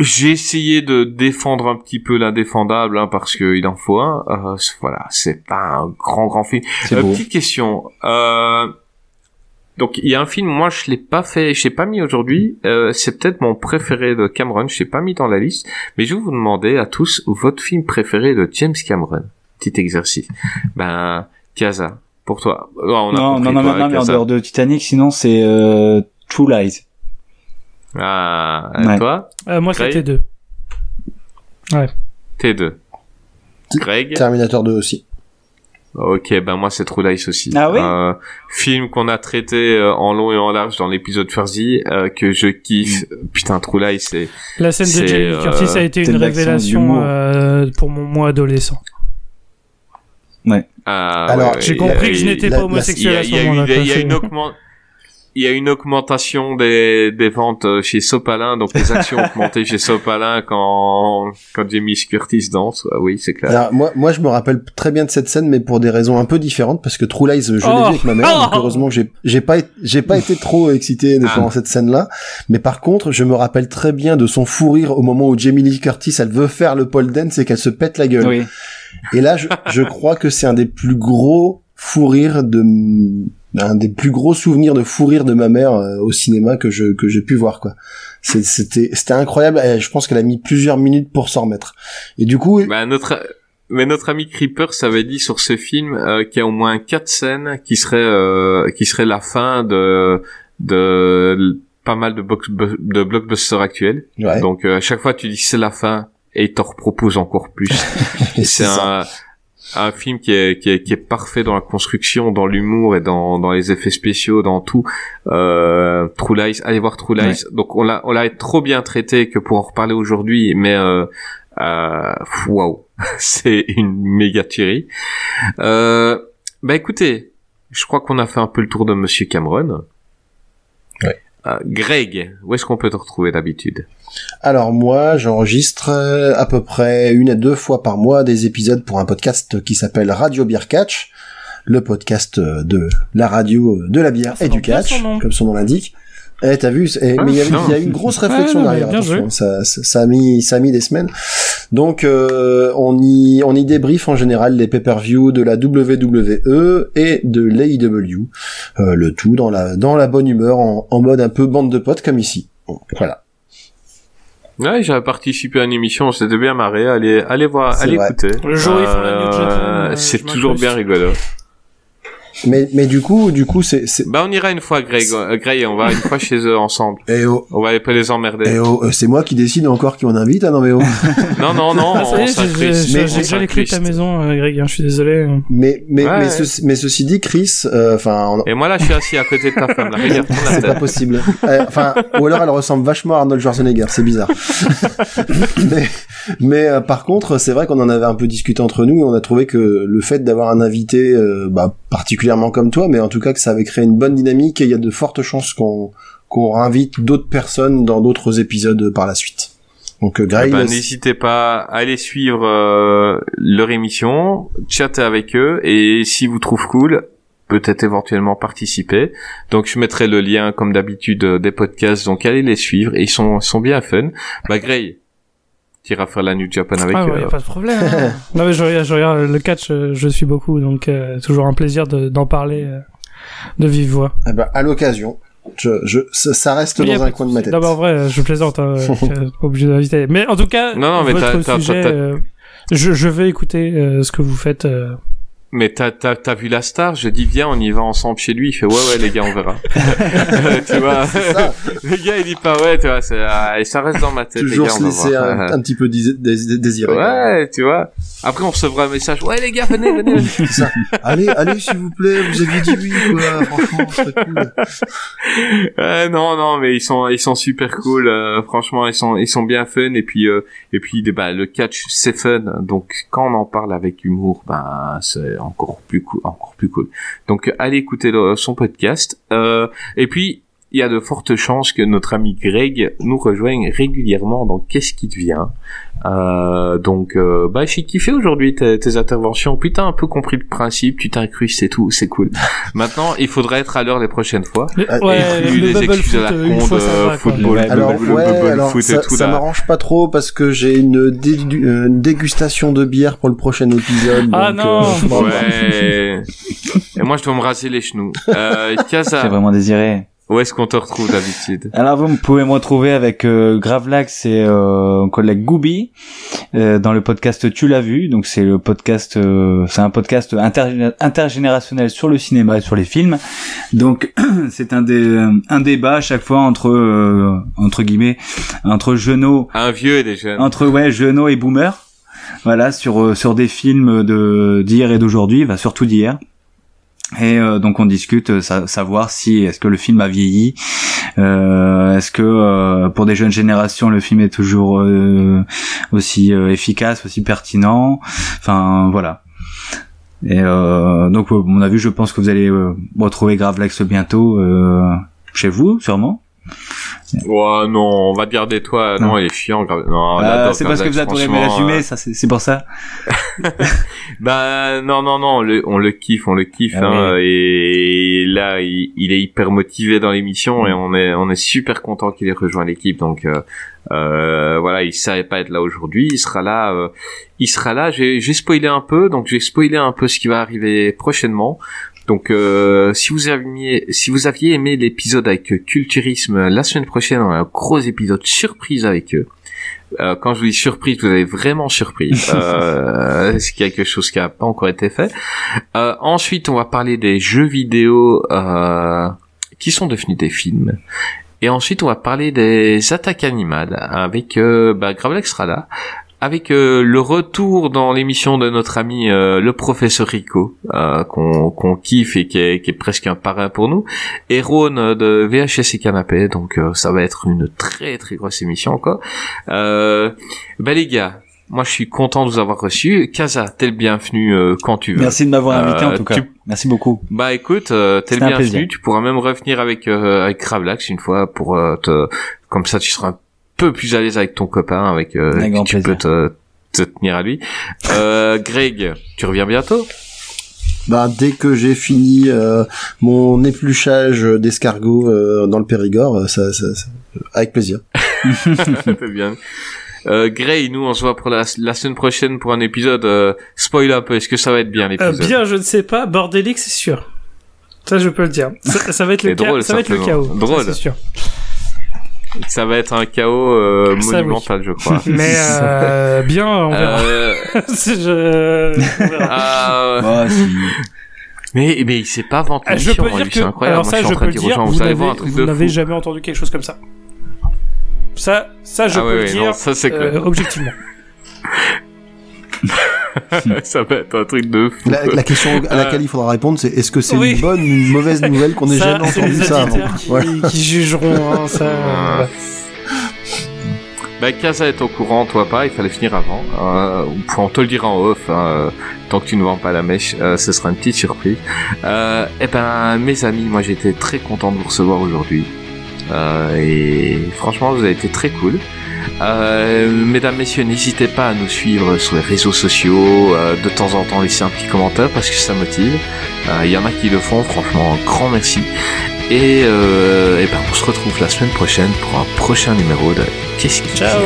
j'ai essayé de défendre un petit peu l'indéfendable, hein, parce qu'il en faut un. Euh, voilà, c'est pas un grand grand film. C'est Euh, petite question. Euh, donc il y a un film, moi je l'ai pas fait, je l'ai pas mis aujourd'hui. Euh, c'est peut-être mon préféré de Cameron, je l'ai pas mis dans la liste, mais je vais vous demander à tous votre film préféré de James Cameron. Petit exercice. Ben, Kaza, pour toi. Oh, on a non, compris, non, non, toi, non, non, mais en dehors de Titanic, sinon c'est euh, True Lies. Ah, et Ouais. toi, Euh, moi, Grey c'était deux. T2. Greg Terminator 2 aussi. Ok, ben moi c'est True Lies aussi. Ah oui Euh, Film qu'on a traité euh, en long et en large dans l'épisode Fuzzy, euh, que je kiffe. Putain, True Lies, c'est... La scène de C'est, Jamie euh, Curtis a été c'est une révélation euh, pour mon moi adolescent. Ah, Alors, ouais, J'ai compris que je n'étais pas homosexuel à il ce y a eu- moment-là. il y a- une c'est- augmen- il y a une augmentation des, des ventes euh, chez Sopalin, donc les actions (laughs) ont augmenté chez Sopalin quand, quand Jamie Curtis danse. Ah oui, c'est clair. Alors moi, moi je me rappelle très bien de cette scène, mais pour des raisons un peu différentes, parce que True Lies, je l'ai Oh. vu avec ma mère, donc Oh. (laughs) heureusement j'ai j'ai pas été- j'ai pas été trop excité Ah. pendant cette scène-là. Mais par contre, je me rappelle très bien de son fou rire au moment où Jamie Lee Curtis, elle veut faire le pole dance et qu'elle se pète la gueule. Oui. Et là, je, je crois que c'est un des plus gros fou rires de un des plus gros souvenirs de fou rire de ma mère euh, au cinéma que je que j'ai pu voir quoi. C'était c'était incroyable. Et je pense qu'elle a mis plusieurs minutes pour s'en remettre. Et du coup, Bah, notre, mais notre ami Creeper s'avait dit sur ce film euh, qu'il y a au moins quatre scènes qui seraient euh, qui seraient la fin de de pas mal de, box, de blockbusters actuels. ouais, Donc euh, à chaque fois tu dis c'est la fin et il te repropose encore plus. (laughs) c'est ça. Un film qui est, qui est qui est parfait dans la construction, dans l'humour et dans dans les effets spéciaux, dans tout. Euh, True Lies, allez voir True Lies. Donc on l'a on l'a trop bien traité que pour en reparler aujourd'hui, mais euh, euh, waouh, (laughs) c'est une méga tuerie. Euh, bah écoutez, je crois qu'on a fait un peu le tour de Monsieur Cameron. Ouais. Euh, Greg, où est-ce qu'on peut te retrouver d'habitude? Alors moi, j'enregistre euh, à peu près une à deux fois par mois des épisodes pour un podcast qui s'appelle Radio Beer Catch, le podcast euh, de la radio de la bière Ah, et du catch, comme son nom l'indique. Eh, t'as vu, c'est- eh, Ah, mais il y, a eu une grosse réflexion non, derrière. ça, ça, ça a mis, ça a mis des semaines. Donc, euh, on y, on y débriefe en général les pay-per-view de la WWE et de l'AEW, euh, le tout dans la, dans la bonne humeur, en, en mode un peu bande de potes comme ici. Bon, voilà. Ouais, j'avais participé à une émission, c'était bien marré. Allez, allez voir, allez vrai. écouter. Le jour où ils font la New Japan, euh, c'est toujours bien rigolo. Mais, mais du coup, du coup, c'est, c'est, Bah, on ira une fois, Greg. Euh, Greg, on va une fois chez eux ensemble. eh oh, On va aller pas les emmerder. eh oh, euh, c'est moi qui décide encore qui on invite, ah non mais oh. (laughs) Non, non, non, Ah, on j'ai- déjà les clés de ta maison, euh, Greg, hein, je suis désolé. mais, mais, Ouais, mais, ouais. ceci, mais ceci dit, Chris, euh, enfin, on- Et moi, là, je suis assis à côté de ta femme. Là, regarde, (laughs) c'est pas possible. Euh, Enfin, ou alors elle ressemble vachement à Arnold Schwarzenegger, c'est bizarre. (laughs) mais, mais euh, par contre, c'est vrai qu'on en avait un peu discuté entre nous et on a trouvé que le fait d'avoir un invité, euh, bah, comme toi, mais en tout cas que ça avait créé une bonne dynamique et il y a de fortes chances qu'on qu'on invite d'autres personnes dans d'autres épisodes par la suite. Donc, euh, Greg, Eh ben, n'hésitez pas à aller suivre euh, leur émission, chatter avec eux, et si vous trouvez cool, peut-être éventuellement participer. Donc je mettrai le lien, comme d'habitude, euh, des podcasts, donc allez les suivre, ils sont, sont bien fun. Bah Gray, tu iras faire la New Japan avec ah ouais, y a pas de problème. hein. (laughs) non mais je regarde, je regarde le catch, euh, je suis beaucoup, donc euh, toujours un plaisir de- d'en parler euh, de vive voix. eh ben, à l'occasion, je, je, ça, ça reste Mais dans un coin de ma tête. En vrai, euh, je plaisante, hein, euh, (laughs) pas obligé d'inviter. Mais en tout cas, Non, non, mais votre t'as- t'as- sujet, t'as- euh, je, je vais écouter euh, ce que vous faites. Mais t'as, t'as, t'as vu la star, je dis viens, on y va ensemble chez lui, il fait ouais ouais les gars on verra. (laughs) tu vois, C'est (laughs) le gars il dit pas ouais, tu vois, c'est, ah, et ça reste dans ma tête Toujours les gars, se laisser un, un petit peu dés- dés- désirer. Ouais, tu vois. Après, on recevra un message. Ouais, les gars, venez, venez, venez. C'est ça. allez, allez, s'il vous plaît, vous aviez dit oui, quoi. Franchement, ce serait cool. (laughs) Euh, non, non, mais ils sont, ils sont super cool. euh, franchement, ils sont, ils sont bien fun. Et puis, euh, et puis, bah, le catch, c'est fun. Donc, quand on en parle avec humour, ben, c'est encore plus cool, encore plus cool. Donc, allez écouter son podcast. Euh, et puis, il y a de fortes chances que notre ami Greg nous rejoigne régulièrement dans Qu'est-ce qui devient. Euh, donc, euh, bah, j'ai kiffé aujourd'hui tes, tes interventions. Puis t'as un peu compris le principe, tu t'incrustes et tout, c'est cool. (laughs) Maintenant, il faudrait être à l'heure les prochaines fois. Le- ouais, et plus le les bubble excuses de foot, la euh, une con fois de ça va. quoi. football. Ouais, Alors, le, le ouais, bubble alors, foot ça, et tout ça m'arrange pas trop parce que j'ai une, dé- euh, une dégustation de bière pour le prochain épisode. Ah donc, non. euh, bah, Ouais. (laughs) Et moi, je dois me raser les genoux. Euh, vraiment désiré. Où est-ce qu'on te retrouve d'habitude? Alors vous pouvez me retrouver avec euh, Gravelax et euh, mon collègue Goubi euh, dans le podcast Tu l'as vu. Donc c'est le podcast, euh, c'est un podcast intergé- intergénérationnel sur le cinéma et sur les films. Donc (clears throat) c'est un des un débat à chaque fois entre euh, entre guillemets entre jeunes Un vieux et des jeunes. entre ouais jeunes et boomers. Voilà sur euh, sur des films de d'hier et d'aujourd'hui, bah, surtout d'hier. Et euh, donc on discute, euh, sa- savoir si est-ce que le film a vieilli, euh, est-ce que euh, pour des jeunes générations le film est toujours euh, aussi euh, efficace, aussi pertinent. Enfin voilà. Et donc mon avis, je pense que vous allez retrouver Gravelax bientôt chez vous, sûrement. Ouais, non, on va te garder toi. Non, Non. il est chiant. Non, on Euh, c'est parce que vous mes franchement, résumés, euh, ça c'est c'est pour ça. (laughs) Bah non non non, on le, on le kiffe, on le kiffe Ah hein, et là il, il est hyper motivé dans l'émission et on est on est super content qu'il ait rejoint l'équipe donc euh, euh, voilà, il savait pas être là aujourd'hui, il sera là euh, il sera là, j'ai j'ai spoilé un peu donc j'ai spoilé un peu ce qui va arriver prochainement. Donc, euh, si vous aviez, si vous aviez aimé l'épisode avec euh, Culturisme, la semaine prochaine, on a un gros épisode surprise avec eux. Euh, quand je vous dis surprise, vous avez vraiment surpris. (laughs) Euh, c'est quelque chose qui a pas encore été fait? Euh, ensuite, on va parler des jeux vidéo euh, qui sont devenus des films. Et ensuite, on va parler des attaques animales avec euh, bah, sera là. Avec euh, le retour dans l'émission de notre ami euh, le professeur Rico, euh, qu'on kiffe et qui est, qui est presque un parrain pour nous, et Ron euh, de VHS et Canapé, donc euh, ça va être une très très grosse émission encore. Euh, bah les gars, moi je suis content de vous avoir reçus. Kaza, t'es le bienvenu euh, quand tu veux. Merci de m'avoir invité en tout cas. tu- Merci beaucoup. Bah écoute, euh, t'es le bienvenu. Tu pourras même revenir avec euh, avec Kravlax une fois pour te, comme ça tu seras un peu plus à l'aise avec ton copain, avec, euh, Avec tu peux te, te tenir à lui. Euh, Greg, tu reviens bientôt? Bah, dès que j'ai fini euh, mon épluchage d'escargot euh, dans le Périgord, ça, ça, ça- avec plaisir. (laughs) Très bien. Euh, Gray, nous on se voit pour la, la semaine prochaine pour un épisode. Euh, spoil un peu, est-ce que ça va être bien Euh, l'épisode? bien, je ne sais pas. Bordélique, c'est sûr. Ça, je peux le dire. Ça, ça va être le, drôle, ça va être le chaos. Drôle. Ça, c'est sûr. Ça va être un chaos euh, oui. monumental, je crois. (laughs) Mais euh, bien, on verra. Euh, (laughs) je... on verra. (laughs) ah, Oh, si. mais mais il s'est pas vanté. Je peux dire que, alors ça, je peux le dire, vous vous n'avez vous jamais entendu quelque chose comme ça. Ça, ça, je Ah peux ouais, le dire non, ça c'est euh, clair. objectivement. (laughs) ça va être un truc de fou. La, la question à Euh, laquelle il faudra répondre, c'est est-ce que c'est oui. une bonne ou une mauvaise nouvelle qu'on ait Ça, jamais entendu les ça avant qui, Voilà. qui (laughs) jugeront hein, ça. Ah. (laughs) voilà. Bah, Kaza est au courant, toi pas, il fallait finir avant. Euh, on te le dira en off, hein, euh, tant que tu ne vends pas la mèche, euh, ce sera une petite surprise. Euh, eh ben, mes amis, moi j'étais très content de vous recevoir aujourd'hui. Euh, et franchement, vous avez été très cool. Euh, mesdames, messieurs, n'hésitez pas à nous suivre sur les réseaux sociaux, euh, de temps en temps laisser un petit commentaire parce que ça motive. Euh, Il y en a qui le font, franchement, un grand merci. Et, euh, eh ben, on se retrouve la semaine prochaine pour un prochain numéro de Qu'est-ce qui Ciao.